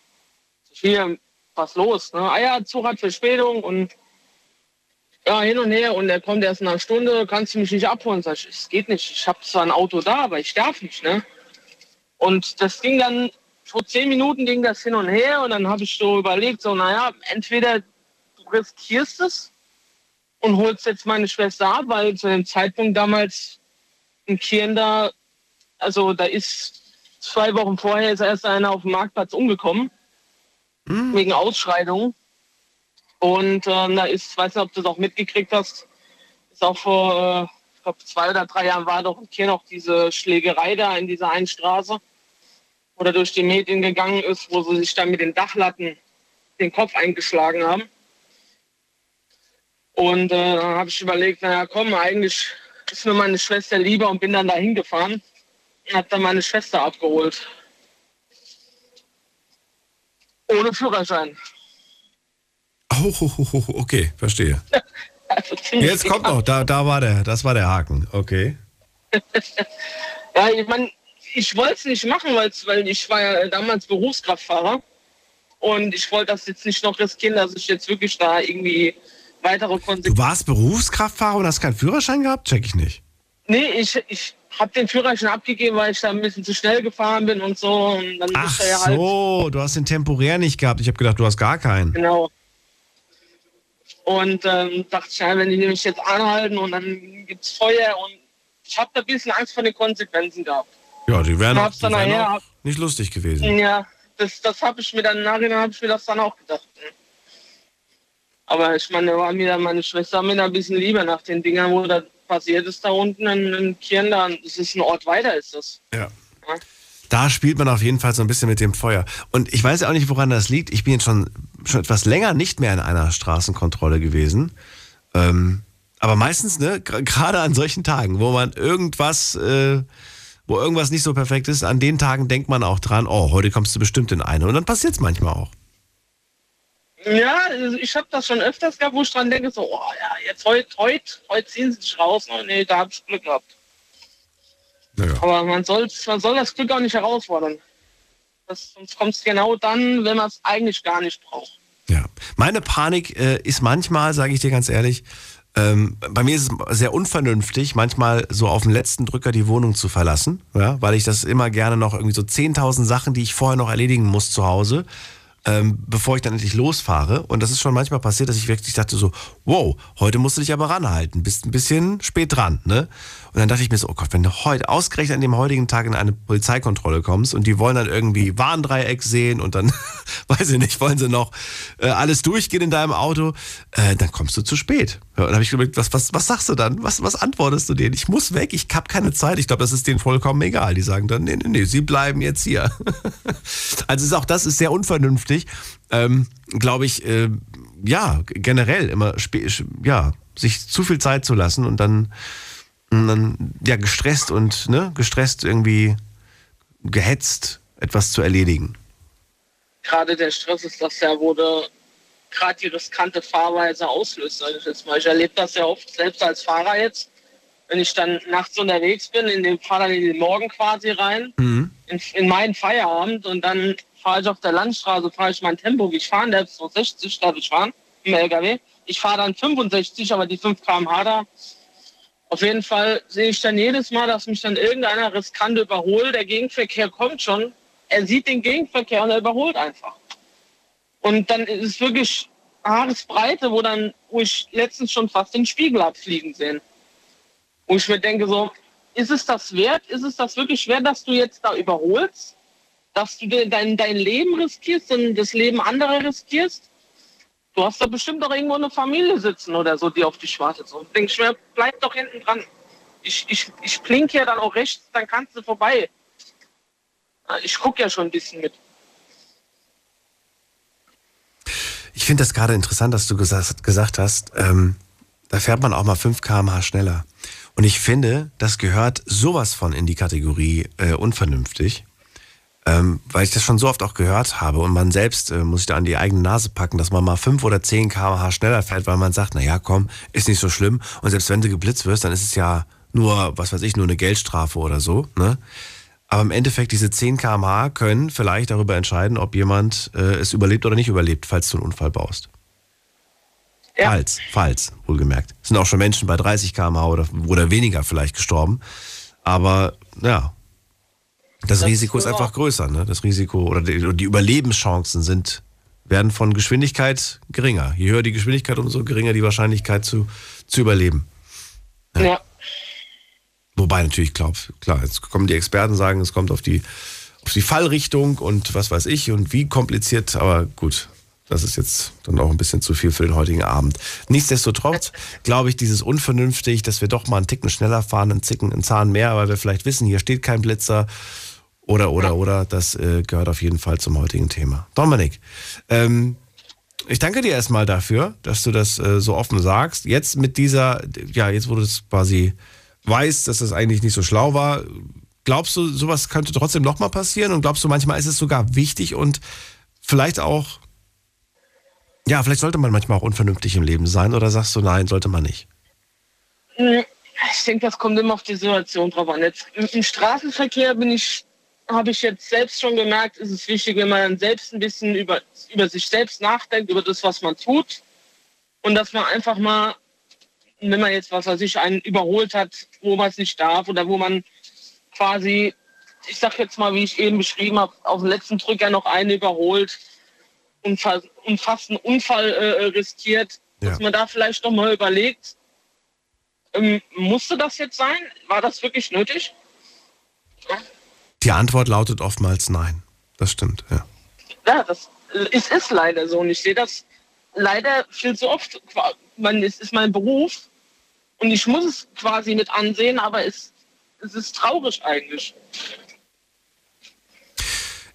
S16: Hier, was los? Ne? Ah ja, Zug hat Verspätung und ja, hin und her und er kommt erst in einer Stunde, kannst du mich nicht abholen? Sag ich, es geht nicht. Ich habe zwar ein Auto da, aber ich darf nicht, ne? Und das ging dann, vor zehn Minuten ging das hin und her und dann habe ich so überlegt, so, naja, entweder du riskierst es und holst jetzt meine Schwester ab, weil zu dem Zeitpunkt damals in Kirn da, also da ist zwei Wochen vorher ist erst einer auf dem Marktplatz umgekommen, wegen Ausschreitungen. Und äh, da ist, weiß nicht, ob du das auch mitgekriegt hast, ist auch vor, äh, ich glaube, zwei oder drei Jahren war doch hier noch diese Schlägerei da in dieser einen Straße, da durch die Medien gegangen ist, wo sie sich dann mit den Dachlatten den Kopf eingeschlagen haben. Und äh, dann habe ich überlegt, naja, komm, eigentlich ist mir meine Schwester lieber und bin dann da hingefahren und habe dann meine Schwester abgeholt. Ohne Führerschein.
S4: Oh, okay, verstehe. (laughs)
S16: Also
S4: Jetzt kommt noch, da, da war der, das war der Haken, okay. (laughs)
S16: Ja, ich meine, ich wollte es nicht machen, weil ich war ja damals Berufskraftfahrer und ich wollte das jetzt nicht noch riskieren, dass ich jetzt wirklich da irgendwie weitere Konsequenzen...
S4: Du warst Berufskraftfahrer und hast keinen Führerschein gehabt? Check ich nicht.
S16: Nee, ich, ich habe den Führerschein abgegeben, weil ich da ein bisschen zu schnell gefahren bin und so. Und dann
S4: Ach
S16: er ja halt...
S4: so, du hast den temporär nicht gehabt. Ich habe gedacht, du hast gar keinen.
S16: Genau. Und ähm, dachte ich, ja, wenn die mich jetzt anhalten und dann gibt es Feuer und ich habe da ein bisschen Angst vor den Konsequenzen gehabt.
S4: Ja, die wären auch, die wären
S16: nachher-
S4: auch nicht lustig gewesen.
S16: Ja, das, das habe ich mir dann im Nachhinein habe ich mir das dann auch gedacht. ne. Aber ich meine, da war mir dann meine Schwester mir da ein bisschen lieber nach den Dingern, wo das passiert ist da unten in, in Kirndern. Das ist ein Ort weiter, ist das.
S4: Ja. Da spielt man auf jeden Fall so ein bisschen mit dem Feuer. Und ich weiß ja auch nicht, woran das liegt. Ich bin jetzt schon, schon etwas länger nicht mehr in einer Straßenkontrolle gewesen. Ähm, aber meistens, ne, gerade an solchen Tagen, wo man irgendwas, äh, wo irgendwas nicht so perfekt ist, an den Tagen denkt man auch dran, oh, heute kommst du bestimmt in eine. Und dann passiert es manchmal auch.
S16: Ja, also ich habe das schon öfters gehabt, wo ich dran denke, so, oh ja, jetzt heute, heute, heute ziehen sie sich raus. Oh, nee, da habe ich Glück gehabt. Aber man, soll's, man soll das Glück auch nicht herausfordern. Das, sonst kommt es genau dann, wenn man es eigentlich gar nicht braucht.
S4: Meine Panik äh, ist manchmal, sage ich dir ganz ehrlich, ähm, bei mir ist es sehr unvernünftig, manchmal so auf den letzten Drücker die Wohnung zu verlassen, ja, weil ich das immer gerne noch irgendwie so 10.000 Sachen, die ich vorher noch erledigen muss zu Hause, ähm, bevor ich dann endlich losfahre. Und das ist schon manchmal passiert, dass ich wirklich dachte so, wow, heute musst du dich aber ranhalten, bist ein bisschen spät dran, ne? Und dann dachte ich mir so, oh Gott, wenn du heute ausgerechnet an dem heutigen Tag in eine Polizeikontrolle kommst und die wollen dann irgendwie Warndreieck sehen und dann, (laughs) weiß ich nicht, wollen sie noch äh, alles durchgehen in deinem Auto, äh, dann kommst du zu spät. Ja, und dann habe ich überlegt, was, was, was sagst du dann? Was, was antwortest du denen? Ich muss weg, ich habe keine Zeit. Ich glaube, das ist denen vollkommen egal. Die sagen dann, nee, nee, nee, sie bleiben jetzt hier. (laughs) also ist auch das ist sehr unvernünftig. Ähm, glaube ich, äh, ja, generell immer, ja, sich zu viel Zeit zu lassen und dann, und dann ja, gestresst und, ne, gestresst irgendwie gehetzt etwas zu erledigen.
S16: Gerade der Stress ist das ja, wo du gerade die riskante Fahrweise auslöst, sag ich jetzt mal. Ich erlebe das ja oft selbst als Fahrer jetzt. Wenn ich dann nachts unterwegs bin, in den fahre dann in den Morgen quasi rein, in, in meinen Feierabend und dann fahre ich auf der Landstraße, fahre ich mein Tempo, wie ich fahren darf, so 60 darf ich fahren im LKW. Ich fahre dann 65, aber die 5 km/h da. Auf jeden Fall sehe ich dann jedes Mal, dass mich dann irgendeiner riskant überholt. Der Gegenverkehr kommt schon. Er sieht den Gegenverkehr und er überholt einfach. Und dann ist es wirklich Haaresbreite, wo dann, wo ich letztens schon fast den Spiegel abfliegen sehen. Wo ich mir denke so, ist es das wert? Ist es das wirklich wert, dass du jetzt da überholst? Dass du de- dein, dein Leben riskierst und das Leben anderer riskierst? Du hast da bestimmt doch irgendwo eine Familie sitzen oder so, die auf dich wartet. So denke ich mir, bleib doch hinten dran. Ich, ich, ich blinke ja dann auch rechts, dann kannst du vorbei. Ich gucke ja schon ein bisschen mit.
S4: Ich finde das gerade interessant, dass du gesagt, gesagt hast, ähm, da fährt man auch mal 5 km/h schneller. Und ich finde, das gehört sowas von in die Kategorie äh, unvernünftig, ähm, weil ich das schon so oft auch gehört habe und man selbst äh, muss sich da an die eigene Nase packen, dass man mal 5 oder 10 km/h schneller fährt, weil man sagt, na ja, komm, ist nicht so schlimm. Und selbst wenn du geblitzt wirst, dann ist es ja nur, was weiß ich, nur eine Geldstrafe oder so. Ne? Aber im Endeffekt, diese 10 km/h können vielleicht darüber entscheiden, ob jemand äh, es überlebt oder nicht überlebt, falls du einen Unfall baust. Falls, falls, wohlgemerkt. Es sind auch schon Menschen bei 30 km/h oder, oder weniger vielleicht gestorben. Aber ja, das,
S16: Das
S4: Risiko ist einfach größer. Ne? Das Risiko oder die, die Überlebenschancen sind, werden von Geschwindigkeit geringer. Je höher die Geschwindigkeit, umso geringer die Wahrscheinlichkeit zu, zu überleben.
S16: Ja.
S4: Wobei natürlich, glaub, klar, jetzt kommen die Experten und sagen, es kommt auf die, auf die Fallrichtung und was weiß ich und wie kompliziert, aber gut. Das ist jetzt dann auch ein bisschen zu viel für den heutigen Abend. Nichtsdestotrotz glaube ich, dieses unvernünftig, dass wir doch mal einen Ticken schneller fahren, einen Zicken, einen Zahn mehr, weil wir vielleicht wissen, hier steht kein Blitzer oder, oder, oder, das äh, gehört auf jeden Fall zum heutigen Thema. Dominik, ähm, ich danke dir erstmal dafür, dass du das äh, so offen sagst. Jetzt mit dieser, ja, jetzt wo du es quasi weißt, dass das eigentlich nicht so schlau war, glaubst du, sowas könnte trotzdem nochmal passieren? Und glaubst du, manchmal ist es sogar wichtig und vielleicht auch, ja, vielleicht sollte man manchmal auch unvernünftig im Leben sein oder sagst du, nein, sollte man nicht?
S16: Hm, Ich denke, das kommt immer auf die Situation drauf an. Jetzt im Straßenverkehr bin ich, habe ich jetzt selbst schon gemerkt, ist es wichtig, wenn man dann selbst ein bisschen über, über sich selbst nachdenkt, über das, was man tut. Und dass man einfach mal, wenn man jetzt, was weiß ich, einen überholt hat, wo man es nicht darf oder wo man quasi, ich sag jetzt mal, wie ich eben beschrieben habe, auf dem letzten Drücker noch einen überholt und, und fast einen Unfall äh, riskiert, dass man da vielleicht noch mal überlegt, ähm, musste das jetzt sein? War das wirklich nötig?
S4: Die Antwort lautet oftmals nein. Das stimmt, ja.
S16: Ja, das ist, ist leider so. Und ich sehe das leider viel zu oft. Man, es ist mein Beruf und ich muss es quasi mit ansehen, aber es, es ist traurig eigentlich.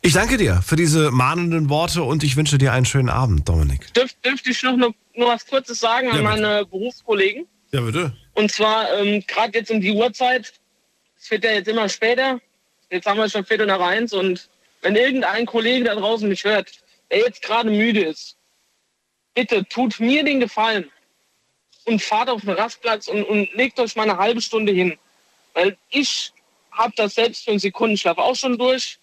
S4: Ich danke dir für diese mahnenden Worte und ich wünsche dir einen schönen Abend, Dominik.
S16: Dürf, dürfte ich noch, nur, nur was Kurzes sagen
S4: Ja,
S16: an
S4: bitte.
S16: meine Berufskollegen?
S4: Ja, bitte.
S16: Und zwar ähm, gerade jetzt um die Uhrzeit. Es wird ja jetzt immer später. Jetzt haben wir schon Viertel nach eins. Und wenn irgendein Kollege da draußen mich hört, der jetzt gerade müde ist, bitte tut mir den Gefallen und fahrt auf den Rastplatz und, und legt euch mal eine halbe Stunde hin. Weil ich habe das selbst für einen Sekundenschlaf auch schon durch.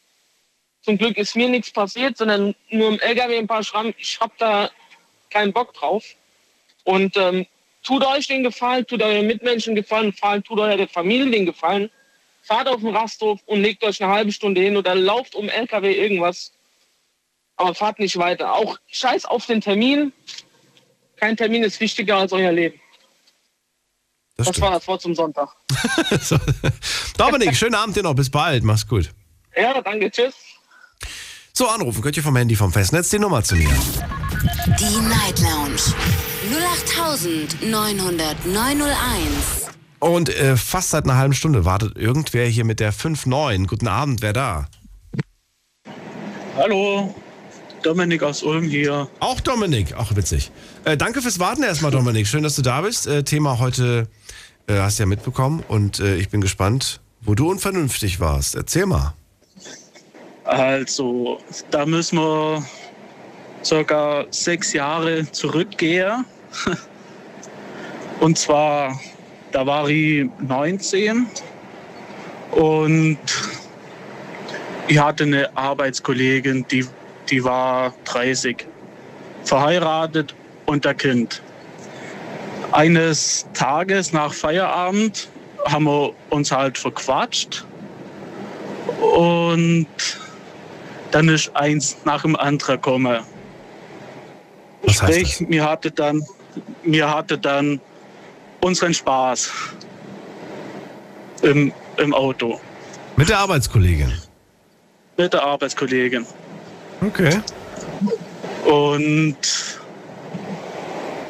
S16: Zum Glück ist mir nichts passiert, sondern nur im LKW ein paar Schrammen. Ich habe da keinen Bock drauf. Und ähm, tut euch den Gefallen, tut euren Mitmenschen den Gefallen, tut eurer Familie den Gefallen. Fahrt auf den Rasthof und legt euch eine halbe Stunde hin oder lauft um LKW irgendwas. Aber fahrt nicht weiter. Auch scheiß auf den Termin. Kein Termin ist wichtiger als euer Leben. Das, war das Wort zum Sonntag. (laughs)
S4: So. Dominik, (laughs) schönen Abend dir noch. Bis bald. Mach's gut.
S16: Ja, danke. Tschüss.
S4: So, anrufen könnt ihr vom Handy vom Festnetz die Nummer zu mir.
S2: Die Night Lounge 0890901.
S4: Und äh, fast seit einer halben Stunde wartet irgendwer hier mit der 5-9. Guten Abend, wer da?
S17: Hallo, Dominik aus Ulm hier.
S4: Auch Dominik, auch witzig. Äh, danke fürs Warten erstmal, Dominik. Schön, dass du da bist. Äh, Thema heute äh, hast du ja mitbekommen und äh, ich bin gespannt, wo du unvernünftig warst. Erzähl mal.
S17: Also, da müssen wir circa sechs Jahre zurückgehen. (laughs) Und zwar, da war ich 19 und ich hatte eine Arbeitskollegin, die, die war 30, verheiratet und ein Kind. Eines Tages nach Feierabend haben wir uns halt verquatscht und dann ist eins nach dem anderen gekommen.
S4: Was heißt
S17: Sprich, mir hatte dann, mir hatte dann unseren Spaß im, im Auto
S4: Mit der Arbeitskollegin.
S17: mit der Arbeitskollegin.
S4: Okay.
S17: Und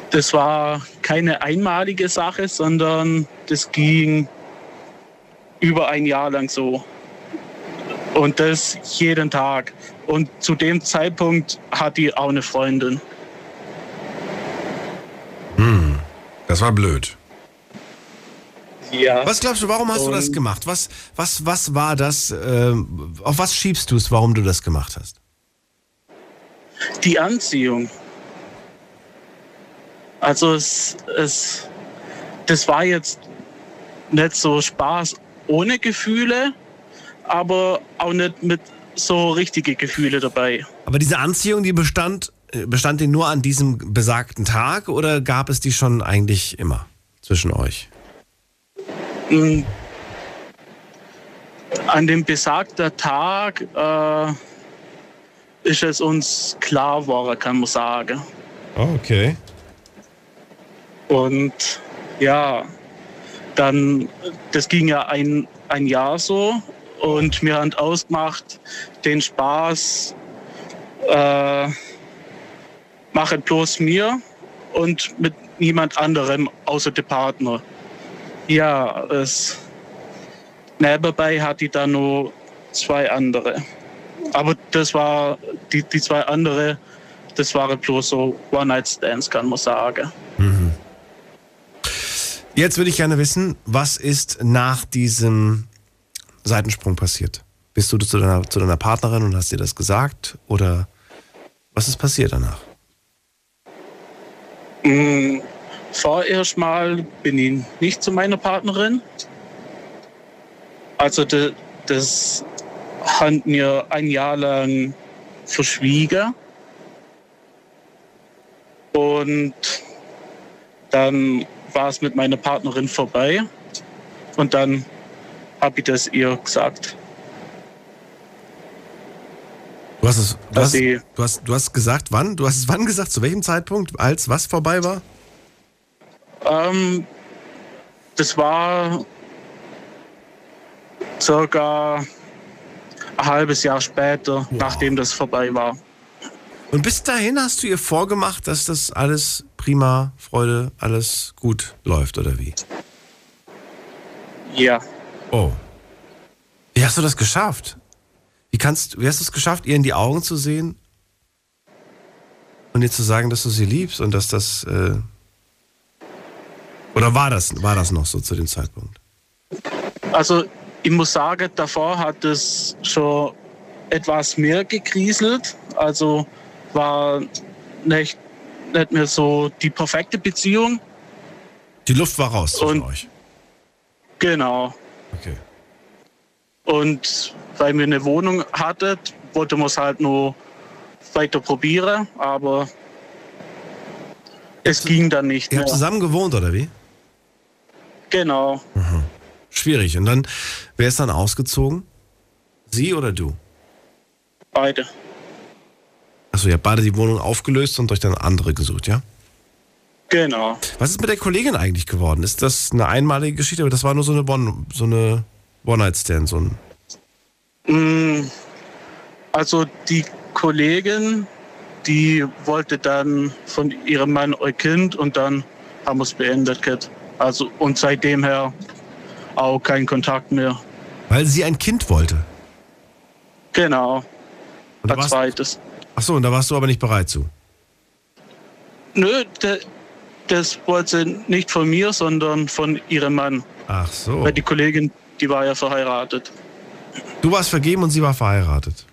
S17: das war keine einmalige Sache, sondern das ging über ein Jahr lang so. Und das jeden Tag. Und zu dem Zeitpunkt hat die auch eine Freundin.
S4: Hm, das war blöd.
S17: Ja.
S4: Was glaubst du, warum hast du das
S17: Und-
S4: gemacht? Was, was, was war das? ähm, auf was schiebst du es, warum du das gemacht hast?
S17: Die Anziehung. Also es, es, das war jetzt nicht so Spaß ohne Gefühle, aber auch nicht mit so richtige Gefühle dabei.
S4: Aber diese Anziehung, die bestand, äh, bestand die nur an diesem besagten Tag oder gab es die schon eigentlich immer zwischen euch?
S17: An dem besagten Tag äh, ist es uns klar geworden, kann man sagen.
S4: Oh, okay.
S17: Und ja, dann, das ging ja ein, ein Jahr so und wir haben ausgemacht, den Spaß äh, mache bloß mir und mit niemand anderem außer dem Partner. Ja, es, nebenbei hatte ich dann nur zwei andere. Aber das war, die, die zwei andere, das waren bloß so One-Night-Stands, kann man sagen.
S4: Jetzt würde ich gerne wissen, was ist nach diesem Seitensprung passiert? Bist du zu deiner, zu deiner Partnerin und hast dir das gesagt? Oder was ist passiert danach?
S17: Mm, Vorerst mal bin ich nicht zu meiner Partnerin. Also de, das haben wir ein Jahr lang verschwiegen. Und dann war es mit meiner Partnerin vorbei. Und dann habe ich das ihr gesagt.
S4: Du hast es, du hast, du hast, du hast gesagt, wann? Du hast es wann gesagt? Zu welchem Zeitpunkt? Als was vorbei war?
S17: Ähm, das war circa ein halbes Jahr später, nachdem das vorbei war.
S4: Und bis dahin hast du ihr vorgemacht, dass das alles prima, Freude, alles gut läuft, oder wie?
S17: Ja.
S4: Oh. Wie hast du das geschafft? Wie, kannst, wie hast du es geschafft, ihr in die Augen zu sehen und ihr zu sagen, dass du sie liebst und dass das. Äh oder war das, war das noch so zu dem Zeitpunkt?
S17: Also ich muss sagen, davor hat es schon etwas mehr gekriselt. Also war nicht, nicht mehr so die perfekte Beziehung.
S4: Die Luft war raus zwischen euch.
S17: Genau.
S4: Okay.
S17: Und weil wir eine Wohnung hatten, wollte man es halt nur weiter probieren, aber es ging dann nicht
S4: Ihr habt zusammen gewohnt, oder wie?
S17: Genau.
S4: Schwierig. Und dann, wer ist dann ausgezogen? Sie oder du?
S17: Beide.
S4: Achso, ihr habt beide die Wohnung aufgelöst und euch dann andere gesucht, ja?
S17: Genau.
S4: Was ist mit der Kollegin eigentlich geworden? Ist das eine einmalige Geschichte? Aber das war nur so eine One, so eine One-Night-Stand, so ein.
S17: Mm, Also die Kollegin, die wollte dann von ihrem Mann ein Kind und dann haben wir es beendet. Kit. Also und seitdem her auch kein Kontakt mehr.
S4: Weil sie ein Kind wollte.
S17: Genau.
S4: Und da
S17: Als zweites.
S4: Achso, und da warst du aber nicht bereit zu.
S17: Nö, de, das wollte sie nicht von mir, sondern von ihrem Mann.
S4: Ach so.
S17: Weil die Kollegin, die war ja verheiratet.
S4: Du warst vergeben und sie war verheiratet.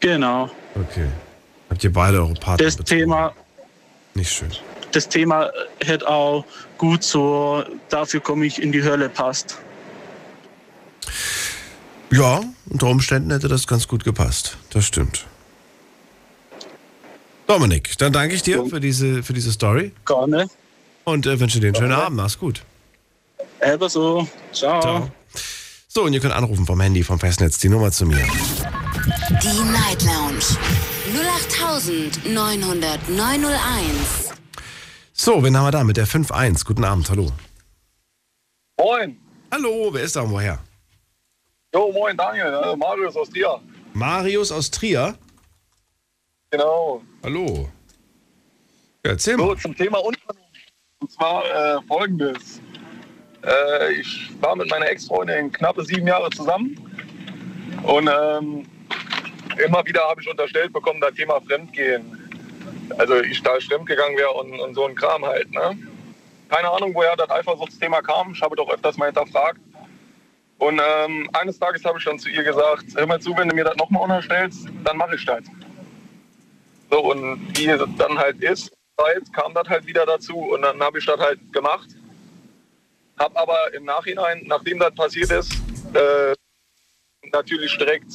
S17: Genau.
S4: Okay. Habt ihr beide eure Partner
S17: Das
S4: betrogen?
S17: Thema,
S4: Nicht schön.
S17: Das Thema hätte auch gut so, dafür komme ich in die Hölle passt.
S4: Ja, unter Umständen hätte das ganz gut gepasst. Das stimmt. Dominik, dann danke ich dir für diese, für diese Story.
S17: Gerne.
S4: Und äh, wünsche dir einen schönen
S17: Gerne.
S4: Abend. Mach's gut.
S17: Ebenso. Ciao.
S4: Ciao. So, und ihr könnt anrufen vom Handy, vom Festnetz, die Nummer zu mir.
S2: Die Night Lounge 0890901.
S4: So, wen haben wir da mit der 5-1? Guten Abend, hallo.
S6: Moin.
S4: Hallo, wer ist da und woher?
S6: Jo, moin Daniel, äh, Marius aus Trier.
S4: Marius aus Trier.
S6: Genau.
S4: Hallo. Ja, erzähl
S6: So,
S4: mal.
S6: zum Thema Unvernunft. Und zwar äh, folgendes. Äh, ich war mit meiner Ex-Freundin knappe sieben Jahre zusammen. Und ähm, immer wieder habe ich unterstellt bekommen, das Thema Fremdgehen. Also ich da fremdgegangen wäre und, und so ein Kram halt. Ne? Keine Ahnung, woher das Eifersuchtsthema kam. Ich habe doch öfters mal hinterfragt. Und ähm, eines Tages habe ich dann zu ihr gesagt, hör mal zu, wenn du mir das nochmal unterstellst, dann mache ich das. So, und wie es dann halt ist, kam das halt wieder dazu und dann habe ich das halt gemacht. Hab aber im Nachhinein, nachdem das passiert ist, äh, natürlich direkt,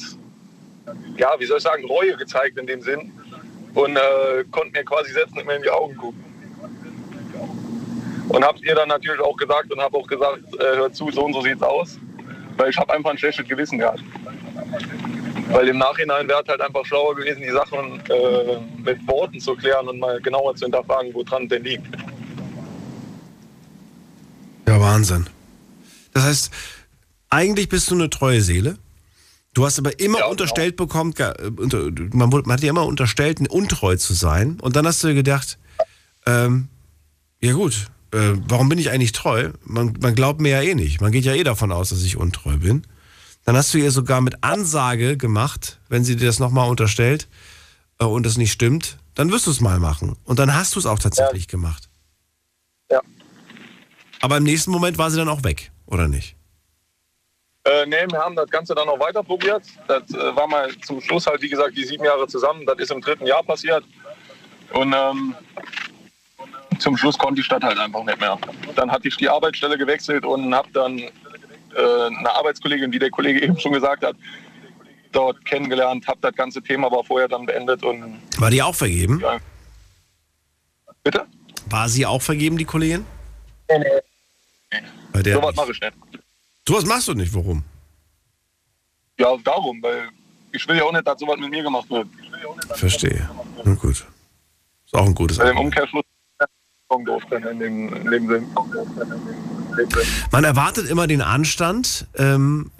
S6: ja, wie soll ich sagen, Reue gezeigt in dem Sinn und äh, konnte mir quasi selbst nicht mehr in die Augen gucken. Und habe ihr dann natürlich auch gesagt und habe auch gesagt, äh, hör zu, so und so sieht's aus, weil ich habe einfach ein schlechtes Gewissen gehabt. Weil im Nachhinein wäre es halt einfach schlauer gewesen, die Sachen äh, mit Worten zu klären und mal genauer zu hinterfragen, woran denn liegt.
S4: Ja, Wahnsinn. Das heißt, eigentlich bist du eine treue Seele. Du hast aber immer unterstellt bekommen, ge- äh, man, man hat dir immer unterstellt, untreu zu sein. Und dann hast du gedacht, ähm, ja gut, äh, warum bin ich eigentlich treu? Man, man glaubt mir ja eh nicht. Man geht ja eh davon aus, dass ich untreu bin. Dann hast du ihr sogar mit Ansage gemacht, wenn sie dir das nochmal unterstellt äh, und das nicht stimmt, dann wirst du es mal machen. Und dann hast du es auch tatsächlich gemacht.
S18: Ja.
S4: Aber im nächsten Moment war sie dann auch weg, oder nicht?
S18: Äh, nee, wir haben das Ganze dann noch weiter probiert. Das äh, war mal zum Schluss halt, wie gesagt, die sieben Jahre zusammen. Das ist im dritten Jahr passiert. Und ähm, zum Schluss konnte die Stadt halt einfach nicht mehr. Dann hatte ich die Arbeitsstelle gewechselt und habe dann äh, eine Arbeitskollegin, wie der Kollege (laughs) eben schon gesagt hat, dort kennengelernt, habe das ganze Thema aber vorher dann beendet und
S4: War die auch vergeben?
S18: Ja. Bitte?
S4: War sie auch vergeben, die Kollegin?
S18: Nee, nee.
S4: Bei der
S18: So was mache ich nicht.
S4: Sowas machst du nicht, warum?
S18: Ja, darum, weil ich will ja auch nicht, dass sowas mit mir gemacht wird.
S4: Verstehe. Na gut. Ist auch ein gutes.
S18: Umkehrschluss in dem, in dem Sinn.
S4: Man erwartet immer den Anstand ähm,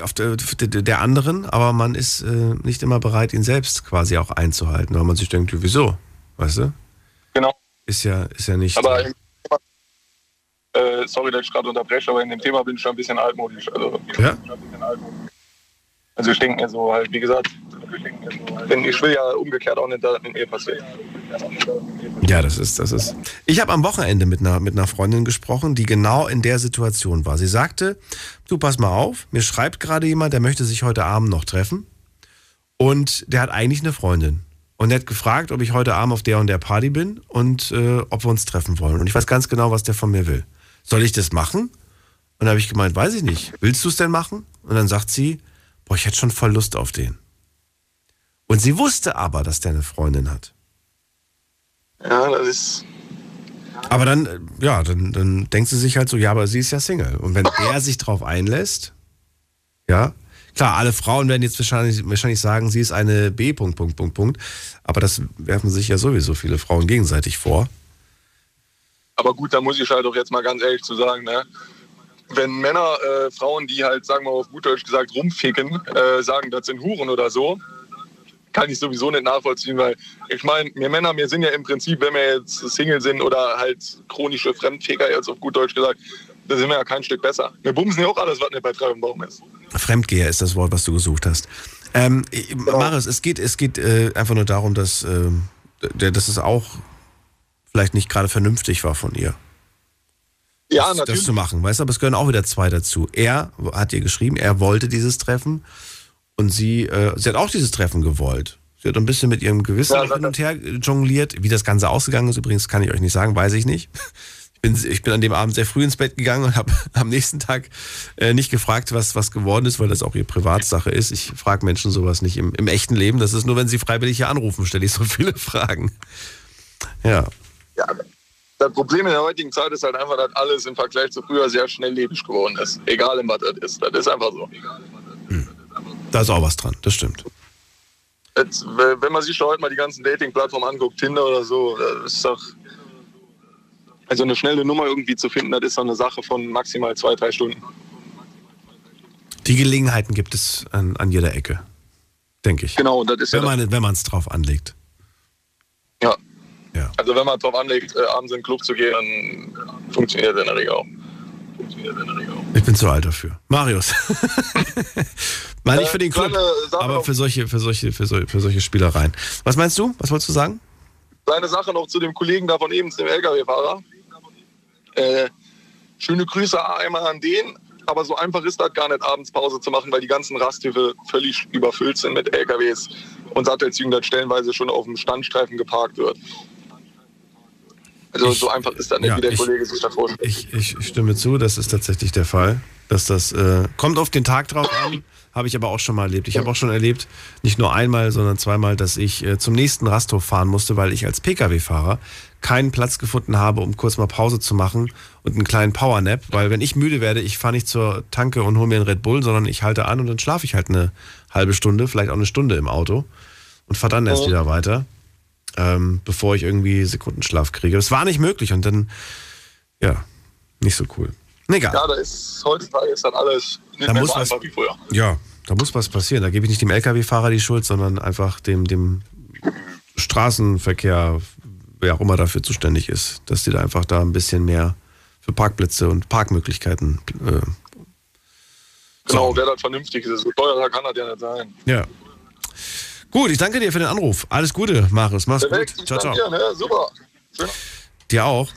S4: auf der, der der anderen, aber man ist äh, nicht immer bereit, ihn selbst quasi auch einzuhalten, weil man sich denkt, ja, wieso? Weißt du?
S18: Genau.
S4: Ist ja, ist ja nicht.
S18: Aber im äh, sorry, dass ich gerade unterbreche, aber in dem Thema bin ich schon ein bisschen altmodisch. Also,
S4: Ja?
S18: also ich denke mir so halt, wie gesagt, denn ich will ja umgekehrt auch nicht, dass das mit mir passiert.
S4: Ja, das ist, das ist. Ich habe am Wochenende mit einer, mit einer Freundin gesprochen, die genau in der Situation war. Sie sagte, du pass mal auf, mir schreibt gerade jemand, der möchte sich heute Abend noch treffen. Und der hat eigentlich eine Freundin. Und der hat gefragt, ob ich heute Abend auf der und der Party bin und äh, ob wir uns treffen wollen. Und ich weiß ganz genau, was der von mir will. Soll ich das machen? Und dann habe ich gemeint, weiß ich nicht. Willst du es denn machen? Und dann sagt sie, boah, ich hätte schon voll Lust auf den. Und sie wusste aber, dass der eine Freundin hat.
S18: Ja, das ist.
S4: Aber dann, äh, ja, dann, dann denkt sie sich halt so, ja, aber sie ist ja Single. Und wenn er sich drauf einlässt, ja, klar, alle Frauen werden jetzt wahrscheinlich, wahrscheinlich sagen, sie ist eine B. Punkt, Punkt, Punkt, Punkt. Aber das werfen sich ja sowieso viele Frauen gegenseitig vor.
S18: Aber gut, da muss ich halt auch jetzt mal ganz ehrlich zu sagen, ne? Wenn Männer, äh, Frauen, die halt, sagen wir mal auf gut Deutsch gesagt, rumficken, äh, sagen, das sind Huren oder so, kann ich sowieso nicht nachvollziehen, weil ich meine, wir Männer, wir sind ja im Prinzip, wenn wir jetzt Single sind oder halt chronische Fremdficker, jetzt auf gut Deutsch gesagt, da sind wir ja kein Stück besser. Wir bumsen ja auch alles, was nicht bei drei im Baum ist.
S4: Fremdgeher ist das Wort, was du gesucht hast. Ähm, ich- Marius, es geht, es geht äh, einfach nur darum, dass, d- dass es auch vielleicht nicht gerade vernünftig war von ihr.
S18: Ja,
S4: das,
S18: natürlich.
S4: das zu machen, weißt du, aber es gehören auch wieder zwei dazu. Er hat ihr geschrieben, er wollte dieses Treffen und sie, äh, sie hat auch dieses Treffen gewollt. Sie hat ein bisschen mit ihrem Gewissen
S18: Ja,
S4: hin und her jongliert. Wie das Ganze ausgegangen ist, übrigens, kann ich euch nicht sagen, weiß ich nicht. Ich bin, ich bin an dem Abend sehr früh ins Bett gegangen und habe (laughs) am nächsten Tag äh, nicht gefragt, was, was geworden ist, weil das auch ihre Privatsache ist. Ich frage Menschen sowas nicht im, im echten Leben. Das ist nur, wenn sie freiwillig hier anrufen, stelle ich so viele (laughs) Fragen. Ja.
S18: Ja, das Problem in der heutigen Zeit ist halt einfach, dass alles im Vergleich zu früher sehr schnelllebig geworden ist. Egal in was das ist. Das ist einfach so.
S4: Da ist auch was dran, das stimmt.
S18: Jetzt, wenn man sich schon heute mal die ganzen Dating-Plattformen anguckt, Tinder oder so, das ist doch. Also eine schnelle Nummer irgendwie zu finden, das ist doch eine Sache von maximal zwei, drei Stunden.
S4: Die Gelegenheiten gibt es an, an jeder Ecke, denke ich.
S18: Genau, das ist
S4: wenn
S18: ja.
S4: man wenn man es drauf anlegt.
S18: Ja. Also wenn man drauf anlegt, äh, abends in den Club zu gehen, dann funktioniert das in der Regel auch.
S4: Ich bin zu alt dafür. Marius. (laughs) Nein, nicht für den Club,
S18: kleine Sache
S4: aber für solche, für solche, für solche, für solche Spielereien. Was meinst du? Was wolltest du sagen?
S18: Kleine Sache noch zu dem Kollegen da von eben, zu dem LKW-Fahrer. Äh, schöne Grüße einmal an den. Aber so einfach ist das gar nicht, abends Pause zu machen, weil die ganzen Rasthöfe völlig überfüllt sind mit LKWs und Sattelzügen, das stellenweise schon auf dem Standstreifen geparkt wird. Also so einfach ist das nicht,
S4: ja,
S18: wie der
S4: ich-
S18: Kollege sich das vorstellt.
S4: Ich, ich stimme zu, das ist tatsächlich der Fall. Dass das äh, kommt auf den Tag drauf an, habe ich aber auch schon mal erlebt. Ich habe auch schon erlebt, nicht nur einmal, sondern zweimal, dass ich äh, zum nächsten Rasthof fahren musste, weil ich als Pkw-Fahrer keinen Platz gefunden habe, um kurz mal Pause zu machen und einen kleinen Powernap, weil wenn ich müde werde, ich fahre nicht zur Tanke und hole mir einen Red Bull, sondern ich halte an und dann schlafe ich halt eine halbe Stunde, vielleicht auch eine Stunde im Auto und fahre dann erst
S18: Mhm.
S4: wieder weiter, ähm, bevor ich irgendwie Sekundenschlaf kriege. Das war nicht möglich und dann, ja, nicht so cool. Egal.
S18: Ja, da ist heutzutage ist dann alles nicht
S4: Da
S18: mehr
S4: muss
S18: so
S4: was-
S18: einfach wie früher.
S4: Ja, Da muss was passieren. Da gebe ich nicht dem Lkw-Fahrer die Schuld, sondern einfach dem, dem Straßenverkehr, wer auch immer dafür zuständig ist, dass die da einfach da ein bisschen mehr für Parkplätze und Parkmöglichkeiten. Äh,
S18: Genau, wer das vernünftig ist. So teuer kann das ja nicht sein.
S4: ja. Gut, ich danke dir für den Anruf. Alles Gute, Marius. Mach's
S18: Perfekt,
S4: gut. Ciao, ciao.
S18: dir, ne? Super. Schön.
S4: Dir auch.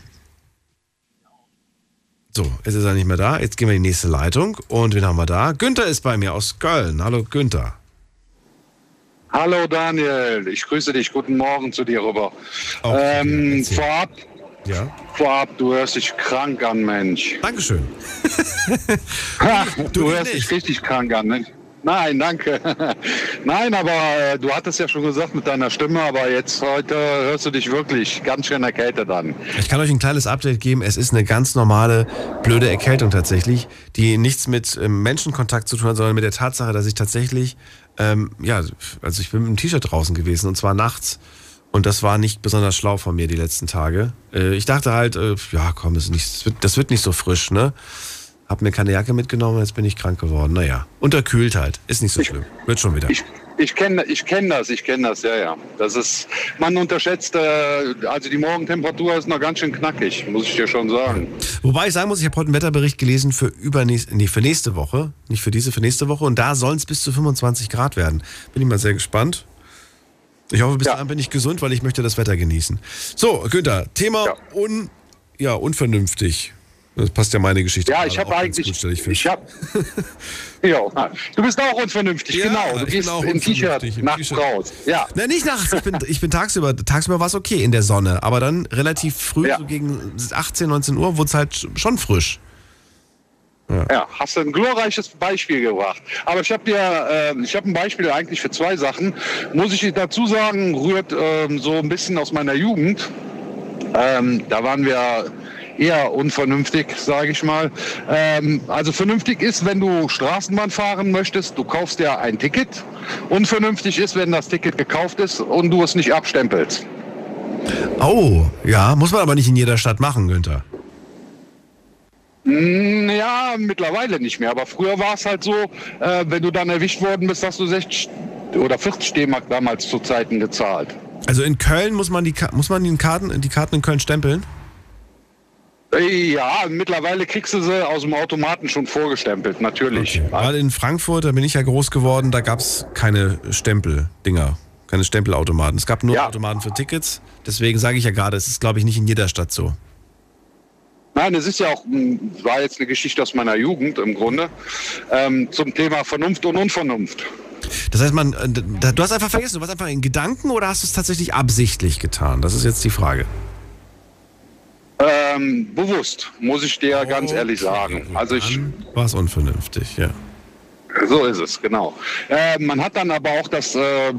S4: So, jetzt ist er nicht mehr da. Jetzt gehen wir in die nächste Leitung. Und wen haben wir da? Günther ist bei mir aus Köln. Hallo, Günther.
S19: Hallo Daniel, ich grüße dich. Guten Morgen zu dir rüber. ähm, vorab,
S4: ja.
S19: vorab, du hörst dich krank an, Mensch.
S4: Dankeschön. (laughs)
S19: du hörst dich richtig krank an, Mensch. Nein, danke. (laughs) Nein, aber äh, du hattest ja schon gesagt mit deiner Stimme, aber jetzt heute hörst du dich wirklich ganz schön erkältet an.
S4: Ich kann euch ein kleines Update geben. Es ist eine ganz normale, blöde Erkältung tatsächlich, die nichts mit ähm, Menschenkontakt zu tun hat, sondern mit der Tatsache, dass ich tatsächlich, ähm, ja, also ich bin mit einem T-Shirt draußen gewesen und zwar nachts. Und das war nicht besonders schlau von mir die letzten Tage. Äh, ich dachte halt, äh, ja komm, das, nicht, das, wird, das wird nicht so frisch, ne? Hab mir keine Jacke mitgenommen, jetzt bin ich krank geworden. Naja, unterkühlt halt. Ist nicht so schlimm. Wird schon wieder.
S19: Ich kenne ich kenn das, ich kenne das, ja, ja. Das ist, man unterschätzt, äh, also die Morgentemperatur ist noch ganz schön knackig, muss ich dir schon sagen.
S4: Wobei ich sagen muss, ich habe heute einen Wetterbericht gelesen für übernächste, nee, für nächste Woche. Nicht für diese, für nächste Woche. Und da sollen es bis zu 25 Grad werden. Bin ich mal sehr gespannt. Ich hoffe, bis dahin bin ich gesund, weil ich möchte das Wetter genießen. So, Günther, Thema un, ja, unvernünftig. Das passt ja meine Geschichte.
S19: Ja, ich habe eigentlich,
S4: Gut, ich,
S19: ich habe, (laughs) ja, du bist auch unvernünftig,
S4: Ja,
S19: genau. Du
S4: ich bin
S19: gehst
S4: auch
S19: im T-Shirt nachts raus. Ja.
S4: Na, nicht nachts. Ich bin, ich bin tagsüber. Tagsüber war es okay in der Sonne. Aber dann relativ früh, so gegen 18, 19 Uhr, wurde es halt schon frisch.
S19: Ja. hast du ein glorreiches Beispiel gebracht. Aber ich habe dir, äh, ich habe ein Beispiel eigentlich für zwei Sachen. Muss ich dazu sagen, rührt ähm, so ein bisschen aus meiner Jugend. Ähm, da waren wir eher unvernünftig, sage ich mal. Ähm, also vernünftig ist, wenn du Straßenbahn fahren möchtest, du kaufst dir ein Ticket. Unvernünftig ist, wenn das Ticket gekauft ist und du es nicht abstempelst.
S4: Oh, ja, muss man aber nicht in jeder Stadt machen, Günther.
S19: Mm, Ja, mittlerweile nicht mehr. Aber früher war es halt so, äh, wenn du dann erwischt worden bist, hast du 60 oder 40 D-Mark damals zu Zeiten gezahlt.
S4: Also in Köln muss man die, muss man die, Karten, die Karten in Köln stempeln?
S19: Ja, mittlerweile kriegst du sie aus dem Automaten schon vorgestempelt, natürlich.
S4: Gerade in Frankfurt, da bin ich ja groß geworden, da gab es keine Stempeldinger, keine Stempelautomaten. Es gab nur Automaten für Tickets. Deswegen sage ich ja gerade, es ist, glaube ich, nicht in jeder Stadt so.
S19: Nein, es ist ja auch, war jetzt eine Geschichte aus meiner Jugend im Grunde, ähm, zum Thema Vernunft und Unvernunft.
S4: Das heißt, man, äh, du hast einfach vergessen, du warst einfach in Gedanken oder hast du es tatsächlich absichtlich getan? Das ist jetzt die Frage.
S19: Ähm, bewusst, muss ich dir ganz ehrlich sagen. Also ich,
S4: War es unvernünftig, ja.
S19: So ist es, genau. Äh, man hat dann aber auch das, äh,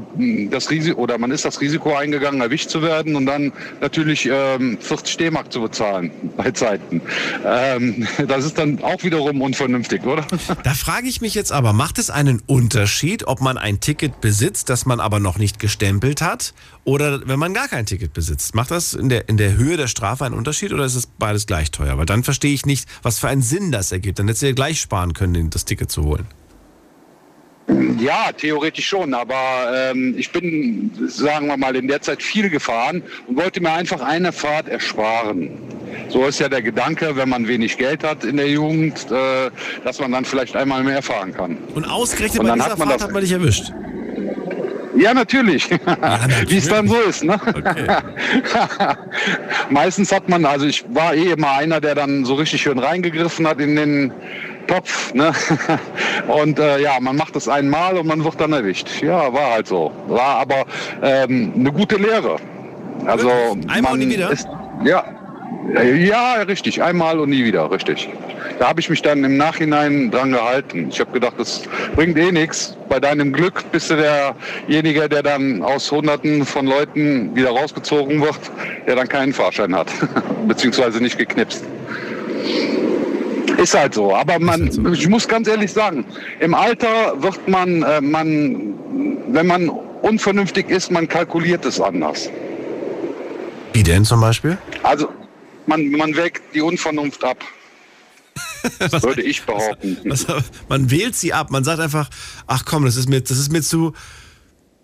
S19: das Risiko, oder man ist das Risiko eingegangen, erwischt zu werden und dann natürlich ähm, 40 D-Mark zu bezahlen bei Zeiten. Ähm, (laughs) das ist dann auch wiederum unvernünftig, oder? (laughs)
S4: Da frage ich mich jetzt aber, macht es einen Unterschied, ob man ein Ticket besitzt, das man aber noch nicht gestempelt hat, oder wenn man gar kein Ticket besitzt? Macht das in der, in der Höhe der Strafe einen Unterschied oder ist es beides gleich teuer? Weil dann verstehe ich nicht, was für einen Sinn das ergibt. Dann hättest du ja gleich sparen können, das Ticket zu holen.
S19: Ja, theoretisch schon, aber ähm, ich bin, sagen wir mal, in der Zeit viel gefahren und wollte mir einfach eine Fahrt ersparen. So ist ja der Gedanke, wenn man wenig Geld hat in der Jugend, äh, dass man dann vielleicht einmal mehr fahren kann.
S4: Und ausgerechnet
S19: Und
S4: bei dieser
S19: hat man
S4: Fahrt hat man dich erwischt.
S19: Ja, natürlich. (laughs) Wie es dann so ist. Ne? (laughs) Meistens hat man, also ich war eh immer einer, der dann so richtig schön reingegriffen hat in den Topf. Ne? (laughs) Und äh, ja, man macht es einmal und man wird dann erwischt. Ja, war halt so. War aber ähm, eine gute Lehre. Also
S4: Einmal und nie wieder?
S19: Ist, ja, ja, richtig. Einmal und nie wieder, richtig. Da habe ich mich dann im Nachhinein dran gehalten. Ich habe gedacht, das bringt eh nichts. Bei deinem Glück bist du derjenige, der dann aus Hunderten von Leuten wieder rausgezogen wird, der dann keinen Fahrschein hat, (laughs) beziehungsweise nicht geknipst. Ist halt so. Aber man, ich muss ganz ehrlich sagen, im Alter wird man, äh, man, wenn man unvernünftig ist, man kalkuliert es anders.
S4: Wie denn zum Beispiel?
S19: Also man, man wägt die Unvernunft ab. (laughs) Würde ich behaupten. (laughs)
S4: Was, man wählt sie ab. Man sagt einfach, ach komm, das ist mir, das ist mir zu,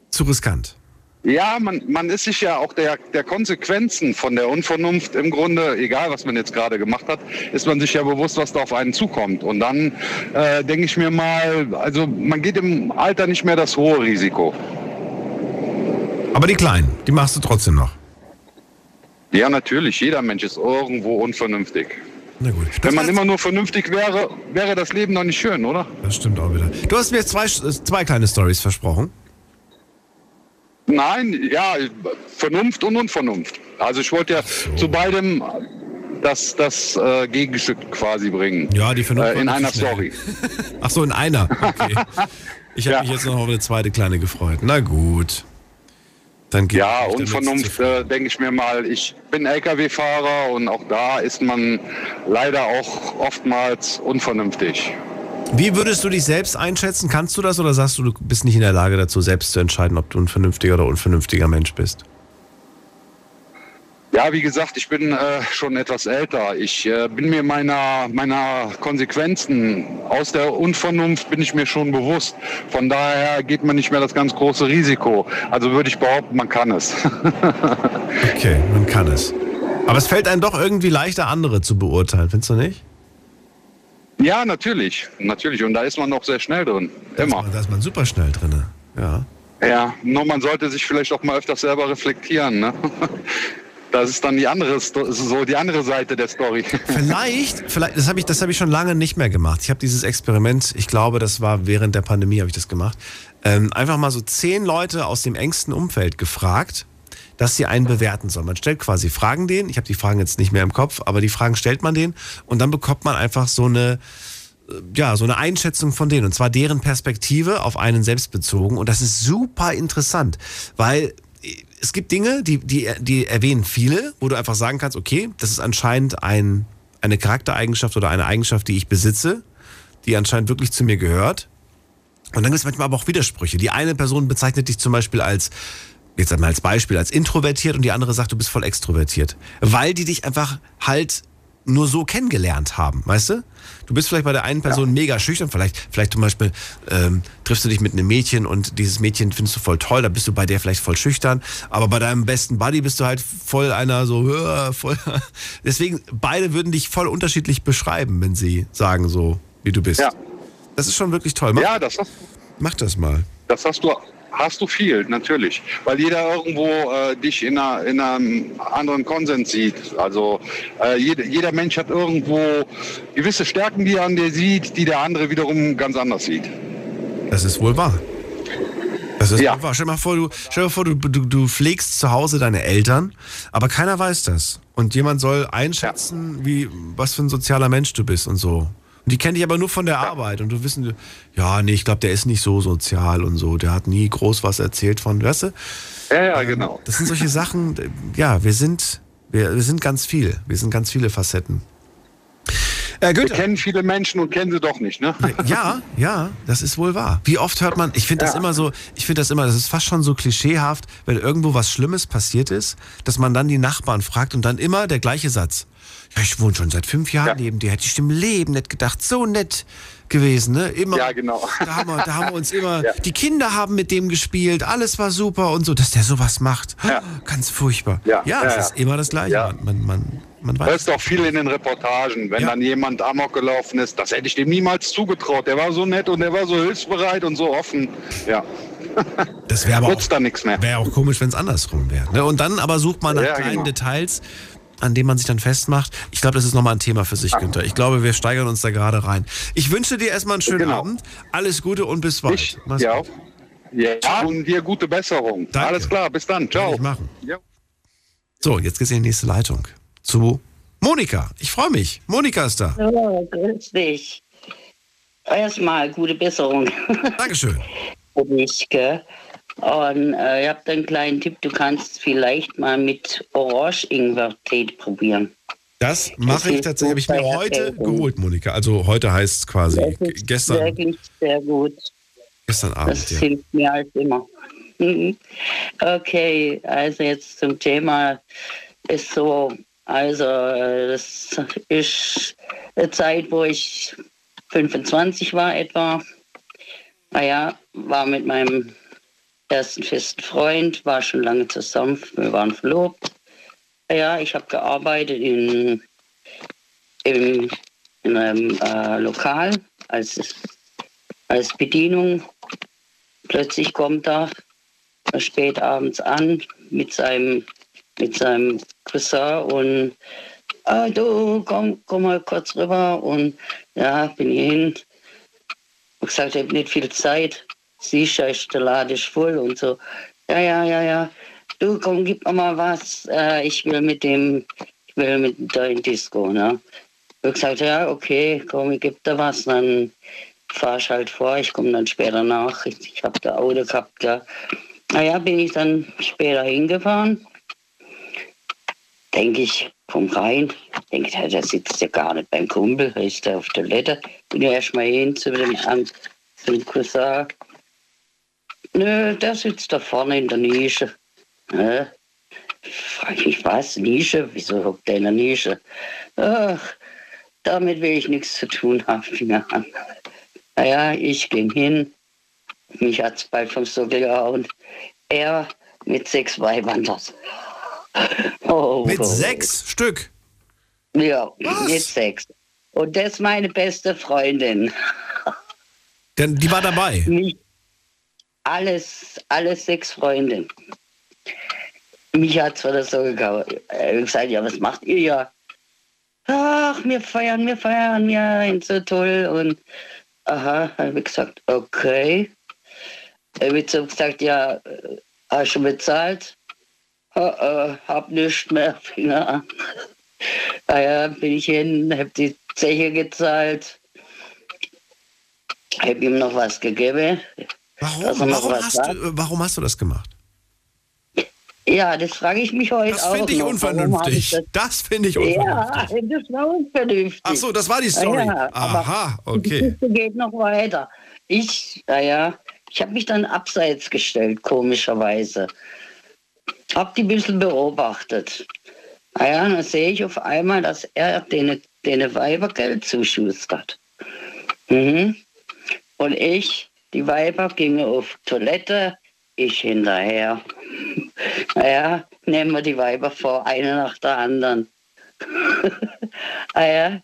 S4: zu riskant.
S19: Ja, man, man ist sich ja auch der, der Konsequenzen von der Unvernunft im Grunde, egal was man jetzt gerade gemacht hat, ist man sich ja bewusst, was da auf einen zukommt. Und dann äh, denke ich mir mal, also man geht im Alter nicht mehr das hohe Risiko.
S4: Aber die Kleinen, die machst du trotzdem noch.
S19: Ja, natürlich. Jeder Mensch ist irgendwo unvernünftig.
S4: Na gut.
S19: Wenn man immer nur vernünftig wäre, wäre das Leben doch nicht schön, oder?
S4: Das stimmt auch wieder. Du hast mir jetzt zwei, zwei kleine Stories versprochen.
S19: Nein, ja, Vernunft und Unvernunft. Also ich wollte ja zu beidem das, das äh, Gegenstück quasi bringen.
S4: Ja, die Vernunft
S19: äh, in einer
S4: so
S19: Story. (laughs)
S4: Ach so, in einer. Okay. Ich habe mich jetzt noch auf eine zweite kleine gefreut. Na gut. Dann geht
S19: Ja, Unvernunft, äh, denke ich mir mal. Ich bin Lkw-Fahrer und auch da ist man leider auch oftmals unvernünftig.
S4: Wie würdest du dich selbst einschätzen? Kannst du das oder sagst du, du bist nicht in der Lage dazu, selbst zu entscheiden, ob du ein vernünftiger oder unvernünftiger Mensch bist?
S19: Ja, wie gesagt, ich bin äh, schon etwas älter. Ich äh, bin mir meiner, meiner Konsequenzen aus der Unvernunft bin ich mir schon bewusst. Von daher geht man nicht mehr das ganz große Risiko. Also würde ich behaupten, man kann es. (laughs)
S4: Okay, man kann es. Aber es fällt einem doch irgendwie leichter, andere zu beurteilen, findest du nicht?
S19: Ja, natürlich, natürlich. Und da ist man noch sehr schnell drin. Immer.
S4: Da ist man super schnell drin. Ja.
S19: Ja, nur man sollte sich vielleicht auch mal öfters selber reflektieren. Ne? (laughs) Das ist dann die andere, so die andere Seite der Story. (laughs)
S4: Vielleicht, vielleicht, das habe ich, das habe ich schon lange nicht mehr gemacht. Ich habe dieses Experiment, ich glaube, das war während der Pandemie, habe ich das gemacht. Ähm, einfach mal so zehn Leute aus dem engsten Umfeld gefragt, dass sie einen bewerten sollen. Man stellt quasi Fragen denen. Ich habe die Fragen jetzt nicht mehr im Kopf, aber die Fragen stellt man denen und dann bekommt man einfach so eine äh, ja, so eine Einschätzung von denen und zwar deren Perspektive auf einen selbst bezogen und das ist super interessant, weil es gibt Dinge, die, die, die erwähnen viele, wo du einfach sagen kannst, okay, das ist anscheinend ein, eine Charaktereigenschaft oder eine Eigenschaft, die ich besitze, die anscheinend wirklich zu mir gehört. Und dann gibt es manchmal aber auch Widersprüche. Die eine Person bezeichnet dich zum Beispiel als, jetzt einmal als Beispiel, als introvertiert und die andere sagt, du bist voll extrovertiert. Weil die dich einfach halt nur so kennengelernt haben, weißt du? Du bist vielleicht bei der einen Person mega schüchtern, vielleicht, vielleicht zum Beispiel ähm, triffst du dich mit einem Mädchen und dieses Mädchen findest du voll toll, da bist du bei der vielleicht voll schüchtern, aber bei deinem besten Buddy bist du halt voll einer so, (laughs) "Hör", voll. Deswegen, beide würden dich voll unterschiedlich beschreiben, wenn sie sagen so, wie du bist.
S19: Ja.
S4: Das ist schon wirklich toll. Mach,
S19: Ja, das hast,
S4: mach das mal.
S19: das hast du hast du viel, natürlich. Weil jeder irgendwo äh, dich in, einer, in einem anderen Konsens sieht. Also äh, jeder, jeder Mensch hat irgendwo gewisse Stärken, die er an dir sieht, die der andere wiederum ganz anders sieht.
S4: Das ist wohl wahr. Das ist wohl wahr. Stell dir mal vor, du, stell dir vor du, du, du pflegst zu Hause deine Eltern, aber keiner weiß das. Und jemand soll einschätzen, wie, was für ein sozialer Mensch du bist und so. Und die kennen dich aber nur von der Arbeit und du wissen, ja, nee, ich glaube, der ist nicht so sozial und so. Der hat nie groß was erzählt von, weißt du?
S19: Ja, ja, genau.
S4: Das sind solche Sachen, ja, wir sind, wir, wir sind ganz viel. Wir sind ganz viele Facetten. Äh,
S19: Wir kennen viele Menschen und kennen sie doch nicht, ne?
S4: Ja, ja, das ist wohl wahr. Wie oft hört man, ich finde das
S19: Ja.
S4: immer so, ich finde das immer, das ist fast schon so klischeehaft, wenn irgendwo was Schlimmes passiert ist, dass man dann die Nachbarn fragt und dann immer der gleiche Satz. Ja, ich wohne schon seit fünf Jahren neben dir, hätte ich im Leben nicht gedacht, so nett gewesen, ne? Immer,
S19: Ja, genau.
S4: Da haben wir, da haben wir uns immer, (laughs) die Kinder haben mit dem gespielt, alles war super und so, dass der sowas macht. Ganz furchtbar.
S19: Ja,
S4: ja,
S19: ja,
S4: es
S19: ja.
S4: ist immer das Gleiche.
S19: Ja.
S4: Man, man, man, weiß.
S19: Hörst auch viel in den Reportagen, wenn dann jemand Amok gelaufen ist. Das hätte ich dem niemals zugetraut. Der war so nett und der war so hilfsbereit und so offen. Ja.
S4: Das wäre aber
S19: Nutzt da nichts mehr.
S4: Wäre auch komisch, wenn es andersrum wäre. Ne? Und dann aber sucht man nach
S19: Ja,
S4: kleinen
S19: genau.
S4: Details, an denen man sich dann festmacht. Ich glaube, das ist nochmal ein Thema für sich, Günther. Ich glaube, wir steigern uns da gerade rein. Ich wünsche dir erstmal einen schönen
S19: Genau.
S4: Abend. Alles Gute und bis bald.
S19: Ich,
S4: Mach's
S19: ja,
S4: gut.
S19: ja, und dir gute Besserung. Alles klar, bis dann. Ciao.
S4: machen.
S19: Ja.
S4: So, jetzt geht's in die nächste Leitung. Zu Monika. Ich freue mich. Monika ist da.
S20: Oh, grüß dich. Erstmal gute Besserung.
S4: Dankeschön. (laughs)
S20: Für dich, gell? Und äh, ich habe da einen kleinen Tipp, du kannst vielleicht mal mit Orange-Ingwer-Tee probieren.
S4: Das mache ich tatsächlich. Habe ich mir heute
S20: Erkältung.
S4: geholt, Monika. Also heute heißt es quasi
S20: Das ist
S4: gestern,
S20: wirklich sehr gut.
S4: gestern Abend.
S20: Das
S4: Ja.
S20: hilft mir als immer. Mhm. Okay, also jetzt zum Thema ist so, Also, äh, das ist eine Zeit, wo ich 25 war etwa. Naja, war mit meinem ersten festen Freund, war schon lange zusammen, wir waren verlobt. Ja, ich habe gearbeitet in, in, in einem äh, Lokal als, als Bedienung. Plötzlich kommt er spät abends an mit seinem, mit seinem Cousin und ah, du, komm, komm mal kurz rüber. Und ja, bin ich hin. Ich gesagt, ich habe nicht viel Zeit. Siehst du, der Laden ist voll und so. Ja, ja, ja, ja. Du, komm, gib mir mal was. Äh, ich will mit dem, ich will mit deinem Disco, ne? Ich gesagt, ja, okay, komm, ich geb dir was. Dann fahr ich halt vor, ich komme dann später nach. Ich, ich habe da Auto gehabt, ja. Naja, bin ich dann später hingefahren. Denke ich, komm rein. Denke, der, der sitzt ja gar nicht beim Kumpel, der ist da auf der Toilette. Bin ja erstmal hin zu dem, an, zum Cousin. Nö, der sitzt da vorne in der Nische. Ja. Frag ich mich, was? Nische? Wieso hockt der in der Nische? Ach, damit will ich nichts zu tun haben. An. Naja, ich ging hin. Mich hat's bald vom Sockel gehauen. Er mit sechs Weibern das. Oh,
S4: Mit
S20: oh.
S4: sechs Stück.
S20: Ja, mit sechs. Und das ist meine beste Freundin.
S4: Denn die war dabei.
S20: Mich, alles, alles sechs Freundinnen. Mich hat zwar das so gehauen. Er hat gesagt, ja, was macht ihr ja? Ach, wir feiern, wir feiern, ja, und so toll. Und aha, habe ich gesagt, okay. Er hat so gesagt, ja, äh, hast du bezahlt? Oh, oh, hab nichts mehr, (laughs) Finger an. Naja, bin ich hin, hab die Zeche gezahlt, hab ihm noch was gegeben.
S4: Warum, warum, hast du, warum hast du das gemacht?
S20: Ja, das frage ich mich heute
S4: Das
S20: auch.
S4: finde ich
S20: noch. Warum hab
S4: unvernünftig.
S20: das-
S4: Das finde ich
S20: Ja,
S4: unvernünftig.
S20: das war unvernünftig.
S4: Ach so, das war die Story.
S20: Ja,
S4: Aha,
S20: Die
S4: okay.
S20: Geschichte geht noch weiter. Ich, naja, ich habe mich dann abseits gestellt, komischerweise. Hab die ein bisschen beobachtet. Naja, dann sehe ich auf einmal, dass er den, den Weiber Geld zuschustert. Mhm. Und ich, die Weiber gingen auf Toilette, ich hinterher. (laughs) Naja, nehmen wir die Weiber vor, eine nach der anderen. (laughs) naja,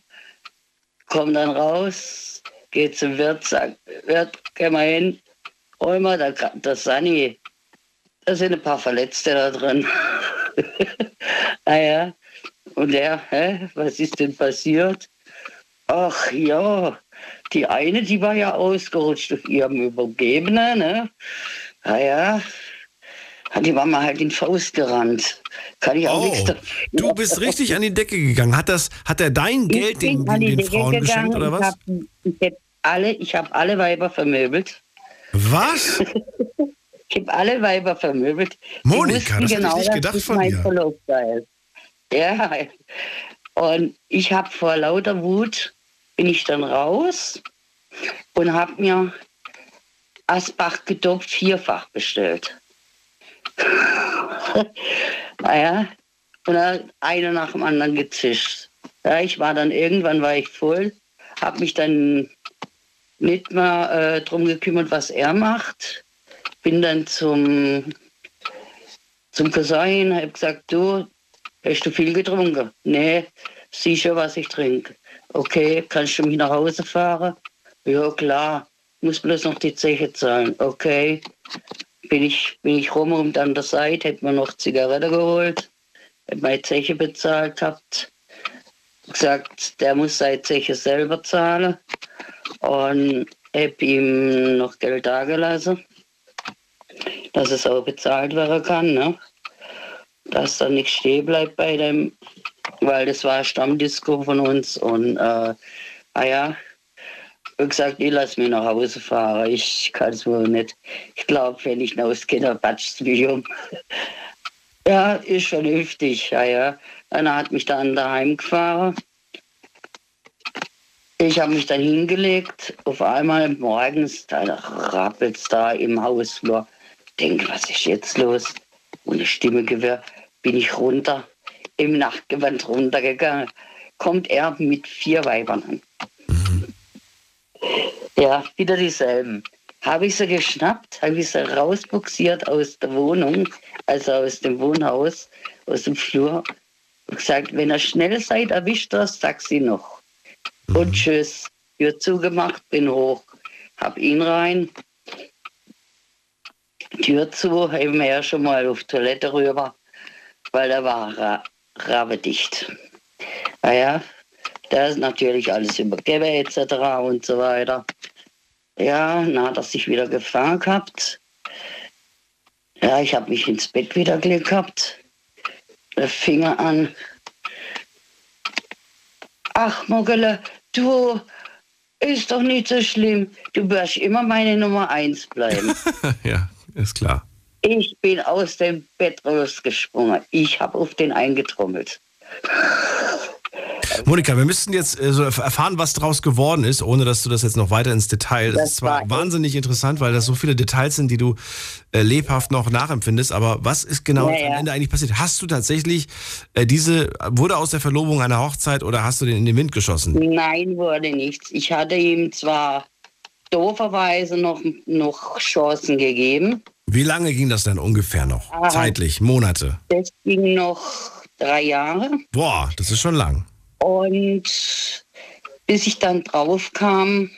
S20: komm dann raus, geht zum Wirt, sagt, Wirt, geh mal hin, hol mal da, das Sani. Da sind ein paar Verletzte da drin. (laughs) naja, und er, hä, was ist denn passiert? Ach ja, die eine, die war ja ausgerutscht auf ihrem Übergebenen, ne? Naja, die war mal halt in die Faust gerannt. Kann ich auch nichts
S4: Oh,
S20: dafür.
S4: du bist richtig an die Decke gegangen. Hat, das, hat er dein Geld den,
S20: die
S4: den
S20: Decke
S4: Frauen geschenkt oder
S20: gegangen.
S4: was?
S20: Ich habe hab alle, ich alle Weiber vermöbelt.
S4: Was?
S20: Ich habe alle Weiber vermöbelt. Die
S4: Monika, das hätte ich nicht gedacht
S20: ich
S4: von
S20: mein
S4: dir.
S20: Ja, und ich habe vor lauter Wut bin ich dann raus und habe mir Asbach gedopft vierfach bestellt. (laughs) naja, und dann einer nach dem anderen gezischt. Ja, ich war dann irgendwann war ich voll, habe mich dann nicht mehr äh, drum gekümmert, was er macht. Bin dann zum zum Cousin, habe gesagt, du, hast du viel getrunken? Nee, sicher, was ich trinke. Okay, kannst du mich nach Hause fahren? Ja, klar. Muss bloß noch die Zeche zahlen. Okay. Bin ich, bin ich rum und an der Seite, hätte mir noch Zigarette geholt, hätte meine Zeche bezahlt gehabt. Gesagt, der muss seine Zeche selber zahlen. Und habe ihm noch Geld dagelassen, dass es auch bezahlt werden kann. Ne? Dass da nichts stehen bleibt bei dem, weil das war Stammdisco von uns. Und äh, naja, wie gesagt, ich lasse mich nach Hause fahren. Ich kann es wohl nicht. Ich glaube, wenn ich rauskenne, patscht mich um. (laughs) Ja, ist vernünftig. Ja, ja. Einer hat mich dann daheim gefahren. Ich habe mich dann hingelegt. Auf einmal morgens, da rappelt es da im Hausflur. Denke, was ist jetzt los? Und die Stimme gewirrt, bin ich runter im Nachtgewand runtergegangen. Kommt er mit vier Weibern an. Ja, wieder dieselben. Habe ich sie geschnappt, habe ich sie rausbuxiert aus der Wohnung, also aus dem Wohnhaus, aus dem Flur. Und gesagt, wenn ihr schnell seid, erwischt das Taxi noch. Und tschüss. Tür zugemacht, bin hoch, hab ihn rein. Tür zu, eben er schon mal auf Toilette rüber, weil da war ra rabedicht. Naja, da ist natürlich alles übergeben etc. und so weiter. Ja, dann hat er sich wieder gefangen gehabt. Ja, ich habe mich ins Bett wieder gelegt gehabt. Der Finger an. Ach, Mogele, du, ist doch nicht so schlimm. Du wirst immer meine Nummer eins bleiben. (laughs)
S4: ja, ist klar.
S20: Ich bin aus dem Bett rausgesprungen. Ich habe auf den eingetrommelt. (laughs)
S4: Monika, wir müssten jetzt äh, so erfahren, was daraus geworden ist, ohne dass du das jetzt noch weiter ins Detail. Das,
S20: Das
S4: ist zwar
S20: war-
S4: wahnsinnig interessant, weil das so viele Details sind, die du äh, lebhaft noch nachempfindest. Aber was ist genau
S20: Ja,
S4: am. Ende eigentlich passiert? Hast du tatsächlich äh, diese, wurde aus der Verlobung eine Hochzeit oder hast du den in den Wind geschossen?
S20: Nein, wurde nichts. Ich hatte ihm zwar dooferweise noch, noch Chancen gegeben.
S4: Wie lange ging das denn ungefähr noch?
S20: Ah.
S4: Zeitlich, Monate.
S20: Das ging noch drei Jahre.
S4: Boah, das ist schon lang.
S20: Und bis ich dann drauf kam,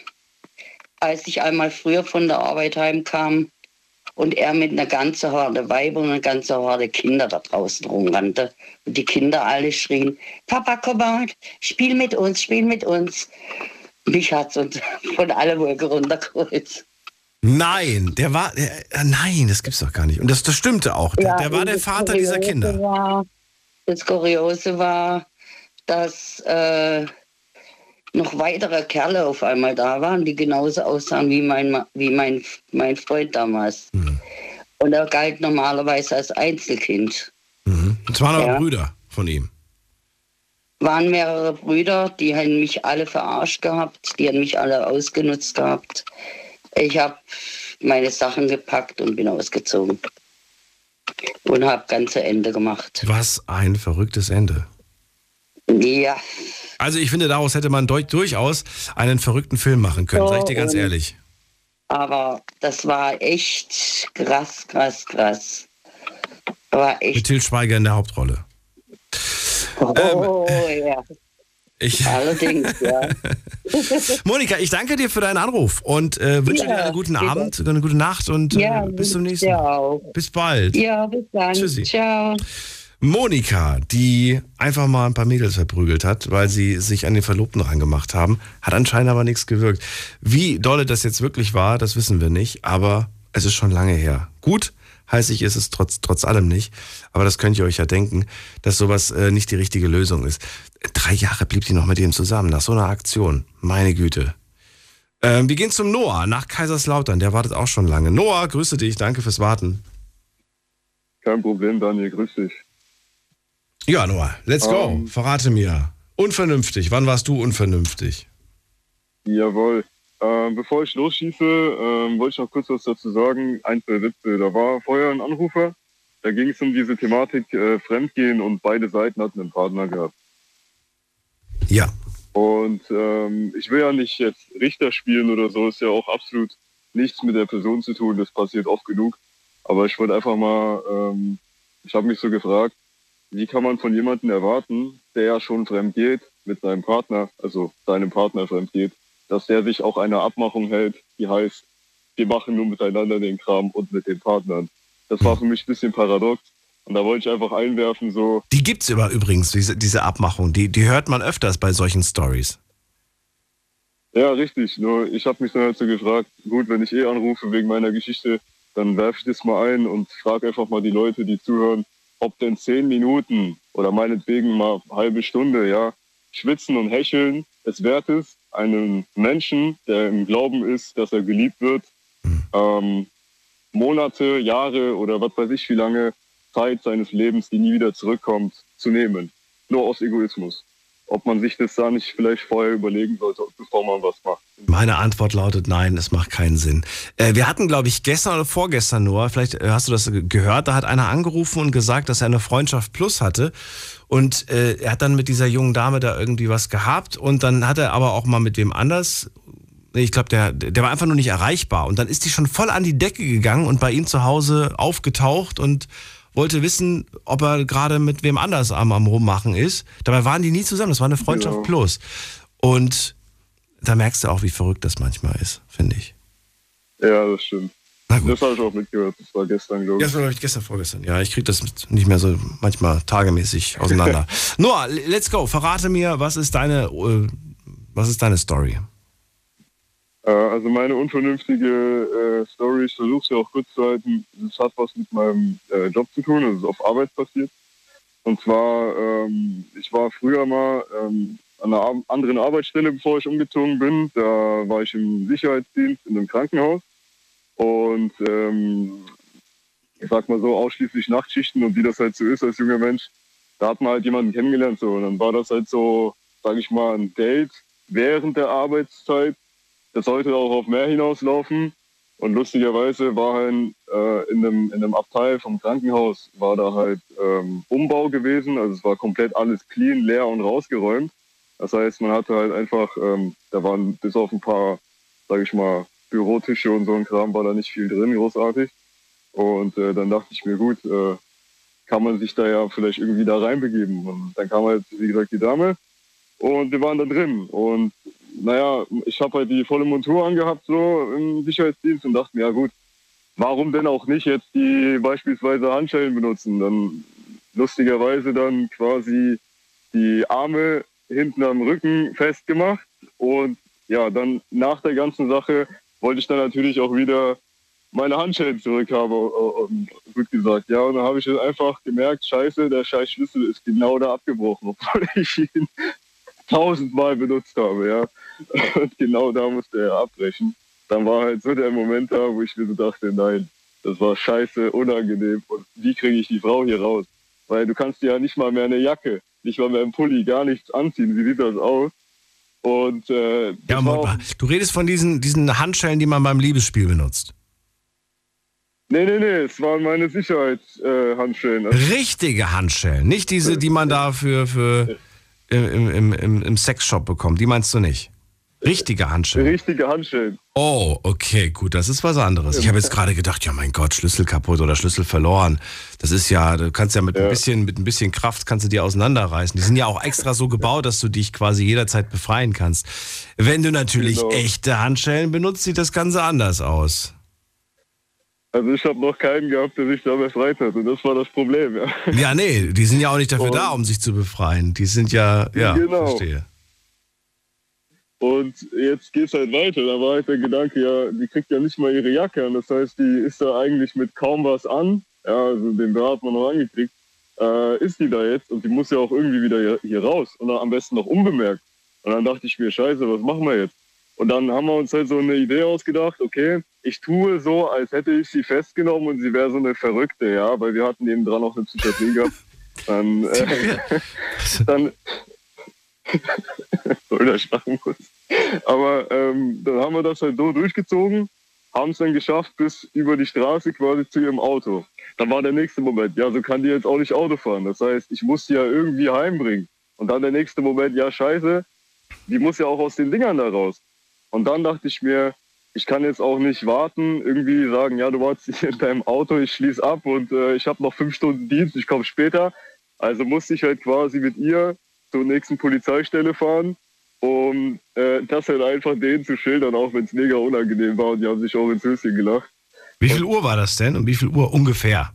S20: als ich einmal früher von der Arbeit heimkam und er mit einer ganzen Horde Weiber und einer ganzen Horde Kinder da draußen rumrannte und die Kinder alle schrien, Papa, komm mal, spiel mit uns, spiel mit uns. Mich hat's uns (laughs) von alle Wolke runtergeholt.
S4: Nein, der war, der, äh, nein, das gibt's doch gar nicht. Und das, das stimmte auch. Der,
S20: Ja,
S4: der war der Vater dieser
S20: Kuriose
S4: Kinder.
S20: War, das Kuriose war, dass äh, noch weitere Kerle auf einmal da waren, die genauso aussahen wie mein, wie mein, mein Freund damals.
S4: Mhm.
S20: Und er galt normalerweise als Einzelkind.
S4: Das waren aber
S20: Ja.
S4: Brüder von ihm.
S20: Waren mehrere Brüder, die haben mich alle verarscht gehabt, die haben mich alle ausgenutzt gehabt. Ich habe meine Sachen gepackt und bin ausgezogen. Und habe ganze Ende gemacht.
S4: Was ein verrücktes Ende.
S20: Ja,
S4: Also ich finde, daraus hätte man durch, durchaus einen verrückten Film machen können,
S20: So,
S4: sag ich dir ganz ehrlich.
S20: aber das war echt krass, krass, krass. War
S4: Mit
S20: echt.
S4: Til Schweiger in der Hauptrolle.
S20: Oh, ja.
S4: Ich,
S20: Allerdings, ja. (laughs)
S4: Monika, ich danke dir für deinen Anruf und äh, wünsche
S20: Ja,
S4: dir einen guten
S20: bitte.
S4: Abend, eine gute Nacht und äh,
S20: Ja,
S4: bis zum nächsten Mal. Bis bald.
S20: Ja, bis dann.
S4: Tschüssi.
S20: Ciao.
S4: Monika, die einfach mal ein paar Mädels verprügelt hat, weil sie sich an den Verlobten rangemacht haben, hat anscheinend aber nichts gewirkt. Wie dolle das jetzt wirklich war, das wissen wir nicht, aber es ist schon lange her. Gut, heißig ist es trotz, trotz allem nicht, aber das könnt ihr euch ja denken, dass sowas äh, nicht die richtige Lösung ist. Drei Jahre blieb die noch mit ihm zusammen, nach so einer Aktion. Meine Güte. Ähm, wir gehen zum Noah nach Kaiserslautern, der wartet auch schon lange. Noah, grüße dich, danke fürs Warten.
S6: Kein Problem, Daniel, grüß dich.
S4: Ja, Noah, let's go.
S6: Ähm.
S4: Verrate mir. Unvernünftig. Wann warst du unvernünftig?
S6: Jawohl. Ähm, bevor ich losschieße, ähm, wollte ich noch kurz was dazu sagen. Ein, zwei Witze. Da war vorher ein Anrufer. Da ging es um diese Thematik äh, Fremdgehen und beide Seiten hatten einen Partner gehabt.
S4: Ja.
S6: Und ähm, ich will ja nicht jetzt Richter spielen oder so. Ist ja auch absolut nichts mit der Person zu tun. Das passiert oft genug. Aber ich wollte einfach mal, ähm, ich habe mich so gefragt, wie kann man von jemandem erwarten, der ja schon fremd geht mit seinem Partner, also seinem Partner fremd geht, dass der sich auch einer Abmachung hält, die heißt, wir machen nur miteinander den Kram und mit den Partnern. Das war für mich ein bisschen paradox. Und da wollte ich einfach einwerfen, so,
S4: Die gibt's über übrigens, diese, diese Abmachung. Die, die hört man öfters bei solchen Stories.
S6: Ja, richtig. Nur ich habe mich dann halt so gefragt, gut, wenn ich eh anrufe wegen meiner Geschichte, dann werfe ich das mal ein und frage einfach mal die Leute, die zuhören, ob denn zehn Minuten oder meinetwegen mal eine halbe Stunde, ja, schwitzen und hecheln es wert ist, einem Menschen, der im Glauben ist, dass er geliebt wird, ähm, Monate, Jahre oder was weiß ich wie lange Zeit seines Lebens, die nie wieder zurückkommt, zu nehmen. Nur aus Egoismus. ob man sich das da nicht vielleicht vorher überlegen sollte, bevor man was macht.
S4: Meine Antwort lautet nein, es macht keinen Sinn. Äh, wir hatten, glaube ich, gestern oder vorgestern nur, vielleicht äh, hast du das gehört, da hat einer angerufen und gesagt, dass er eine Freundschaft plus hatte. Und äh, er hat dann mit dieser jungen Dame da irgendwie was gehabt und dann hat er aber auch mal mit wem anders. Ich glaube, der, der war einfach nur nicht erreichbar. Und dann ist die schon voll an die Decke gegangen und bei ihm zu Hause aufgetaucht und wollte wissen, ob er gerade mit wem anders am, am Rummachen ist. Dabei waren die nie zusammen. Das war eine Freundschaft
S6: Genau.
S4: plus. Und da merkst du auch, wie verrückt das manchmal ist, finde ich.
S6: Ja, das stimmt. Das habe ich auch mitgehört. Das war gestern, glaube ich.
S4: Das war, glaube ich, gestern, vorgestern. Ja, ich kriege das nicht mehr so manchmal tagemäßig auseinander. (laughs) Noah, let's go. Verrate mir, was ist deine, äh, was ist deine Story?
S6: Äh, also meine unvernünftige äh, Story, ich versuche sie auch kurz zu halten, das hat was mit meinem äh, Job zu tun, das ist auf Arbeit passiert. Und zwar, ähm, ich war früher mal ähm, an einer anderen Arbeitsstelle, bevor ich umgezogen bin. Da war ich im Sicherheitsdienst in einem Krankenhaus. Und ähm, ich sag mal so, ausschließlich Nachtschichten und wie das halt so ist als junger Mensch, da hat man halt jemanden kennengelernt. So. Und dann war das halt so, sag ich mal, ein Date während der Arbeitszeit. Das sollte auch auf mehr hinauslaufen. Und lustigerweise war halt äh, in, einem, in einem Abteil vom Krankenhaus war da halt ähm, Umbau gewesen. Also es war komplett alles clean, leer und rausgeräumt. Das heißt, man hatte halt einfach, ähm, da waren bis auf ein paar, sage ich mal, Bürotische und so ein Kram war da nicht viel drin, großartig. Und äh, dann dachte ich mir, gut, äh, kann man sich da ja vielleicht irgendwie da reinbegeben. Und dann kam halt, wie gesagt, die Dame und wir waren da drin. Und naja, ich habe halt die volle Montur angehabt so im Sicherheitsdienst und dachte mir, ja gut, warum denn auch nicht jetzt die beispielsweise Handschellen benutzen? Dann lustigerweise dann quasi die Arme hinten am Rücken festgemacht und ja, dann nach der ganzen Sache wollte ich dann natürlich auch wieder meine Handschellen zurückhaben, und gut gesagt. Ja, und dann habe ich dann einfach gemerkt, scheiße, der scheiß Schlüssel ist genau da abgebrochen, (laughs) obwohl ich ihn tausendmal benutzt habe, ja. Und genau da musste er abbrechen. Dann war halt so der Moment da, wo ich mir so dachte, nein, das war scheiße, unangenehm. Und wie kriege ich die Frau hier raus? Weil du kannst dir ja nicht mal mehr eine Jacke, nicht mal mehr einen Pulli, gar nichts anziehen. Wie sieht das aus? Und äh,
S4: Ja, aber du redest von diesen, diesen Handschellen, die man beim Liebesspiel benutzt.
S6: nee, nee, nee, es waren meine Sicherheitshandschellen. Also,
S4: Richtige Handschellen, nicht diese, die man da für, für im, im, im, im Sexshop bekommt. Die meinst du nicht? Richtige Handschellen.
S6: richtige Handschellen.
S4: Oh, okay, gut, das ist was anderes. Ich habe jetzt gerade gedacht, ja mein Gott, Schlüssel kaputt oder Schlüssel verloren. Das ist ja, du kannst ja mit ein bisschen, mit ein bisschen Kraft kannst du die auseinanderreißen. Die sind ja auch extra so gebaut, dass du dich quasi jederzeit befreien kannst. Wenn du natürlich
S6: Genau.
S4: echte Handschellen benutzt, sieht das Ganze anders aus.
S6: Also ich habe noch keinen gehabt, der sich da befreit hat. Und das war das Problem, ja.
S4: Ja, nee, die sind ja auch nicht dafür da, um sich zu befreien. Die sind ja, ja,
S6: Genau.
S4: verstehe.
S6: Und jetzt geht's halt weiter. Da war halt der Gedanke, ja, die kriegt ja nicht mal ihre Jacke an. Das heißt, die ist da eigentlich mit kaum was an. Ja, also den Bär hat man noch angekriegt. Äh, ist die da jetzt? Und die muss ja auch irgendwie wieder hier, hier raus. Und dann am besten noch unbemerkt. Und dann dachte ich mir, scheiße, was machen wir jetzt? Und dann haben wir uns halt so eine Idee ausgedacht, okay, ich tue so, als hätte ich sie festgenommen und sie wäre so eine Verrückte, ja, weil wir hatten neben dran auch eine Psychiatrie gehabt. (laughs) Dann, äh, (laughs) (laughs) dann oder schlagen muss. Aber ähm, dann haben wir das halt so durchgezogen, haben es dann geschafft bis über die Straße quasi zu ihrem Auto. Dann war der nächste Moment, ja, so kann die jetzt auch nicht Auto fahren. Das heißt, ich muss sie ja irgendwie heimbringen. Und dann der nächste Moment, ja, scheiße, die muss ja auch aus den Dingern da raus. Und dann dachte ich mir, ich kann jetzt auch nicht warten, irgendwie sagen, ja, du warst hier in deinem Auto, ich schließe ab und äh, ich habe noch fünf Stunden Dienst, ich komme später. Also musste ich halt quasi mit ihr zur nächsten Polizeistelle fahren, um äh, das halt einfach denen zu schildern, auch wenn es mega unangenehm war und die haben sich auch ins Höschen gelacht.
S4: Wie viel Uhr war das denn? Um wie viel Uhr ungefähr?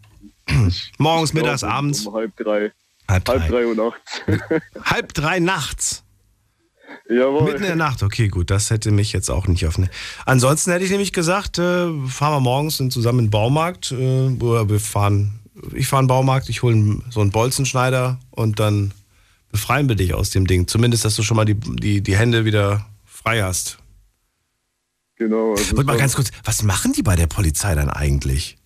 S4: Morgens,
S6: glaub,
S4: mittags, abends?
S6: Um halb drei.
S4: Halb drei.
S6: Halb drei Uhr nachts.
S4: Halb drei nachts.
S6: Jawohl.
S4: Mitten in der Nacht, okay, gut, das hätte mich jetzt auch nicht auf. Ne Ansonsten hätte ich nämlich gesagt, äh, fahren wir morgens zusammen in den Baumarkt, äh, oder wir fahren, ich fahre in den Baumarkt, ich hole so einen Bolzenschneider und dann befreien wir dich aus dem Ding. Zumindest, dass du schon mal die, die, die Hände wieder frei hast.
S6: Genau. Also
S4: Und mal ganz kurz, was machen die bei der Polizei dann eigentlich?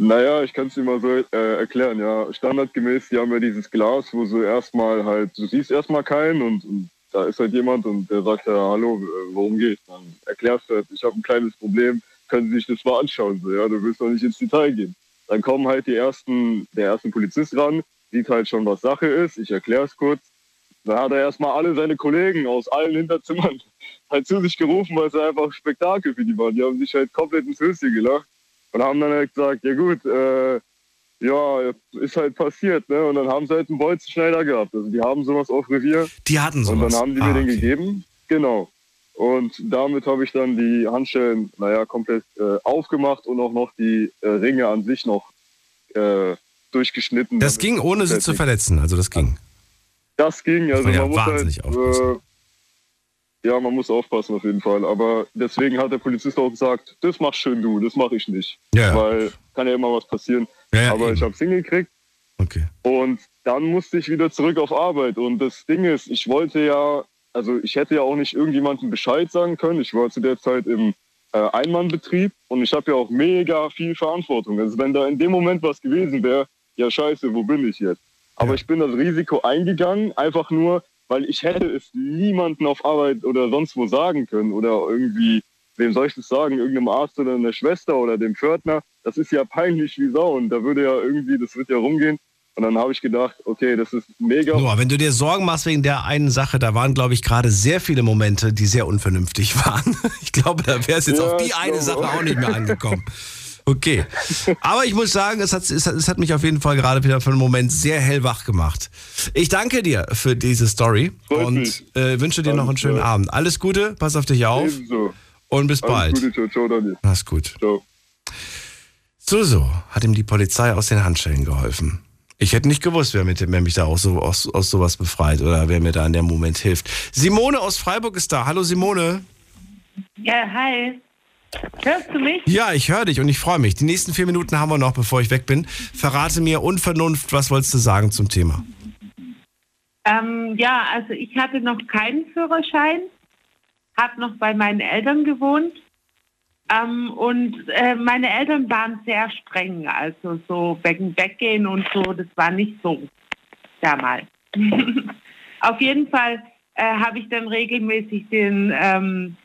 S6: Naja, ich kann es dir mal so äh, erklären, ja. Standardgemäß, die haben ja dieses Glas, wo so erstmal halt, du siehst erstmal keinen und, und da ist halt jemand und der sagt ja, hallo, äh, worum geht's? Dann erklärst du halt, ich habe ein kleines Problem, können Sie sich das mal anschauen, so, ja, du willst doch nicht ins Detail gehen. Dann kommen halt die ersten, der erste Polizist ran, sieht halt schon, was Sache ist, ich erkläre es kurz. Dann hat er erstmal alle seine Kollegen aus allen Hinterzimmern (laughs) halt zu sich gerufen, weil es einfach Spektakel für die waren. Die haben sich halt komplett ins Höschen gelacht und haben dann halt gesagt, ja gut, äh, ja, ist halt passiert, ne? Und dann haben sie halt einen Bolzenschneider gehabt. Also die haben sowas auf Revier.
S4: Die hatten sowas.
S6: Und dann haben die
S4: Ah,
S6: mir den
S4: okay.
S6: gegeben. Genau. Und damit habe ich dann die Handschellen, naja, komplett äh, aufgemacht und auch noch die äh, Ringe an sich noch äh, durchgeschnitten.
S4: Das ging, ohne sie zu verletzen. Also das ging.
S6: Das ging, also
S4: man ja
S6: muss halt, äh, ja, man muss aufpassen auf jeden Fall. Aber deswegen hat der Polizist auch gesagt, das machst schön du, das mache ich nicht.
S4: Ja, ja.
S6: Weil kann ja immer was passieren.
S4: Ja, ja,
S6: Aber
S4: eben.
S6: ich habe es hingekriegt.
S4: Okay.
S6: Und dann musste ich wieder zurück auf Arbeit. Und das Ding ist, ich wollte ja, also ich hätte ja auch nicht irgendjemandem Bescheid sagen können. Ich war zu der Zeit im äh, Einmannbetrieb und ich habe ja auch mega viel Verantwortung. Also wenn da in dem Moment was gewesen wäre, ja scheiße, wo bin ich jetzt? Aber ich bin das Risiko eingegangen, einfach nur, weil ich hätte es niemandem auf Arbeit oder sonst wo sagen können oder irgendwie, wem soll ich das sagen, irgendeinem Arzt oder einer Schwester oder dem Pförtner. Das ist ja peinlich wie Sau und da würde ja irgendwie, das wird ja rumgehen. Und dann habe ich gedacht, okay, das ist mega.
S4: Nur, wenn du dir Sorgen machst wegen der einen Sache, da waren, glaube ich, gerade sehr viele Momente, die sehr unvernünftig (laughs) waren. Ich glaube, da wäre es jetzt
S6: Ja,
S4: auf die eine
S6: glaube
S4: Sache
S6: auch
S4: nicht mehr angekommen. (laughs) Okay. Aber ich muss sagen, es hat, es, hat, es hat mich auf jeden Fall gerade wieder für einen Moment sehr hellwach gemacht. Ich danke dir für diese Story und äh, wünsche dir noch einen schönen Abend. Alles Gute, pass auf dich auf
S6: Ebenso.
S4: und bis
S6: Alles
S4: bald.
S6: Gute, ciao, ciao, Daniel.
S4: Mach's gut.
S6: Ciao.
S4: So, so, hat ihm die Polizei aus den Handschellen geholfen. Ich hätte nicht gewusst, wer, mit, wer mich da auch so, aus, aus sowas befreit oder wer mir da in dem Moment hilft. Simone aus Freiburg ist da. Hallo Simone.
S21: Ja, hi. Hörst du mich?
S4: Ja, ich höre dich und ich freue mich. Die nächsten vier Minuten haben wir noch, bevor ich weg bin. Verrate mir Unvernunft, was wolltest du sagen zum Thema?
S21: Ähm, ja, also ich hatte noch keinen Führerschein, habe noch bei meinen Eltern gewohnt ähm, und äh, meine Eltern waren sehr streng, also so Weggehen und so, das war nicht so damals. (laughs) Auf jeden Fall äh, habe ich dann regelmäßig den, ähm,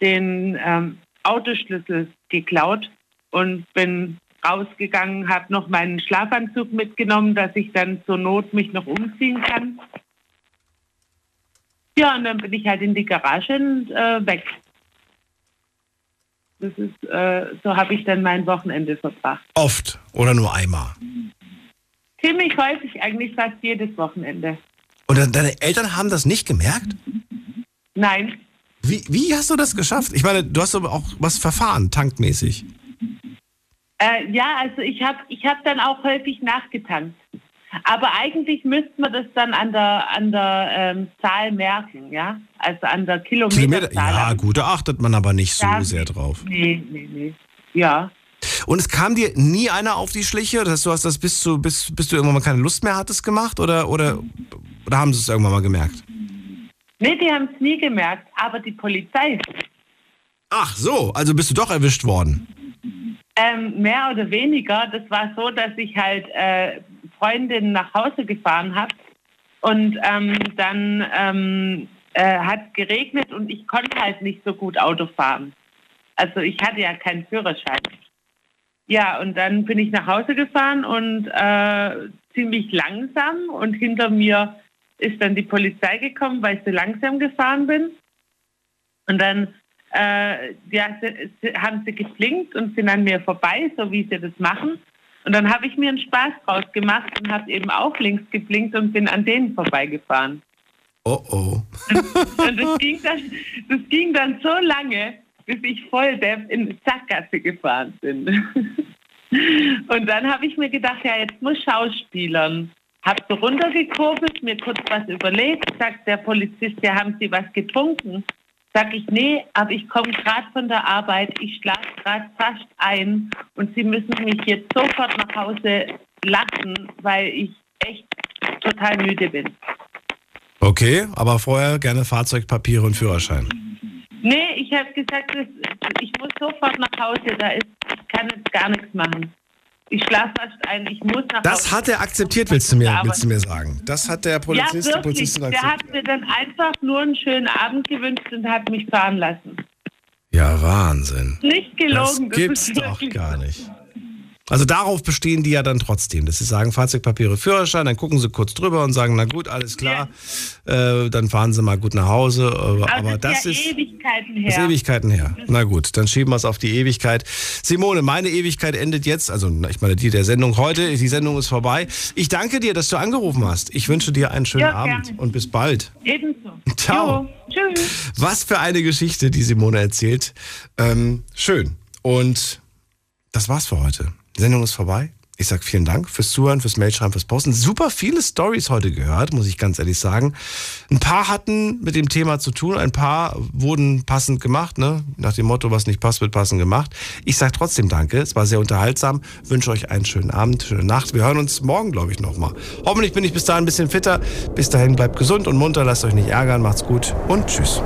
S21: den ähm, Autoschlüssel geklaut und bin rausgegangen, habe noch meinen Schlafanzug mitgenommen, dass ich dann zur Not mich noch umziehen kann. Ja, und dann bin ich halt in die Garage und äh, weg. Das ist, äh, so habe ich dann mein Wochenende verbracht.
S4: Oft oder nur einmal?
S21: Ziemlich häufig, eigentlich fast jedes Wochenende.
S4: Und de- deine Eltern haben das nicht gemerkt?
S21: Nein,
S4: Wie, wie hast du das geschafft? Ich meine, du hast aber auch was verfahren, tankmäßig.
S21: Äh, ja, also ich habe ich hab dann auch häufig nachgetankt. Aber eigentlich müsste man das dann an der, an der ähm, Zahl merken, ja? Also an der Kilometerzahl.
S4: Kilometer, ja, gut, da achtet man aber nicht so
S21: Ja.
S4: sehr drauf.
S21: Nee, nee, nee. Ja.
S4: Und es kam dir nie einer auf die Schliche? Das heißt, du hast das bis, zu, bis, bis du irgendwann mal keine Lust mehr hattest gemacht? Oder, oder, oder haben sie es irgendwann mal gemerkt?
S21: Nee, die haben es nie gemerkt, aber die Polizei.
S4: Ach so, also bist du doch erwischt worden.
S21: Ähm, mehr oder weniger. Das war so, dass ich halt äh, Freundinnen nach Hause gefahren habe und ähm, dann ähm, äh, hat geregnet und ich konnte halt nicht so gut Auto fahren. Also ich hatte ja keinen Führerschein. Ja, und dann bin ich nach Hause gefahren und äh, ziemlich langsam und hinter mir ist dann die Polizei gekommen, weil ich so langsam gefahren bin. Und dann äh, ja, sie, sie, haben sie geblinkt und sind an mir vorbei, so wie sie das machen. Und dann habe ich mir einen Spaß draus gemacht und habe eben auch links geblinkt und bin an denen vorbeigefahren.
S4: Oh oh.
S21: Und das ging dann, das ging dann so lange, bis ich voll depp in die Sackgasse gefahren bin. (laughs) Und dann habe ich mir gedacht, ja, jetzt muss Schauspielern. Hab so runtergekurbelt, mir kurz was überlegt, sagt der Polizist, ja, haben Sie was getrunken? Sag ich, nee, aber ich komme gerade von der Arbeit, ich schlafe gerade fast ein und Sie müssen mich jetzt sofort nach Hause lassen, weil ich echt total müde bin.
S4: Okay, aber vorher gerne Fahrzeugpapiere und Führerschein.
S21: Nee, ich habe gesagt, ich muss sofort nach Hause, da ist, ich kann jetzt gar nichts machen. Ich schlafe erst ein, ich muss nach
S4: Das
S21: Hause.
S4: hat er akzeptiert, willst du mir, willst du mir sagen. Das hat der Polizist,
S21: ja, wirklich. Der
S4: akzeptiert.
S21: hat mir dann einfach nur einen schönen Abend gewünscht und hat mich fahren lassen.
S4: Ja, Wahnsinn.
S21: Nicht gelogen.
S4: Das gibt's
S21: ist
S4: doch gar nicht. Also darauf bestehen die ja dann trotzdem, dass sie sagen, Fahrzeugpapiere, Führerschein, dann gucken sie kurz drüber und sagen, na gut, alles klar, äh, dann fahren sie mal gut nach Hause. Aber,
S21: Aber, das ist ja Ewigkeiten her.
S4: das ist Ewigkeiten her. Na gut, dann schieben wir es auf die Ewigkeit. Simone, meine Ewigkeit endet jetzt, also ich meine die der Sendung heute, die Sendung ist vorbei. Ich danke dir, dass du angerufen hast. Ich wünsche dir einen schönen
S21: Ja,
S4: Abend und bis bald.
S21: Ebenso. (laughs)
S4: Ciao.
S21: Jo, tschüss.
S4: Was für eine Geschichte, die Simone erzählt. Ähm, schön. Und das war's für heute. Sendung ist vorbei. Ich sag vielen Dank fürs Zuhören, fürs Mailschreiben, fürs Posten. Super viele Stories heute gehört, muss ich ganz ehrlich sagen. Ein paar hatten mit dem Thema zu tun, ein paar wurden passend gemacht, ne? Nach dem Motto, was nicht passt, wird passend gemacht. Ich sag trotzdem Danke. Es war sehr unterhaltsam. Wünsche euch einen schönen Abend, schöne Nacht. Wir hören uns morgen, glaube ich, nochmal. Hoffentlich bin ich bis dahin ein bisschen fitter. Bis dahin bleibt gesund und munter, lasst euch nicht ärgern, macht's gut und tschüss.